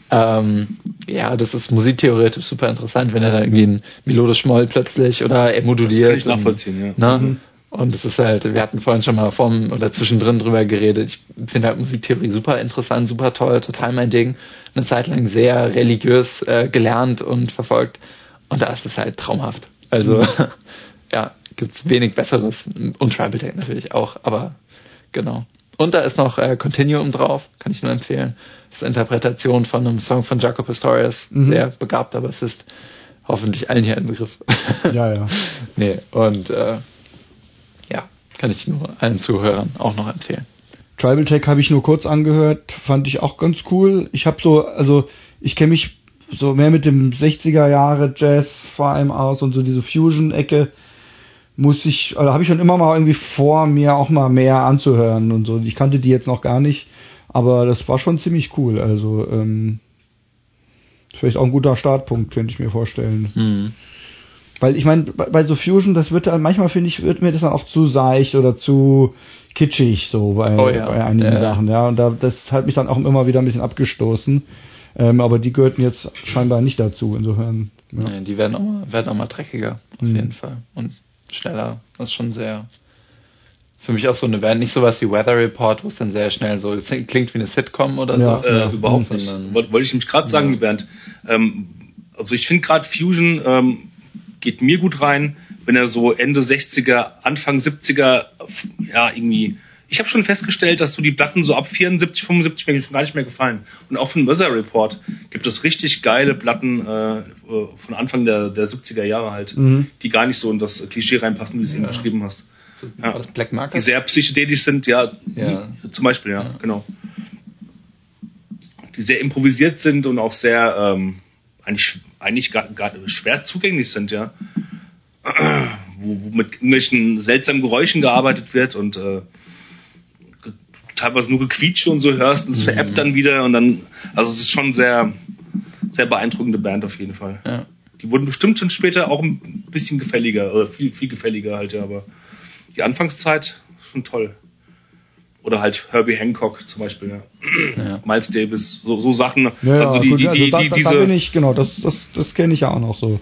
Ähm, ja, das ist musiktheoretisch super interessant, wenn er dann irgendwie ein melodisch Moll plötzlich oder er moduliert. Das kann ich nachvollziehen, und, ja. Ne? Mhm. Und es ist halt, wir hatten vorhin schon mal vorm oder zwischendrin drüber geredet. Ich finde halt Musiktheorie super interessant, super toll, total mein Ding. Eine Zeit lang sehr religiös äh, gelernt und verfolgt. Und da ist es halt traumhaft. Also, mhm. [LAUGHS] ja, gibt's wenig Besseres. Und Tribal Tech natürlich auch, aber genau. Und da ist noch äh, Continuum drauf, kann ich nur empfehlen. Das ist Interpretation von einem Song von Jaco Pastorius. Mhm. Sehr begabt, aber es ist hoffentlich allen hier ein Begriff. [LAUGHS] Ja, ja. [LAUGHS] nee, und äh, ja, kann ich nur allen Zuhörern auch noch empfehlen. Tribal Tech habe ich nur kurz angehört, fand ich auch ganz cool. Ich habe so, also ich kenne mich so mehr mit dem 60er Jahre Jazz vor allem aus und so diese Fusion-Ecke muss ich, also habe ich schon immer mal irgendwie vor, mir auch mal mehr anzuhören und so. Ich kannte die jetzt noch gar nicht, aber das war schon ziemlich cool. Also ähm, vielleicht auch ein guter Startpunkt, könnte ich mir vorstellen. Mhm. Weil ich meine, bei, bei, so Fusion, das wird dann manchmal finde ich, wird mir das dann auch zu seicht oder zu kitschig so bei, oh ja, bei einigen ja. Sachen, ja. Und da das hat mich dann auch immer wieder ein bisschen abgestoßen. Ähm, aber die gehörten jetzt scheinbar nicht dazu, insofern. Ja. Nee, die werden auch, mal, werden auch mal dreckiger, auf mhm. jeden Fall. Und schneller. Das ist schon sehr. Für mich auch so eine Band, nicht sowas wie Weather Report, wo es dann sehr schnell so [LAUGHS] klingt wie eine Sitcom oder ja, so. Äh, ja. Überhaupt nicht. Wollte wollt ich nämlich gerade sagen, ja. Bernd. Ähm, also ich finde gerade Fusion ähm, geht mir gut rein, wenn er so Ende 60er, Anfang 70er ja irgendwie ich habe schon festgestellt, dass so die Platten so ab 74, 75 mir schon gar nicht mehr gefallen. Und auch von Weather Report gibt es richtig geile Platten äh, von Anfang der, der 70er Jahre halt, mhm. die gar nicht so in das Klischee reinpassen, wie du es ja. eben beschrieben hast. So, ja. Black Market? Die sehr psychedelisch sind, ja, ja. zum Beispiel, ja, ja, genau. Die sehr improvisiert sind und auch sehr ähm, eigentlich, eigentlich gar, gar schwer zugänglich sind, ja. [CLEARS THROAT] wo, wo mit irgendwelchen seltsamen Geräuschen gearbeitet wird und äh, teilweise nur Gequietsche und so hörst und es mhm. veräppt dann wieder und dann, also es ist schon sehr, sehr beeindruckende Band auf jeden Fall. Ja. Die wurden bestimmt schon später auch ein bisschen gefälliger, oder viel, viel gefälliger halt, ja, aber die Anfangszeit schon toll. Oder halt Herbie Hancock zum Beispiel, ja. ja. Miles Davis, so, so Sachen. Ja, also die, gut, die, also die, da, die, da, da bin ich, genau, das, das, das kenne ich ja auch noch so.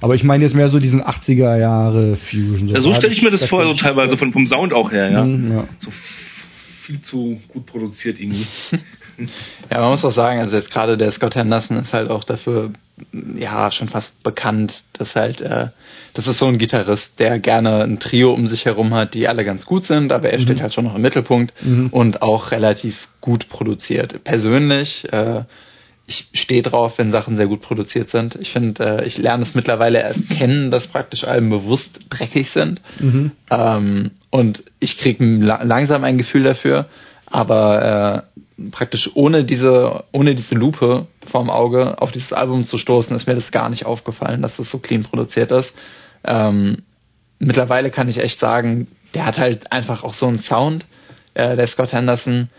Aber ich meine jetzt mehr so diesen 80er Jahre Fusion. So, ja, so stelle ich mir das vor, so teilweise von, vom Sound auch her, ja. Mhm, ja. So viel zu gut produziert irgendwie. [LAUGHS] ja, man muss auch sagen, also jetzt gerade der Scott Henderson ist halt auch dafür, ja, schon fast bekannt, dass halt, äh, das ist so ein Gitarrist, der gerne ein Trio um sich herum hat, die alle ganz gut sind, aber er mhm. steht halt schon noch im Mittelpunkt mhm. und auch relativ gut produziert. Persönlich, äh, ich stehe drauf, wenn Sachen sehr gut produziert sind. Ich finde, äh, ich lerne es mittlerweile erst kennen, dass praktisch Alben bewusst dreckig sind. Mhm. Ähm, und ich kriege langsam ein Gefühl dafür. Aber äh, praktisch ohne diese, ohne diese Lupe vorm Auge auf dieses Album zu stoßen, ist mir das gar nicht aufgefallen, dass das so clean produziert ist. Ähm, mittlerweile kann ich echt sagen, der hat halt einfach auch so einen Sound, äh, der Scott Henderson,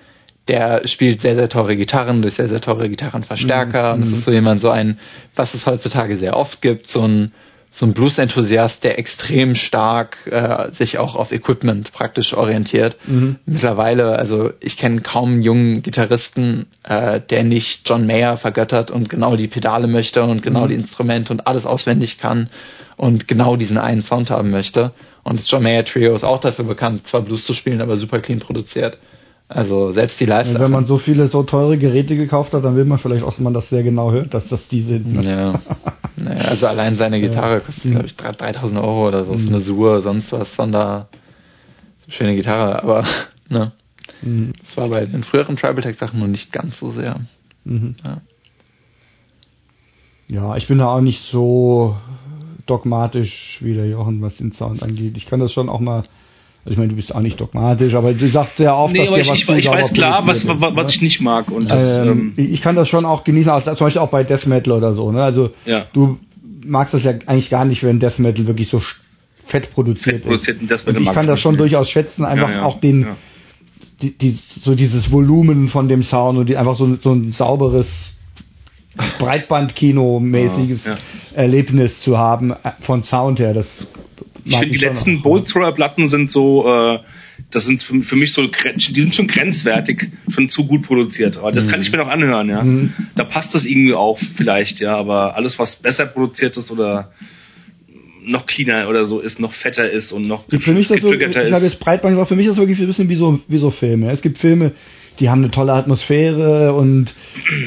der spielt sehr, sehr teure Gitarren durch sehr, sehr teure Gitarrenverstärker. Mhm. Und das ist so jemand, so ein, was es heutzutage sehr oft gibt, so ein, so ein Blues-Enthusiast, der extrem stark äh, sich auch auf Equipment praktisch orientiert. Mhm. Mittlerweile, also ich kenne kaum einen jungen Gitarristen, äh, der nicht John Mayer vergöttert und genau die Pedale möchte und genau mhm. die Instrumente und alles auswendig kann und genau diesen einen Sound haben möchte. Und das John Mayer Trio ist auch dafür bekannt, zwar Blues zu spielen, aber super clean produziert. Also selbst die live Wenn man so viele so teure Geräte gekauft hat, dann will man vielleicht auch, dass man das sehr genau hört, dass das die sind. Ne? Ja. naja, also allein seine Gitarre kostet, glaube ich, 3000 Euro oder so. Mhm. So eine Sur, sonst was, Sonder. Schöne Gitarre, aber [LAUGHS] ne. Mhm. Das war bei den früheren Tribal Tech Sachen nur nicht ganz so sehr. Mhm. Ja. ja, ich bin da auch nicht so dogmatisch wie der Jochen, was den Sound angeht. Ich kann das schon auch mal ich meine, du bist auch nicht dogmatisch, aber du sagst sehr oft, nee, dass aber ich, was ich, ich weiß klar, was, was, was ich nicht mag. Und das, ähm, ähm, ich kann das schon auch genießen, also zum Beispiel auch bei Death Metal oder so. Ne? Also ja. du magst das ja eigentlich gar nicht, wenn Death Metal wirklich so fett produziert fett ist. Death Metal und ich kann das schon durchaus schätzen, einfach ja, ja. auch den, die, die, so dieses Volumen von dem Sound und die, einfach so, so ein sauberes Breitbandkino-mäßiges Erlebnis zu haben äh, von Sound her. Das ich finde, die letzten Bolt Thrower Platten sind so, äh, das sind für, für, mich so, die sind schon grenzwertig, schon zu gut produziert. Aber das mhm. kann ich mir noch anhören, ja. Mhm. Da passt das irgendwie auch vielleicht, ja. Aber alles, was besser produziert ist oder noch cleaner oder so ist, noch fetter ist und noch für mich das so, ich habe jetzt Breitband gesagt, für mich ist das wirklich ein bisschen wie so, wie so Filme. Es gibt Filme, die haben eine tolle Atmosphäre und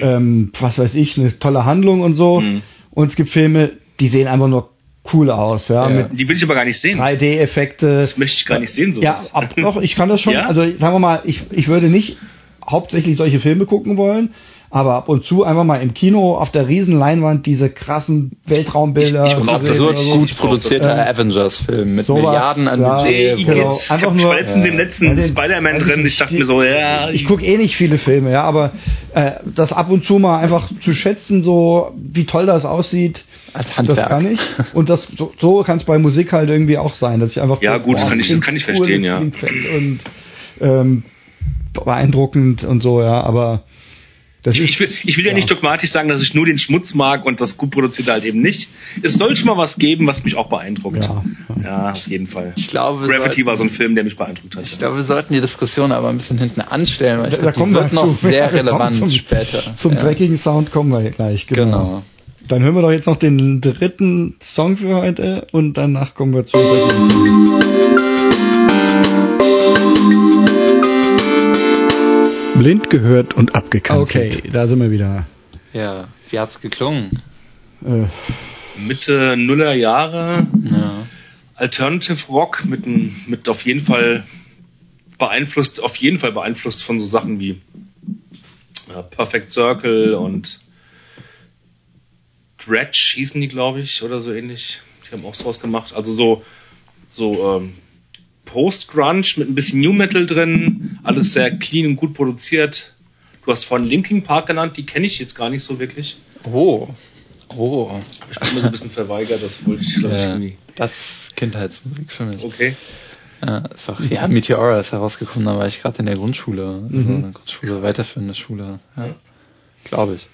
ähm, was weiß ich, eine tolle Handlung und so. Mhm. Und es gibt Filme, die sehen einfach nur cool aus, ja. ja. die will ich aber gar nicht sehen. 3D-Effekte. Das möchte ich gar nicht sehen, sowas. Ja, ab, doch, ich kann das schon. [LAUGHS] ja? Also sagen wir mal, ich, ich würde nicht hauptsächlich solche Filme gucken wollen, aber ab und zu einfach mal im Kino auf der riesen Leinwand diese krassen Weltraumbilder. Ich, ich brauche so ein gut produzierter äh, Avengers-Film mit sowas, Milliarden an ja, Budget. Genau. Ich einfach nur letztens ja. den letzten Spider-Man drin. Ich dachte mir so, ja. Ich, ich gucke eh nicht viele Filme, ja, aber äh, das ab und zu mal einfach zu schätzen, so wie toll das aussieht. Als Handwerk. Das kann ich. Und das so, so kann es bei Musik halt irgendwie auch sein, dass ich einfach ja gut, das kann ich, das kann ich verstehen, ja. Und ähm, beeindruckend und so, ja, aber ich, ich, will, ich will ja. ja. nicht dogmatisch sagen, dass ich nur den Schmutz mag und das gut produzierte halt eben nicht. Es soll schon mal was geben, was mich auch beeindruckt. Ja, ja auf jeden Fall. Ich glaube, Gravity war so ein Film, der mich beeindruckt hat. Ich glaube, wir sollten die Diskussion aber ein bisschen hinten anstellen, weil ich da, glaube, die wird noch zu, sehr [LAUGHS] relevant zum, später. Zum ja. dreckigen Sound kommen wir gleich. Genau. genau. Dann hören wir doch jetzt noch den dritten Song für heute und danach kommen wir zum Blind gehört und abgekanzelt. Okay, da sind wir wieder. Ja, wie hat's geklungen? Äh. Mitte Nuller Jahre. Ja. Alternative Rock mit, mit auf jeden Fall beeinflusst, auf jeden Fall beeinflusst von so Sachen wie ja, Perfect Circle und Dredge hießen die, glaube ich, oder so ähnlich. Die haben auch sowas gemacht. Also so, so ähm, Post-Grunge mit ein bisschen New Metal drin, alles sehr clean und gut produziert. Du hast vorhin Linkin Park genannt, die kenne ich jetzt gar nicht so wirklich. Oh. Oh. Ich bin immer so ein bisschen verweigert, das wollte ich, glaube ich, nie. Das Kindheitsmusik für mich. Okay. Ja, ist auch, ja, Meteora ist herausgekommen, da war ich gerade in der Grundschule, also mhm. Grundschule, weiterführende Schule, ja. Glaube ich.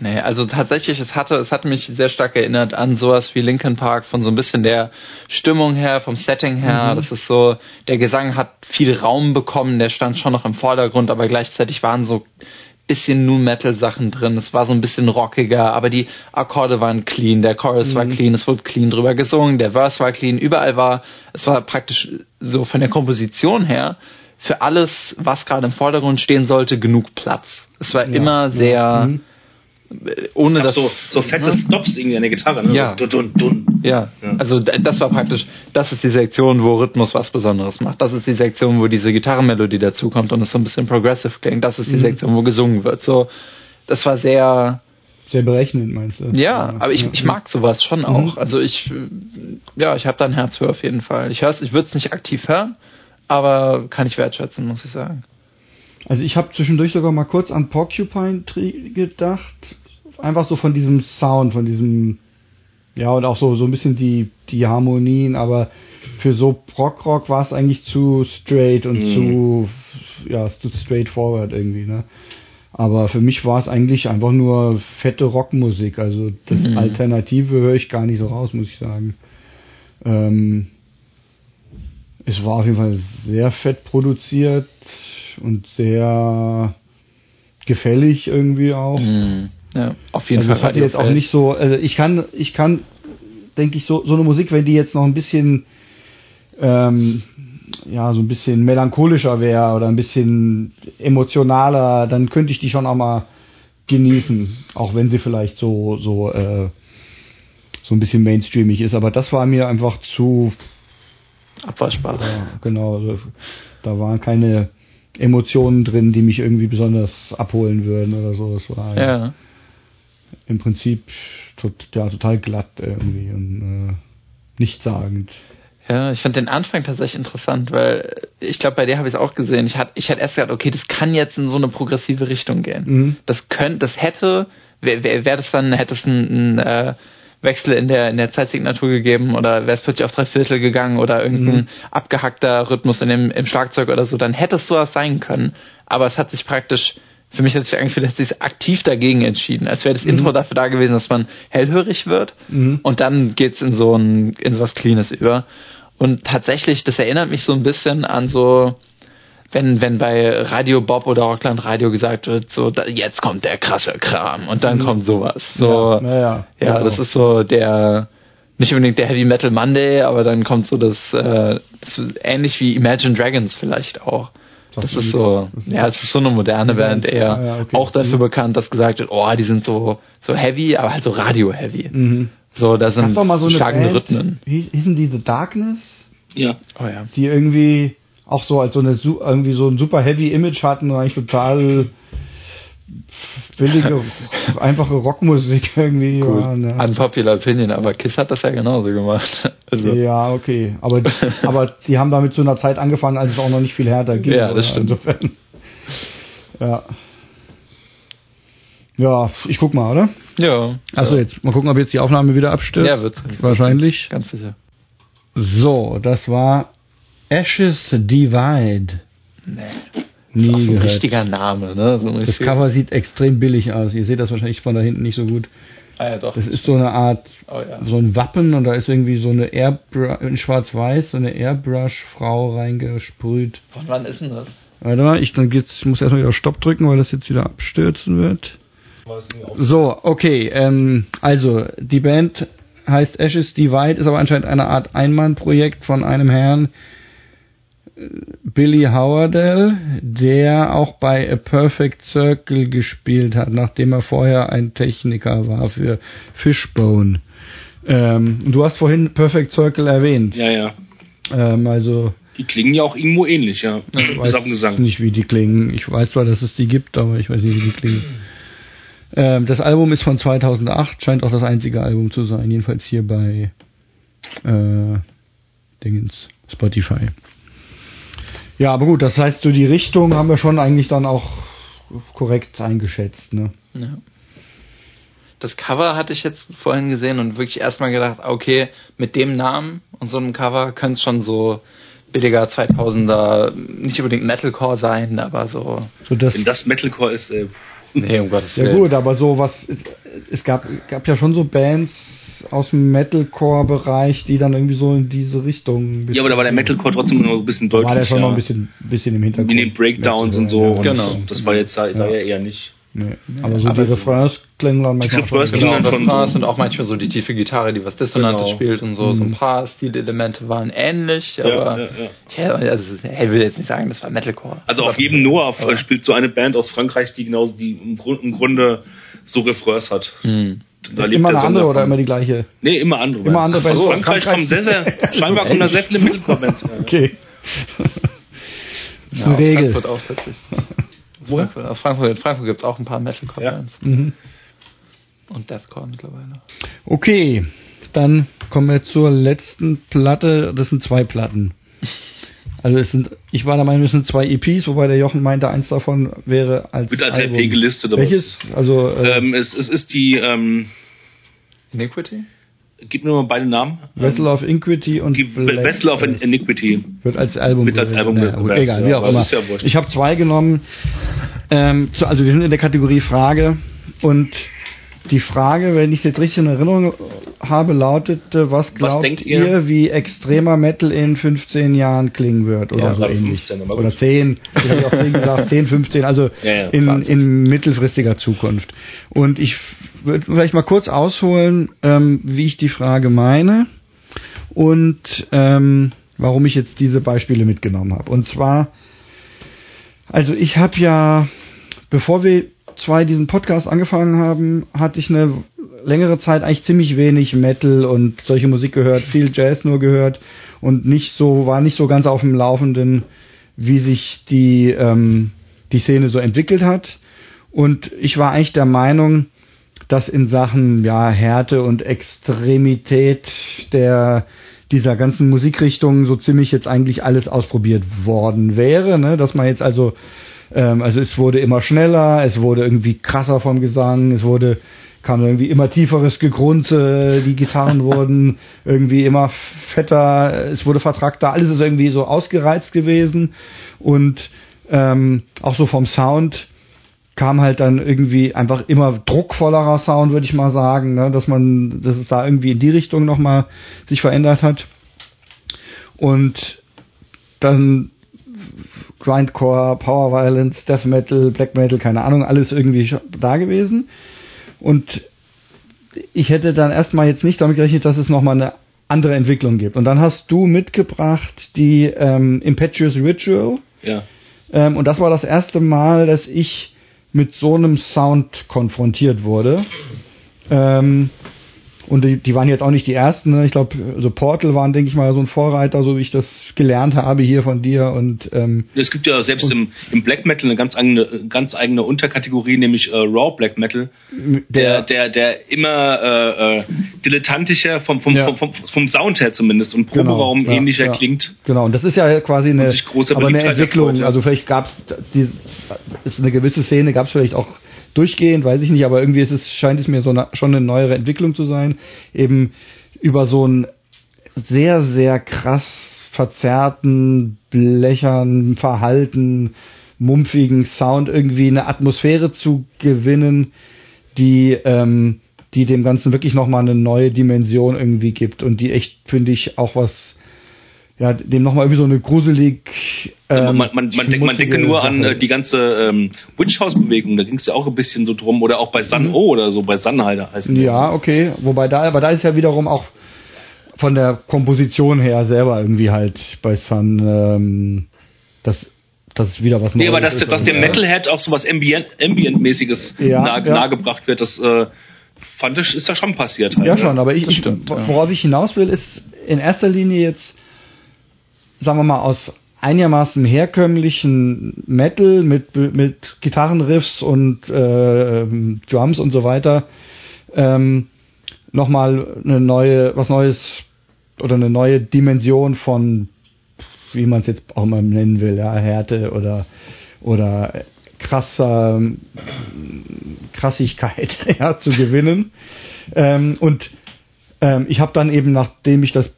Nee, also tatsächlich, es hatte, es hat mich sehr stark erinnert an sowas wie Linkin Park von so ein bisschen der Stimmung her, vom Setting her. Mhm. Das ist so, der Gesang hat viel Raum bekommen, der stand schon noch im Vordergrund, aber gleichzeitig waren so bisschen Nu Metal Sachen drin. Es war so ein bisschen rockiger, aber die Akkorde waren clean, der Chorus mhm. war clean, es wurde clean drüber gesungen, der Verse war clean, überall war, es war praktisch so von der Komposition her für alles, was gerade im Vordergrund stehen sollte, genug Platz. Es war ja. immer sehr mhm ohne das so, so fette ne? Stops irgendwie an der Gitarre, ne? Ja. Dun, dun, dun. Ja. ja. Also das war praktisch, das ist die Sektion, wo Rhythmus was Besonderes macht. Das ist die Sektion, wo diese Gitarrenmelodie dazukommt und es so ein bisschen progressive klingt. Das ist die mhm. Sektion, wo gesungen wird. So, das war sehr sehr berechnend, meinst du? Ja, aber ich, ich mag sowas schon mhm. auch. Also ich, ja, ich habe da ein Herz für auf jeden Fall. Ich hör's, ich würde es nicht aktiv hören, aber kann ich wertschätzen, muss ich sagen. Also ich habe zwischendurch sogar mal kurz an Porcupine Tree gedacht. Einfach so von diesem Sound, von diesem, ja, und auch so, so ein bisschen die, die Harmonien, aber für so Prog-Rock war es eigentlich zu straight und Mhm. zu, ja, zu straightforward irgendwie, ne? Aber für mich war es eigentlich einfach nur fette Rockmusik. Also das Mhm. Alternative höre ich gar nicht so raus, muss ich sagen. Ähm, es war auf jeden Fall sehr fett produziert und sehr gefällig irgendwie auch. Mhm. Ja, auf jeden Also Fall. es hatte jetzt auch nicht so, also ich kann, ich kann, denke ich, so, so eine Musik, wenn die jetzt noch ein bisschen, ähm, ja, so ein bisschen melancholischer wäre oder ein bisschen emotionaler, dann könnte ich die schon auch mal genießen, auch wenn sie vielleicht so, so, äh, so ein bisschen mainstreamig ist. Aber das war mir einfach zu, abwaschbar. ja, genau, also, da waren keine Emotionen drin, die mich irgendwie besonders abholen würden oder so. Das war Ja. Im Prinzip tot, ja, total glatt irgendwie und äh, nichtssagend. Ja, ich fand den Anfang tatsächlich interessant, weil ich glaube, bei dir habe ich es auch gesehen. Ich hatte ich hatte erst gedacht, okay, das kann jetzt in so eine progressive Richtung gehen. Mhm. Das könnte, das hätte, wäre wär, wär das dann, hätte es einen, einen äh, Wechsel in der in der Zeitsignatur gegeben oder wäre es plötzlich auf drei Viertel gegangen oder irgendein Mhm. abgehackter Rhythmus in dem im Schlagzeug oder so, dann hätte es sowas sein können. Aber es hat sich praktisch für mich hat sich angefühlt, dass sich aktiv dagegen entschieden, als wäre das Intro dafür da gewesen, dass man hellhörig wird Mhm. und dann geht's in so ein in so was Cleanes über. Und tatsächlich, das erinnert mich so ein bisschen an so, wenn, wenn bei Radio Bob oder Rockland Radio gesagt wird, so, da, jetzt kommt der krasse Kram und dann kommt sowas. So, Mhm. Ja, ja, ja. Genau. das ist so der, nicht unbedingt der Heavy Metal Monday, aber dann kommt so das, äh, das ähnlich wie Imagine Dragons vielleicht auch. Das ist so, ja, es ist so eine moderne Band eher. Ja, ja, okay. Auch dafür bekannt, dass gesagt wird, oh, die sind so, so heavy, aber halt so Radio-heavy. Mhm. So, da sind doch mal so eine schlagende Band, Rhythmen. Wie hießen die The Darkness? Ja. Oh ja. Die irgendwie auch so als so eine su- irgendwie so ein super heavy Image hatten und eigentlich total billige, einfache Rockmusik irgendwie Cool. waren. Ja. Unpopular Opinion, aber Kiss hat das ja genauso gemacht. [LAUGHS] Also, Ja, okay. Aber, [LAUGHS] aber die haben damit zu einer Zeit angefangen, als es auch noch nicht viel härter ging. Ja, das stimmt. Insofern. Ja. Ja, ich guck mal, oder? ja. Achso, ja. jetzt mal gucken, ob jetzt die Aufnahme wieder abstürzt. Ja, wird's. Wahrscheinlich. Ganz sicher. So, das war Ashes Divide. Nee. Nie auch so ein gehört. richtiger Name, ne? So Das Cover sieht extrem billig aus. Ihr seht das wahrscheinlich von da hinten nicht so gut. Ah, ja, doch. Das ist so eine Art, oh, ja. so ein Wappen und da ist irgendwie so eine Airbrush, in schwarz-weiß, so eine Airbrush-Frau reingesprüht. Von wann ist denn das? Warte mal, ich, dann geht's, ich muss erstmal wieder Stopp drücken, weil das jetzt wieder abstürzen wird. So, okay, ähm, also die Band heißt Ashes Divide, ist aber anscheinend eine Art Einmannprojekt von einem Herrn, Billy Howardell, der auch bei A Perfect Circle gespielt hat, nachdem er vorher ein Techniker war für Fishbone. Ähm, du hast vorhin Perfect Circle erwähnt. Ja, ja. Ähm, also Die klingen ja auch irgendwo ähnlich, ja. ich den Gesang. nicht, wie die klingen. Ich weiß zwar, dass es die gibt, aber ich weiß nicht, wie die klingen. Ähm, das Album ist von 2008, scheint auch das einzige Album zu sein, jedenfalls hier bei äh, Dingens, Spotify. Ja, aber gut, das heißt, so die Richtung haben wir schon eigentlich dann auch korrekt eingeschätzt, ne? Ja. Das Cover hatte ich jetzt vorhin gesehen und wirklich erstmal gedacht, okay, mit dem Namen und so einem Cover könnte es schon so billiger 2000er, nicht unbedingt Metalcore sein, aber so. So das, Wenn das Metalcore ist, äh, Nee, um Gottes ja gut, aber so was, es, es gab, gab ja schon so Bands aus dem Metalcore-Bereich, die dann irgendwie so in diese Richtung. ja, aber da war der Metalcore trotzdem noch ein bisschen deutlich. war der schon ja. noch ein bisschen, bisschen im Hintergrund. in den Breakdowns und so. Ja, Und Genau. Das war jetzt da, da Ja. ja eher nicht. Nee. Aber so aber die so- Refrains klingen dann manchmal Refrains schon- klingen Genau, dann schon Refrains so. und auch manchmal so die tiefe Gitarre, die was Dissonantes Genau. spielt und so. So ein paar Stilelemente waren ähnlich, aber ja, ja. ja, also, ich will jetzt nicht sagen, das war Metalcore. Also auf jedem Noah spielt so eine Band aus Frankreich, die genauso, die im, Grund, im Grunde so Refrains hat. Hm. Da lebt Immer der eine andere oder immer die gleiche? Nee, immer andere Immer andere Aus Bands. So, Frankreich Frankreich. kommen sehr, sehr, [LAUGHS] scheinbar kommen da sehr viele. Ja. Okay. Das ist Ja, eine aus Regel. Frankfurt auch tatsächlich. Woher? Frankfurt, aus Frankfurt, in Frankfurt gibt es auch ein paar Metalcore-Bands. Mhm. Und Deathcore mittlerweile. Okay, dann kommen wir zur letzten Platte. Das sind zwei Platten. Also es sind, ich war der Meinung, es sind zwei EPs, wobei der Jochen meinte, eins davon wäre als Wird als Album. LP gelistet. aber Welches? Also Es, äh, ähm, es, es ist die, ähm, Iniquity? gib mir mal beide Namen. Vessel of Iniquity und Die Black Vessel of. Iniquity. Wird als Album. Wird als gewählt. Album Ja, gut, egal, ja, wie auch immer. ist ja ich habe zwei genommen. Ähm, zu, also wir sind in der Kategorie Frage und die Frage, wenn ich es jetzt richtig in Erinnerung habe, lautete, was glaubt denkt ihr? ihr, wie extremer Metal in 15 Jahren klingen wird oder Ja, so ähnlich? 15, aber oder gut. 10, ich habe auch 10 gesagt, 10, 15, also Ja, ja, in, 20. in mittelfristiger Zukunft. Und ich würde vielleicht mal kurz ausholen, ähm, wie ich die Frage meine und ähm, warum ich jetzt diese Beispiele mitgenommen habe. Und zwar, also ich habe ja, bevor wir zwei diesen Podcast angefangen haben, hatte ich eine längere Zeit eigentlich ziemlich wenig Metal und solche Musik gehört, viel Jazz nur gehört und nicht so, war nicht so ganz auf dem Laufenden, wie sich die, ähm, die Szene so entwickelt hat. Und ich war eigentlich der Meinung, dass in Sachen ja, Härte und Extremität der dieser ganzen Musikrichtungen so ziemlich jetzt eigentlich alles ausprobiert worden wäre, ne? dass man jetzt also ähm, also es wurde immer schneller, es wurde irgendwie krasser vom Gesang, es wurde kam irgendwie immer tieferes Gegrunze, die Gitarren [LAUGHS] wurden irgendwie immer fetter, es wurde vertrackter, alles ist irgendwie so ausgereizt gewesen und ähm, auch so vom Sound kam halt dann irgendwie einfach immer druckvollerer Sound, würde ich mal sagen, ne? dass man, dass es da irgendwie in die Richtung nochmal sich verändert hat. Und dann Grindcore, Power Violence, Death Metal, Black Metal, keine Ahnung, alles irgendwie da gewesen. Und ich hätte dann erstmal jetzt nicht damit gerechnet, dass es nochmal eine andere Entwicklung gibt. Und dann hast du mitgebracht die ähm, Impetuous Ritual. Ja. Ähm, und das war das erste Mal, dass ich mit so einem Sound konfrontiert wurde. Ähm, und die, die waren jetzt auch nicht die ersten. Ne? Ich glaube, so Portal waren, denke ich mal, so ein Vorreiter, so wie ich das gelernt habe hier von dir. Und ähm, Es gibt ja selbst im, im Black Metal eine ganz eigene, ganz eigene Unterkategorie, nämlich äh, Raw Black Metal, der, der, der immer äh, äh, dilettantischer vom, vom, Ja. vom, vom, vom Sound her zumindest und Proberaum Genau, ja, ähnlicher ja. klingt. Genau, und das ist ja quasi eine, aber eine Entwicklung. erfreut. Also vielleicht gab es ist eine gewisse Szene, gab es vielleicht auch durchgehend, weiß ich nicht, aber irgendwie ist es, scheint es mir so eine, schon eine neuere Entwicklung zu sein, eben über so einen sehr, sehr krass verzerrten, blechern, verhalten, mumpfigen Sound irgendwie eine Atmosphäre zu gewinnen, die ähm, die dem Ganzen wirklich nochmal eine neue Dimension irgendwie gibt und die echt, finde ich, auch was, ja, dem nochmal irgendwie so eine gruselig. Ähm, man, man, man, denkt, man denke nur an Sache. äh, die ganze ähm, Witch House Bewegung, da ging es ja auch ein bisschen so drum, oder auch bei Sun O oder so, bei Sun halt heißt die. Mhm. Ja, okay. Wobei da, aber da ist ja wiederum auch von der Komposition her selber irgendwie halt bei Sun, ähm, das, das ist wieder was Nee, aber Neues dass, ist dass dem Metalhead auch so was Ambient, Ambient-mäßiges Ja, nah, ja. nahegebracht wird, das äh, fand ich, ist da schon passiert halt. Ja, ne? schon, aber ich, ich stimmt, ja. worauf ich hinaus will, ist in erster Linie jetzt, sagen wir mal, aus einigermaßen herkömmlichen Metal mit, mit Gitarrenriffs und äh, Drums und so weiter ähm, nochmal eine neue, was Neues oder eine neue Dimension von, wie man es jetzt auch mal nennen will, ja, Härte oder oder krasser Krassigkeit [LAUGHS] ja, zu gewinnen. Ähm, und ähm, ich habe dann eben, nachdem ich das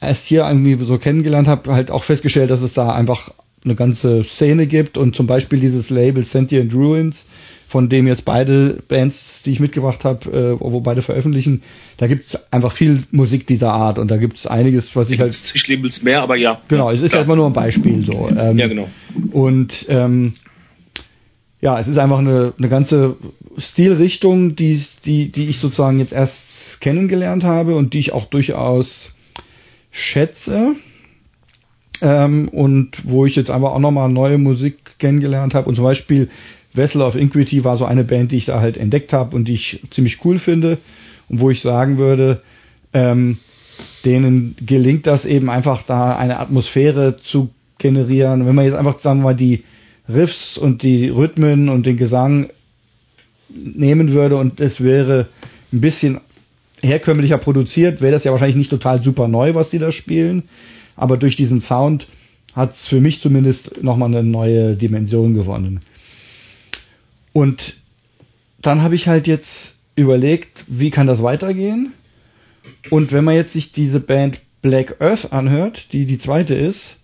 erst hier irgendwie so kennengelernt habe, halt auch festgestellt, dass es da einfach eine ganze Szene gibt und zum Beispiel dieses Label Sentient Ruins, von dem jetzt beide Bands, die ich mitgebracht habe, äh, wo beide veröffentlichen, da gibt es einfach viel Musik dieser Art und da gibt es einiges, was ich halt gibt's zig Labels mehr, aber ja. Genau, es ist Klar. erstmal nur ein Beispiel so. Ähm, Ja, genau. Und ähm, ja, es ist einfach eine, eine ganze Stilrichtung, die, die, die ich sozusagen jetzt erst kennengelernt habe und die ich auch durchaus schätze. Ähm, und wo ich jetzt einfach auch nochmal neue Musik kennengelernt habe. Und zum Beispiel Vessel of Inquity war so eine Band, die ich da halt entdeckt habe und die ich ziemlich cool finde. Und wo ich sagen würde, ähm, denen gelingt das eben einfach da eine Atmosphäre zu generieren. Wenn man jetzt einfach, sagen wir mal, die Riffs und die Rhythmen und den Gesang nehmen würde und es wäre ein bisschen herkömmlicher produziert, wäre das ja wahrscheinlich nicht total super neu, was die da spielen. Aber durch diesen Sound hat es für mich zumindest nochmal eine neue Dimension gewonnen. Und dann habe ich halt jetzt überlegt, wie kann das weitergehen? Und wenn man jetzt sich diese Band Black Earth anhört, die die zweite ist,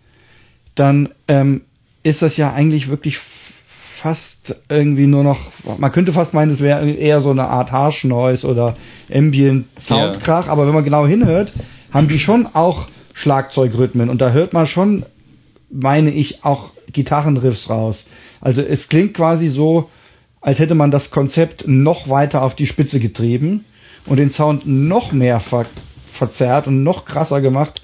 dann ähm, ist das ja eigentlich wirklich fast irgendwie nur noch, man könnte fast meinen, es wäre eher so eine Art Harsh Noise oder Ambient Soundkrach, ja. aber wenn man genau hinhört, haben die schon auch Schlagzeugrhythmen und da hört man schon, meine ich, auch Gitarrenriffs raus. Also es klingt quasi so, als hätte man das Konzept noch weiter auf die Spitze getrieben und den Sound noch mehr ver verzerrt und noch krasser gemacht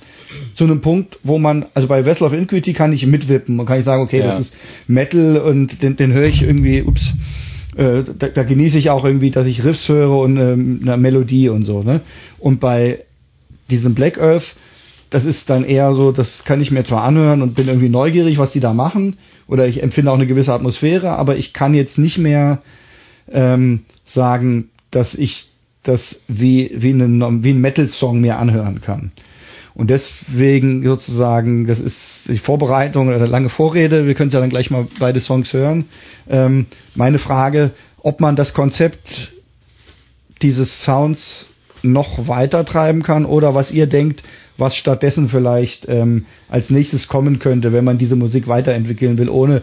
zu einem Punkt, wo man, also bei Vessel of Inquity kann ich mitwippen und kann ich sagen, okay, ja. das ist Metal und den, den höre ich irgendwie, ups, äh, da, da genieße ich auch irgendwie, dass ich Riffs höre und ähm, eine Melodie und so, ne? Und bei diesem Black Earth, das ist dann eher so, das kann ich mir zwar anhören und bin irgendwie neugierig, was die da machen, oder ich empfinde auch eine gewisse Atmosphäre, aber ich kann jetzt nicht mehr ähm, sagen, dass ich das wie, wie, einen, wie ein Metal-Song mir anhören kann. Und deswegen sozusagen, das ist die Vorbereitung oder lange Vorrede, wir können ja dann gleich mal beide Songs hören. Ähm, meine Frage, ob man das Konzept dieses Sounds noch weiter treiben kann oder was ihr denkt, was stattdessen vielleicht ähm, als nächstes kommen könnte, wenn man diese Musik weiterentwickeln will, ohne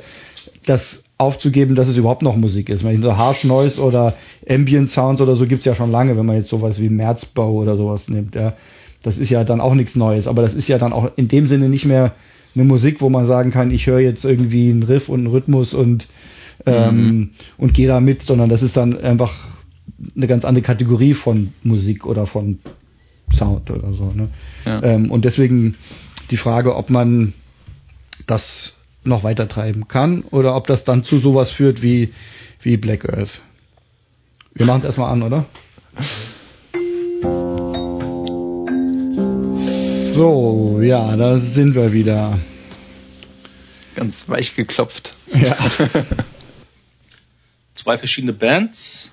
das aufzugeben, dass es überhaupt noch Musik ist. Wenn so Harsh Noise oder Ambient Sounds oder so gibt's ja schon lange, wenn man jetzt sowas wie Märzbau oder sowas nimmt. Ja. Das ist ja dann auch nichts Neues, aber das ist ja dann auch in dem Sinne nicht mehr eine Musik, wo man sagen kann, ich höre jetzt irgendwie einen Riff und einen Rhythmus und ähm, mhm. und gehe da mit, sondern das ist dann einfach eine ganz andere Kategorie von Musik oder von Sound oder so. Ne? Ja. Ähm, und deswegen die Frage, ob man das noch weiter treiben kann oder ob das dann zu sowas führt wie, wie Black Earth. Wir machen es erstmal an, oder? [LAUGHS] So, ja, da sind wir wieder. Ganz weich geklopft. Ja. [LAUGHS] Zwei verschiedene Bands.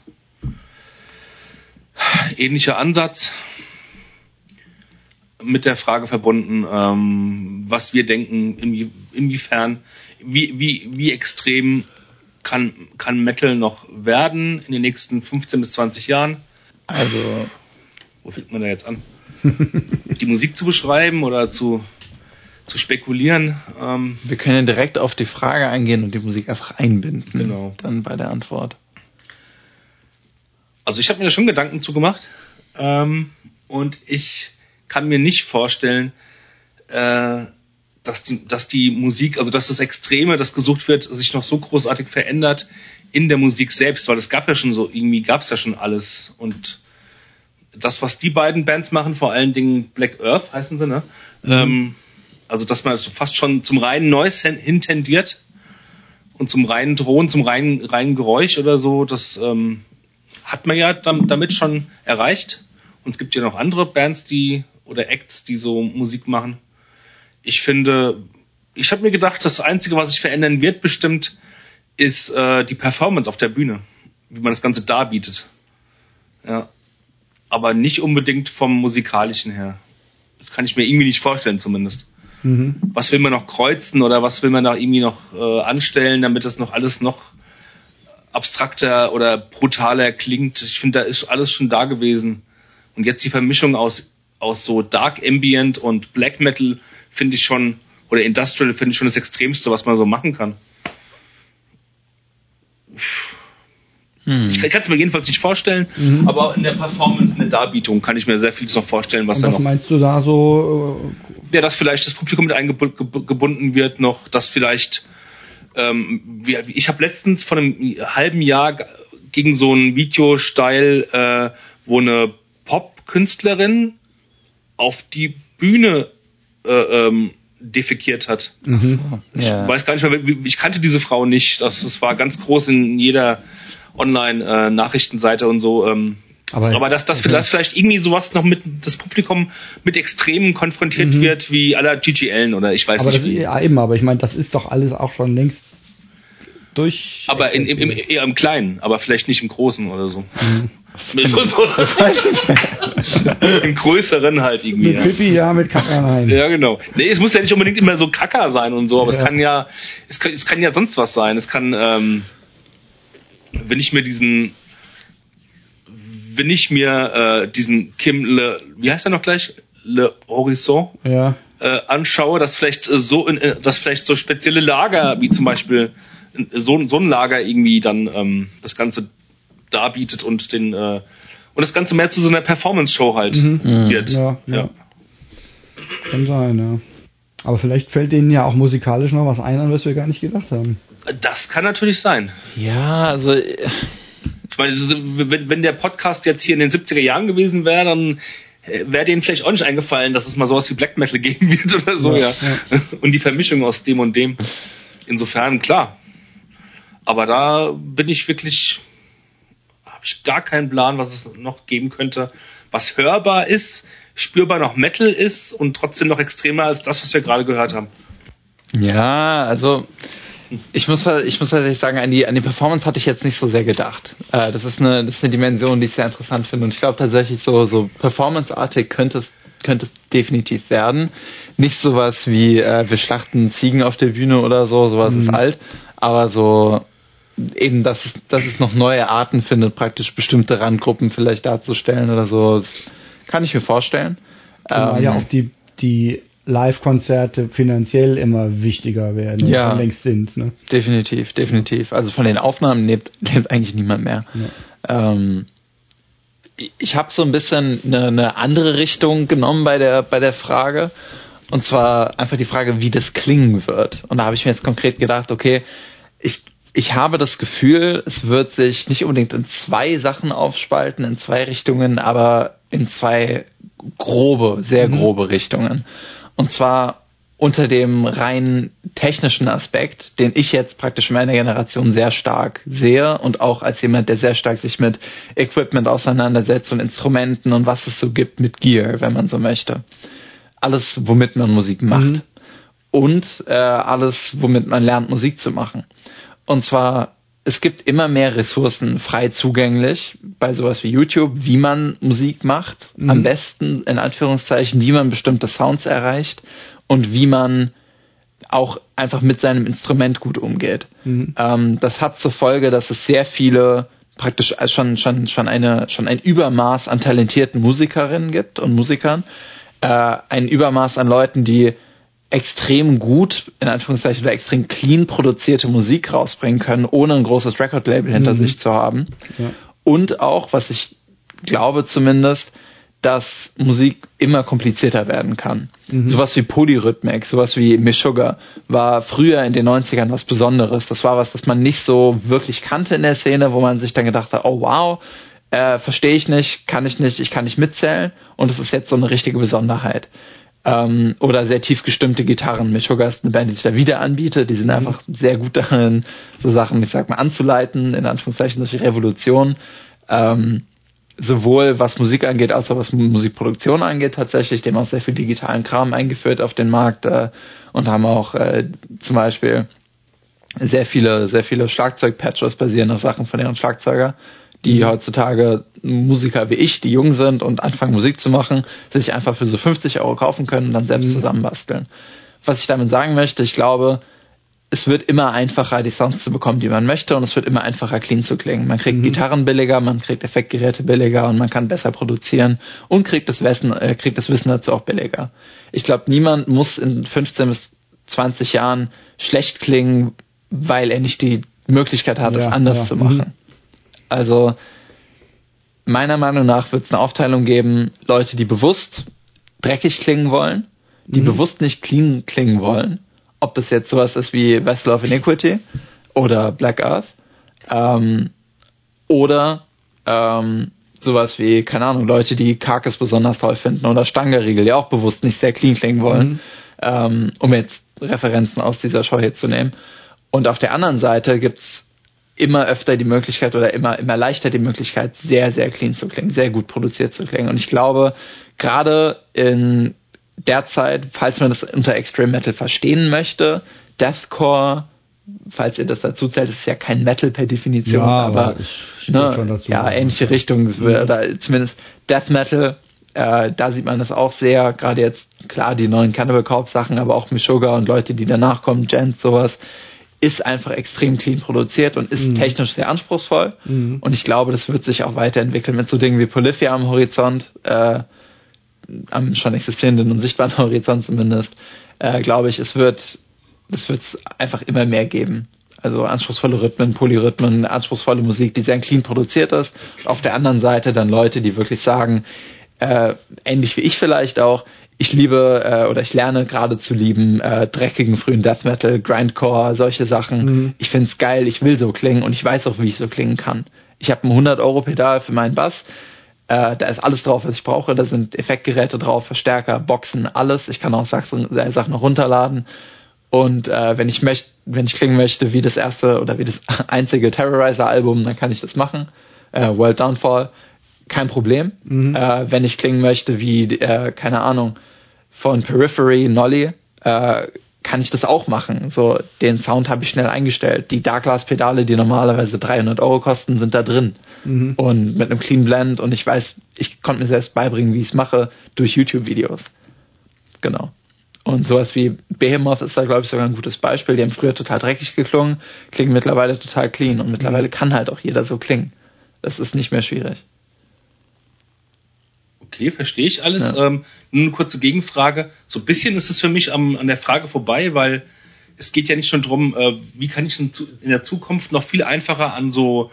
Ähnlicher Ansatz. Mit der Frage verbunden, ähm, was wir denken, inwie, inwiefern, wie, wie, wie extrem kann, kann Metal noch werden in den nächsten 15 bis 20 Jahren? Also, wo fängt man da jetzt an? [LAUGHS] die Musik zu beschreiben oder zu, zu spekulieren. Ähm, Wir können direkt auf die Frage eingehen und die Musik einfach einbinden. Genau. Dann bei der Antwort. Also ich habe mir da schon Gedanken zu gemacht ähm, und ich kann mir nicht vorstellen, äh, dass die, dass die Musik, also dass das Extreme, das gesucht wird, sich noch so großartig verändert in der Musik selbst, weil es gab ja schon so, irgendwie gab es ja schon alles und das, was die beiden Bands machen, vor allen Dingen Black Earth heißen sie, ne? Mhm. Ähm, also, dass man fast schon zum reinen Noise hintendiert und zum reinen Drohnen, zum reinen, reinen Geräusch oder so, das ähm, hat man ja damit schon erreicht. Und es gibt ja noch andere Bands, die oder Acts, die so Musik machen. Ich finde, ich habe mir gedacht, das Einzige, was sich verändern wird, bestimmt, ist äh, die Performance auf der Bühne, wie man das Ganze darbietet. Ja, aber nicht unbedingt vom musikalischen her. Das kann ich mir irgendwie nicht vorstellen zumindest. Mhm. Was will man noch kreuzen oder was will man da irgendwie noch äh, anstellen, damit das noch alles noch abstrakter oder brutaler klingt. Ich finde, da ist alles schon da gewesen. Und jetzt die Vermischung aus, aus so Dark Ambient und Black Metal finde ich schon, oder Industrial finde ich schon das Extremste, was man so machen kann. Uff. Hm. Ich kann es mir jedenfalls nicht vorstellen, mhm. aber in der Performance, in der Darbietung kann ich mir sehr viel noch vorstellen, was Und da was noch. meinst du da so? Äh, ja, dass vielleicht das Publikum mit eingebunden wird, noch, dass vielleicht. Ähm, ich habe letztens vor einem halben Jahr gegen so ein Video steil, äh, wo eine Pop-Künstlerin auf die Bühne äh, ähm, defekiert hat. Mhm. Ich ja. weiß gar nicht mehr, ich kannte diese Frau nicht. Das, das war ganz groß in jeder Online-Nachrichtenseite und so. Ähm, aber, aber dass, dass, dass vielleicht irgendwie sowas noch mit das Publikum mit Extremen konfrontiert mhm. wird, wie aller GGLen oder ich weiß aber nicht. Das, ja, eben, aber ich meine, das ist doch alles auch schon längst durch. Aber in, im, im, eher im Kleinen, aber vielleicht nicht im Großen oder so. Mhm. [LAUGHS] [LAUGHS] Im größeren halt irgendwie. Mit ja. Pippi, ja, mit Kacker rein. Ja, genau. Nee, es muss ja nicht unbedingt immer so Kacker sein und so, aber ja. es kann ja, es kann, es kann ja sonst was sein. Es kann, ähm, wenn ich mir diesen, wenn ich mir äh, diesen Kim Le, wie heißt er noch gleich? Le Horizon? Ja. Äh, anschaue, dass vielleicht äh, so, in, äh, dass vielleicht so spezielle Lager, wie zum Beispiel so, so ein Lager irgendwie dann ähm, das Ganze darbietet und den äh, und das Ganze mehr zu so einer Performance-Show halt mhm. mhm. wird. Ja, ja. ja. Kann sein, ja. Aber vielleicht fällt denen ja auch musikalisch noch was ein, an was wir gar nicht gedacht haben. Das kann natürlich sein. Ja, also. Äh, ich meine, wenn, wenn der Podcast jetzt hier in den 70er Jahren gewesen wäre, dann äh, wäre denen vielleicht auch nicht eingefallen, dass es mal sowas wie Black Metal [LAUGHS] geben wird oder so, ja. ja. [LAUGHS] Und die Vermischung aus dem und dem. Insofern, klar. Aber da bin ich wirklich habe ich gar keinen Plan, was es noch geben könnte, was hörbar ist, spürbar noch Metal ist und trotzdem noch extremer als das, was wir gerade gehört haben. Ja, also ich muss ich muss tatsächlich sagen, an die an die Performance hatte ich jetzt nicht so sehr gedacht. Äh, das ist eine das ist eine Dimension, die ich sehr interessant finde und ich glaube tatsächlich so so Performance-artig könnte es könnte es definitiv werden. Nicht sowas wie äh, wir schlachten Ziegen auf der Bühne oder so, sowas mhm. ist alt, aber so eben, dass es, dass es noch neue Arten findet, praktisch bestimmte Randgruppen vielleicht darzustellen oder so. Das kann ich mir vorstellen. Zumal ähm, ja auch die, die Live-Konzerte finanziell immer wichtiger werden ja, schon längst sind. Ne? Definitiv, definitiv. Also von den Aufnahmen lebt, [LAUGHS] lebt eigentlich niemand mehr. Ja. Ähm, ich habe so ein bisschen eine, eine andere Richtung genommen bei der, bei der Frage. Und zwar einfach die Frage, wie das klingen wird. Und da habe ich mir jetzt konkret gedacht, okay, ich ich habe das Gefühl, es wird sich nicht unbedingt in zwei Sachen aufspalten, in zwei Richtungen, aber in zwei grobe, sehr mhm. grobe Richtungen. Und zwar unter dem rein technischen Aspekt, den ich jetzt praktisch in meiner Generation sehr stark sehe und auch als jemand, der sehr stark sich mit Equipment auseinandersetzt und Instrumenten und was es so gibt mit Gear, wenn man so möchte. Alles, womit man Musik macht. Mhm. Und äh, alles, womit man lernt, Musik zu machen. Und zwar, es gibt immer mehr Ressourcen frei zugänglich bei sowas wie YouTube, wie man Musik macht. Mhm. Am besten, in Anführungszeichen, wie man bestimmte Sounds erreicht und wie man auch einfach mit seinem Instrument gut umgeht. Mhm. Ähm, das hat zur Folge, dass es sehr viele praktisch schon schon schon eine schon ein Übermaß an talentierten Musikerinnen gibt und Musikern, äh, ein Übermaß an Leuten, die extrem gut, in Anführungszeichen, oder extrem clean produzierte Musik rausbringen können, ohne ein großes Record-Label hinter mhm. sich zu haben. Ja. Und auch, was ich glaube zumindest, dass Musik immer komplizierter werden kann. Mhm. Sowas wie Polyrhythmik, sowas wie Meshuggah war früher in den 90ern was Besonderes. Das war was, das man nicht so wirklich kannte in der Szene, wo man sich dann gedacht hat, oh wow, äh, verstehe ich nicht, kann ich nicht, ich kann nicht mitzählen. Und es ist jetzt so eine richtige Besonderheit ähm, oder sehr tief gestimmte Gitarren. Meshuggah ist eine Band, die sich da wieder anbietet. Die sind mhm. einfach sehr gut darin, so Sachen, ich sag mal, anzuleiten, in Anführungszeichen durch die Revolution. Ähm, sowohl was Musik angeht, als auch was Musikproduktion angeht tatsächlich. Die haben auch sehr viel digitalen Kram eingeführt auf den Markt äh, und haben auch äh, zum Beispiel sehr viele, sehr viele Schlagzeugpatches basieren auf Sachen von ihren Schlagzeuger die mhm. heutzutage Musiker wie ich, die jung sind und anfangen Musik zu machen, sich einfach für so 50 Euro kaufen können und dann selbst mhm. zusammenbasteln. Was ich damit sagen möchte, ich glaube, es wird immer einfacher, die Sounds zu bekommen, die man möchte, und es wird immer einfacher, clean zu klingen. Man kriegt mhm. Gitarren billiger, man kriegt Effektgeräte billiger und man kann besser produzieren und kriegt das Wissen, äh, kriegt das Wissen dazu auch billiger. Ich glaube, niemand muss in 15 bis 20 Jahren schlecht klingen, weil er nicht die Möglichkeit hat, ja, anders ja. zu machen. Also meiner Meinung nach wird es eine Aufteilung geben, Leute, die bewusst dreckig klingen wollen, die mhm. bewusst nicht clean klingen wollen. Ob das jetzt sowas ist wie Vessel of Iniquity oder Black Earth. Ähm, oder ähm, sowas wie, keine Ahnung, Leute, die Karkes besonders toll finden oder Stangerriegel, die auch bewusst nicht sehr clean klingen wollen, mhm. ähm, um jetzt Referenzen aus dieser Show hier zu nehmen. Und auf der anderen Seite gibt's immer öfter die Möglichkeit oder immer, immer leichter die Möglichkeit, sehr, sehr clean zu klingen, sehr gut produziert zu klingen. Und ich glaube, gerade in der Zeit, falls man das unter Extreme Metal verstehen möchte, Deathcore falls ihr das dazu zählt, ist ja kein Metal per Definition, ja, aber, ne, dazu, ja, ähnliche Richtung, oder zumindest Death Metal, äh, da sieht man das auch sehr, gerade jetzt, klar, die neuen Cannibal Corpse Sachen, aber auch Mishuga und Leute, die danach kommen, Gents, sowas, ist einfach extrem clean produziert und ist mhm. technisch sehr anspruchsvoll. Mhm. Und ich glaube, das wird sich auch weiterentwickeln mit so Dingen wie Polyphia am Horizont, äh, am schon existierenden und sichtbaren [LAUGHS] Horizont zumindest, äh, glaube ich, es wird, es wird einfach immer mehr geben. Also anspruchsvolle Rhythmen, Polyrhythmen, anspruchsvolle Musik, die sehr clean produziert ist. Auf der anderen Seite dann Leute, die wirklich sagen, äh, ähnlich wie ich vielleicht auch, ich liebe äh, oder ich lerne gerade zu lieben äh, dreckigen frühen Death Metal, Grindcore, solche Sachen. Mhm. Ich find's geil, ich will so klingen und ich weiß auch, wie ich so klingen kann. Ich habe ein 100 Euro Pedal für meinen Bass. Äh, da ist alles drauf, was ich brauche. Da sind Effektgeräte drauf, Verstärker, Boxen, alles. Ich kann auch Sachen, äh, Sachen runterladen. Und äh, wenn ich möchte, wenn ich klingen möchte wie das erste oder wie das [LAUGHS] einzige Terrorizer-Album, dann kann ich das machen. Äh, World Downfall kein Problem. Mhm. Äh, wenn ich klingen möchte wie, äh, keine Ahnung, von Periphery, Nolly, äh, kann ich das auch machen. So, den Sound habe ich schnell eingestellt. Die Darkglass-Pedale, die normalerweise 300 Euro kosten, sind da drin. Mhm. Und mit einem Clean Blend und ich weiß, ich konnte mir selbst beibringen, wie ich es mache, durch YouTube-Videos. Genau. Und sowas wie Behemoth ist da, glaube ich, sogar ein gutes Beispiel. Die haben früher total dreckig geklungen, klingen mittlerweile total clean und mittlerweile mhm. kann halt auch jeder so klingen. Das ist nicht mehr schwierig. Okay, verstehe ich alles. Ja. Ähm, nur eine kurze Gegenfrage. So ein bisschen ist es für mich am, an der Frage vorbei, weil es geht ja nicht schon drum, äh, wie kann ich in, in, der Zukunft noch viel einfacher an so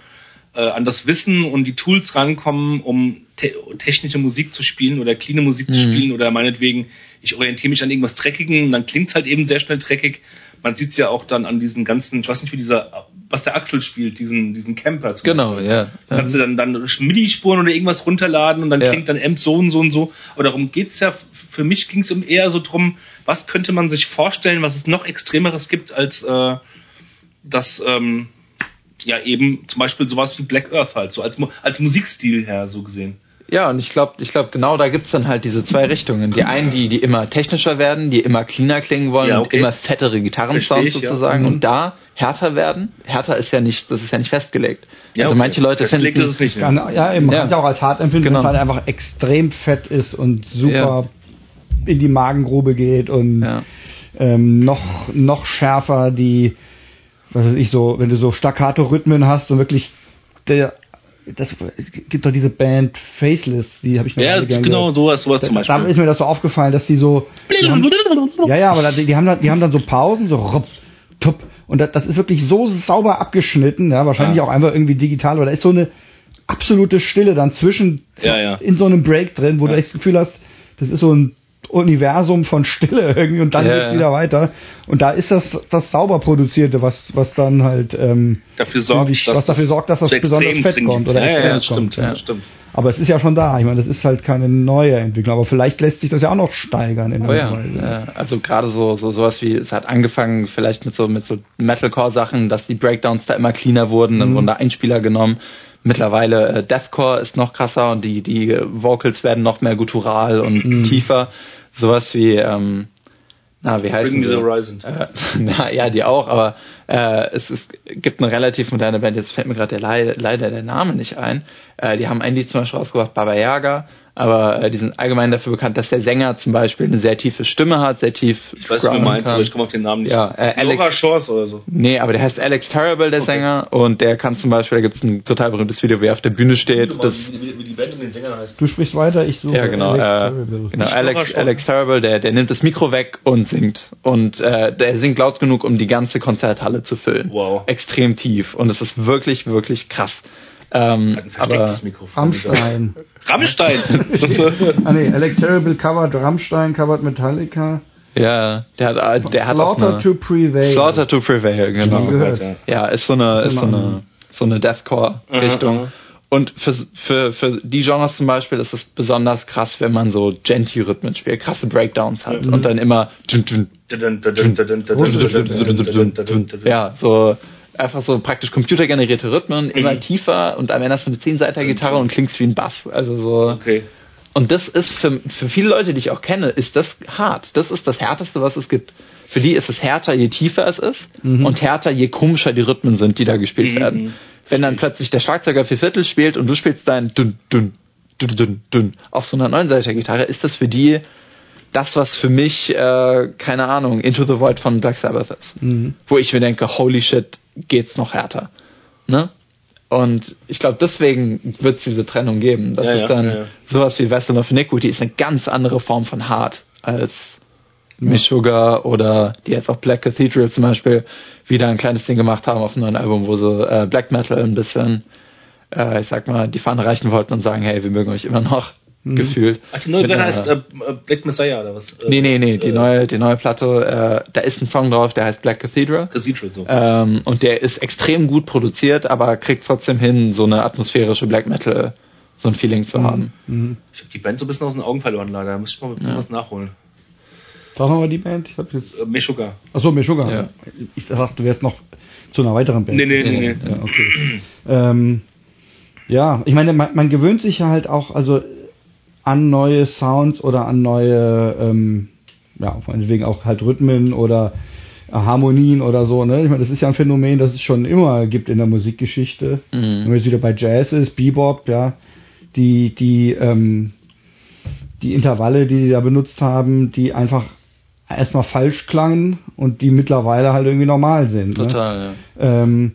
äh, an das Wissen und die Tools rankommen, um te technische Musik zu spielen oder cleane Musik mhm. zu spielen oder meinetwegen, ich orientiere mich an irgendwas Dreckigen und dann klingt es halt eben sehr schnell dreckig man sieht es ja auch dann an diesen ganzen, ich weiß nicht, wie dieser, was der Axel spielt, diesen, diesen Camper. Genau, Beispiel. ja. Kannst du dann, dann MIDI-Spuren oder irgendwas runterladen und dann ja. klingt dann Amp so und so und so. Aber darum geht's ja, für mich ging es um eher so drum, was könnte man sich vorstellen, was es noch Extremeres gibt als äh, das, ähm, ja eben zum Beispiel sowas wie Black Earth halt, so als, als Musikstil her so gesehen. Ja, und ich glaube, ich glaube, genau da gibt's dann halt diese zwei Richtungen. Die einen, die, die immer technischer werden, die immer cleaner klingen wollen ja, okay. und immer fettere Gitarrensounds sozusagen. Ja. Mhm. Und da härter werden. Härter ist ja nicht, das ist ja nicht festgelegt. Ja, also okay. manche Leute festgelegt finden, ist es nicht. Kann, ja, eben, man ja. kann es auch als hart empfinden, genau. wenn es halt einfach extrem fett ist und super in die Magengrube geht und ähm, noch, noch schärfer die, was weiß ich, so, wenn du so Staccato-Rhythmen hast und wirklich der das gibt doch diese Band Faceless, die habe ich noch Ja, genau, sowas, sowas da, zum Beispiel. Da ist mir das so aufgefallen, dass die so. Die haben, ja, ja, aber die, die, haben dann, die haben dann so Pausen, so rup, tup, und das, das ist wirklich so sauber abgeschnitten, ja, wahrscheinlich ja. auch einfach irgendwie digital, oder da ist so eine absolute Stille dann zwischen ja, ja. in so einem Break drin, wo du echt das Gefühl hast, das ist so ein Universum von Stille [LAUGHS] irgendwie und dann ja, geht's wieder weiter. Und da ist das das sauber produzierte, was was dann halt ähm, dafür sorgt, was dafür sorgt, dass das besonders fett kommt oder ja, ja, stimmt, ja, stimmt. Aber es ist ja schon da. Ich meine, das ist halt keine neue Entwicklung. Aber vielleicht lässt sich das ja auch noch steigern in oh, ja. Weise. Also gerade so, so sowas wie, es hat angefangen vielleicht mit so, mit so Metalcore-Sachen, dass die Breakdowns da immer cleaner wurden, dann mhm. wurden da Einspieler genommen. Mittlerweile äh, Deathcore ist noch krasser und die, die Vocals werden noch mehr guttural und mhm. tiefer sowas wie, ähm, na, wie heißt Bring the Horizon. Äh, [LAUGHS] na, ja, die auch, aber äh, es ist, gibt eine relativ moderne Band, jetzt fällt mir gerade leider der Name nicht ein. Äh, die haben ein Lied zum Beispiel rausgebracht, Baba Yaga, aber äh, die sind allgemein dafür bekannt, dass der Sänger zum Beispiel eine sehr tiefe Stimme hat, sehr tief. Ich weiß nicht, wie du meinst, aber ich komme auf den Namen nicht. Ja, äh, Alex, Shores oder so. Nee, aber der heißt Alex Terrible, der okay. Sänger, und der kann zum Beispiel, da gibt es ein total berühmtes Video, wie er auf der Bühne steht. Das, wie, wie, die Band und den Sänger heißt. Du sprichst weiter, ich suche ja, genau, Alex äh, Terrible. Genau, Alex, Alex Terrible, der, der nimmt das Mikro weg und singt. Und äh, der singt laut genug, um die ganze Konzerthalle zu füllen. Wow. Extrem tief. Und es ist wirklich, wirklich krass. Ähm, aber Mikrofon. Rammstein. Rammstein! ah nee, Alex Terrible covered Rammstein, covered Metallica. Ja, der hat, der hat Slaughter auch eine, to Prevail. Slaughter to Prevail, genau. Gehört. Ja, ist so eine, ist so eine, so eine Deathcore-Richtung. Und für, für, für die Genres zum Beispiel ist es besonders krass, wenn man so Genty-Rhythmen spielt, krasse Breakdowns hat mhm. und dann immer ja, so einfach so praktisch computergenerierte Rhythmen, mhm. immer tiefer und am Ende hast du eine 10 Seiter Gitarre und klingst wie ein Bass. Also so. Okay. Und das ist für, für viele Leute, die ich auch kenne, ist das hart. Das ist das härteste, was es gibt. für die ist es härter, je tiefer es ist mhm. und härter, je komischer die Rhythmen sind, die da gespielt mhm. werden. Wenn dann plötzlich der Schlagzeuger vier Viertel spielt und du spielst dein dünn, dünn, dünn, dünn, dünn auf so einer neunseitiger Gitarre, ist das für die das, was für mich, äh, keine Ahnung, Into the Void von Black Sabbath ist. Mhm. Wo ich mir denke, holy shit, geht's noch härter. Ne? Und ich glaube, deswegen wird es diese Trennung geben. Das ja, ist dann ja, ja. sowas wie Vessel of Iniquity, ist eine ganz andere Form von hart als Meshuggah oder die jetzt auch Black Cathedral zum Beispiel wieder ein kleines Ding gemacht haben auf einem neuen Album, wo so äh, Black Metal ein bisschen, äh, ich sag mal, die Fahne reichen wollten und sagen, hey, wir mögen euch immer noch. Mhm. gefühlt. Ach, die neue Platte heißt äh, Black Messiah oder was? Nee, nee, nee, die äh, neue, die neue Platte, äh, da ist ein Song drauf, der heißt Black Cathedral. Cathedral, so. Ähm, und der ist extrem gut produziert, aber kriegt trotzdem hin, so eine atmosphärische Black Metal, so ein Feeling zu mhm. haben. Mhm. Ich habe die Band so ein bisschen aus den Augen verloren, leider. Da muss ich mal ja. was nachholen. Sag nochmal die Band. Ich hab jetzt. Äh, Meshuggah. Achso, Meshuggah. Ja. Ich dachte, du wärst noch zu einer weiteren Band. Nee, nee, nee. nee. Ja, okay. ähm, ja, ich meine, man, man gewöhnt sich ja halt auch, also an neue Sounds oder an neue, ähm, ja, meinetwegen auch halt Rhythmen oder äh, Harmonien oder so, ne? Ich meine, das ist ja ein Phänomen, das es schon immer gibt in der Musikgeschichte. Mhm. Wenn man jetzt wieder bei Jazz ist, Bebop, ja, die, die, ähm, die Intervalle, die die da benutzt haben, die einfach erstmal falsch klangen und die mittlerweile halt irgendwie normal sind. Ne? Total, ne? ja. Ähm,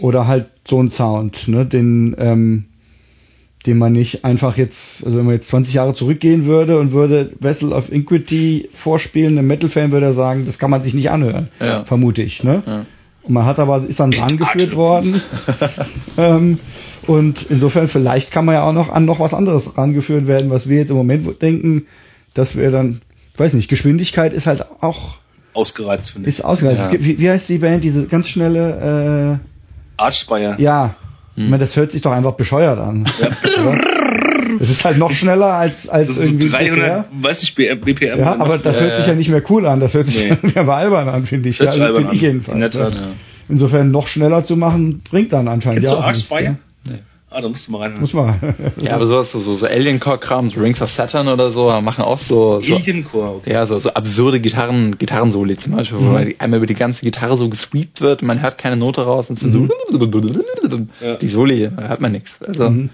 oder halt so ein Sound, ne? Den, ähm, den man nicht einfach jetzt, also wenn man jetzt 20 Jahre zurückgehen würde und würde Vessel of Inquity vorspielen, ein Metal-Fan würde er sagen, das kann man sich nicht anhören, ja. vermute ich. Ne? Ja. Und man hat aber, ist dann rangeführt worden. [LAUGHS] ähm, und insofern vielleicht kann man ja auch noch an noch was anderes rangeführt werden, was wir jetzt im Moment denken, dass wir dann, ich weiß nicht, Geschwindigkeit ist halt auch ausgereizt, finde ich. Ist ausgereizt. Ja. Gibt, wie, wie, heißt die Band, diese ganz schnelle äh, Archspire. Ja. Ich meine, das hört sich doch einfach bescheuert an. Ja. [LAUGHS] Das ist halt noch schneller als, als das irgendwie. 300, BPM. weiß ich, BPM. Ja, aber das ja, hört sich ja nicht mehr cool an. Das hört sich nee. [LAUGHS] ja albern an, finde ich. Ja, also, finde ich jedenfalls. In ja. Insofern noch schneller zu machen, bringt dann anscheinend Kennst ja du Arc Spire? Ah, da musst du mal rein. Muss mal rein. ja, aber sowas, so, so, so Alien-Core-Kram, so Rings of Saturn oder so, machen auch so. so Alien-Core, okay. Ja, so, so absurde Gitarren, Gitarrensoli zum Beispiel, mhm. wo einmal über die ganze Gitarre so gesweept wird, man hört keine Note raus und so, mhm. die Soli, da hört man nichts. Also, mhm.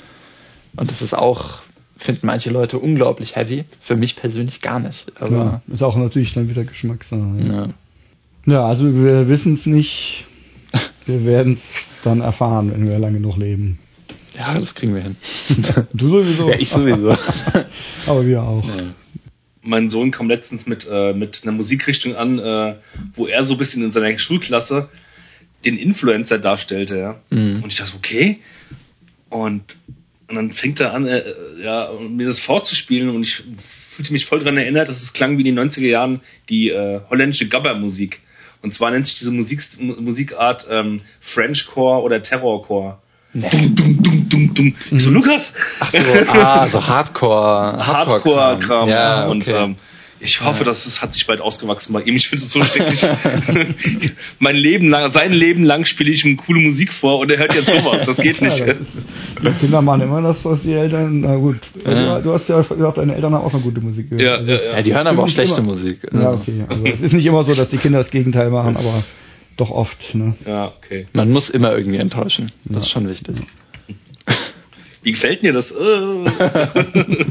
und das ist auch, finden manche Leute unglaublich heavy. Für mich persönlich gar nicht. Aber Klar, ist auch natürlich dann wieder Geschmackssache. Ja. ja, also wir wissen es nicht. Wir werden es dann erfahren, wenn wir lange noch leben. Ja, das kriegen wir hin. [LAUGHS] du sowieso. ja, ich sowieso. [LAUGHS] Aber wir auch. Ja. Mein Sohn kam letztens mit, äh, mit einer Musikrichtung an, äh, wo er so ein bisschen in seiner Schulklasse den Influencer darstellte. Ja? Mhm. Und ich dachte, okay. Und, und dann fängt er an, äh, ja, mir das vorzuspielen und ich fühlte mich voll daran erinnert, dass es klang wie in den 90er Jahren die äh, holländische Gabber-Musik. Und zwar nennt sich diese Musik, Musikart ähm, Frenchcore oder Terrorcore. Nee. Dum, dum, dum, dum, dum. Ich so, mhm. Lukas! Ach so, ah, [LAUGHS] so Hardcore. Hardcore-Kram. ja, und okay. ähm, ich hoffe, ja. dass es hat sich bald ausgewachsen bei ihm. Ich finde es so schrecklich. [LAUGHS] mein Leben lang, sein Leben lang spiele ich ihm coole Musik vor und er hört jetzt sowas. Das geht nicht. Ja, das ist, die Kinder machen immer das, was die Eltern, na gut. Ja. Du, hast ja gesagt, deine Eltern haben auch eine gute Musik gehört. Ja, also, ja, die hören aber auch schlechte immer. Musik. Ja, okay. Also es ist nicht immer so, dass die Kinder das Gegenteil machen, aber doch oft. Ne? Ja, okay. Man muss immer irgendwie enttäuschen. Das ist schon wichtig. Wie gefällt dir das? Äh. [LAUGHS]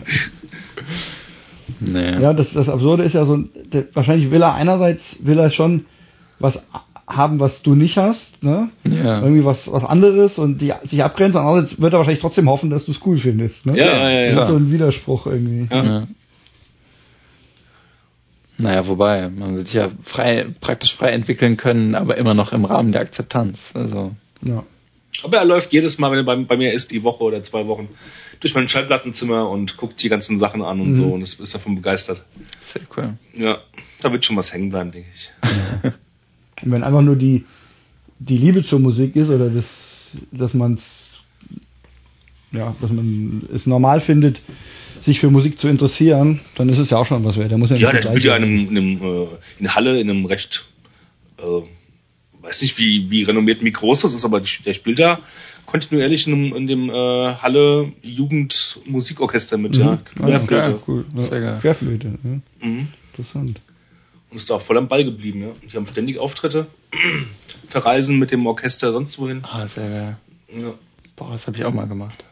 nee. Ja, das, das Absurde ist ja so, der, wahrscheinlich will er einerseits, will er schon was haben, was du nicht hast, ne? Ja. Irgendwie was, was anderes und die, sich abgrenzen, andererseits wird er wahrscheinlich trotzdem hoffen, dass du es cool findest, ne? Ja, ja, ja. Das ist so ein Widerspruch irgendwie. Ja. ja. Naja, wobei, man will sich ja frei, praktisch frei entwickeln können, aber immer noch im Rahmen der Akzeptanz. Also. Ja. Aber er läuft jedes Mal, wenn er bei, bei, mir ist, die Woche oder zwei Wochen, durch mein Schallplattenzimmer und guckt die ganzen Sachen an und mhm. so und ist, ist, davon begeistert. Sehr cool. Ja, da wird schon was hängen bleiben, denke ich. und [LAUGHS] wenn einfach nur die, die Liebe zur Musik ist oder das, dass man es ja, dass man es normal findet, sich für Musik zu interessieren, dann ist es ja auch schon was wert. Der muss ja, ja der spielt ja in, einem, in, einem, äh, in Halle, in einem recht äh, weiß nicht, wie, wie renommiert, wie groß das ist, aber der spielt da kontinuierlich in dem, in dem äh, Halle Jugendmusikorchester mit, mhm. ja. Querflöte. Ah, ja, cool. Querflöte, ja. Mhm. Interessant. Und ist da auch voll am Ball geblieben, ja. Die haben ständig Auftritte, [CLEARS THROAT] verreisen mit dem Orchester sonst wohin. Ah, sehr geil. Ja, Boah, das habe ich auch mal gemacht.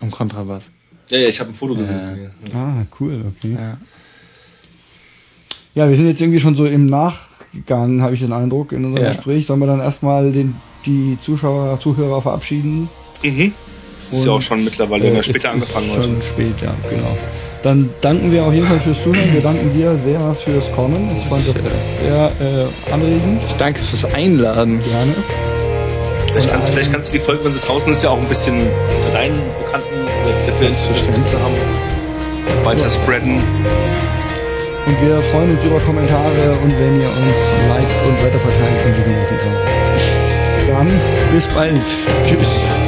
Am Kontrabass. Ja, ja ich habe ein Foto gesehen. Ja. Ah, cool, okay. Ja. Ja, wir sind jetzt irgendwie schon so im Nachgang, habe ich den Eindruck, in unserem Ja. Gespräch. Sollen wir dann erstmal den, die Zuschauer, Zuhörer verabschieden? Mhm. Das ist ja auch schon mittlerweile Äh, äh, ist- später ist angefangen Schon heute. spät, ja, genau. Dann danken wir auf jeden Fall fürs Zuhören. Wir danken dir sehr fürs Kommen. Ich fand das sehr äh, anregend. Ich danke fürs Einladen. Gerne. Vielleicht kannst, du- vielleicht kannst du die Folge, wenn sie draußen ist, ja auch ein bisschen unter deinen Bekannten Selbstverständlich. zu haben, weiter spreaden. Und wir freuen uns über Kommentare und wenn ihr uns liked und weiterverteilt von diesem Dann bis bald. Tschüss.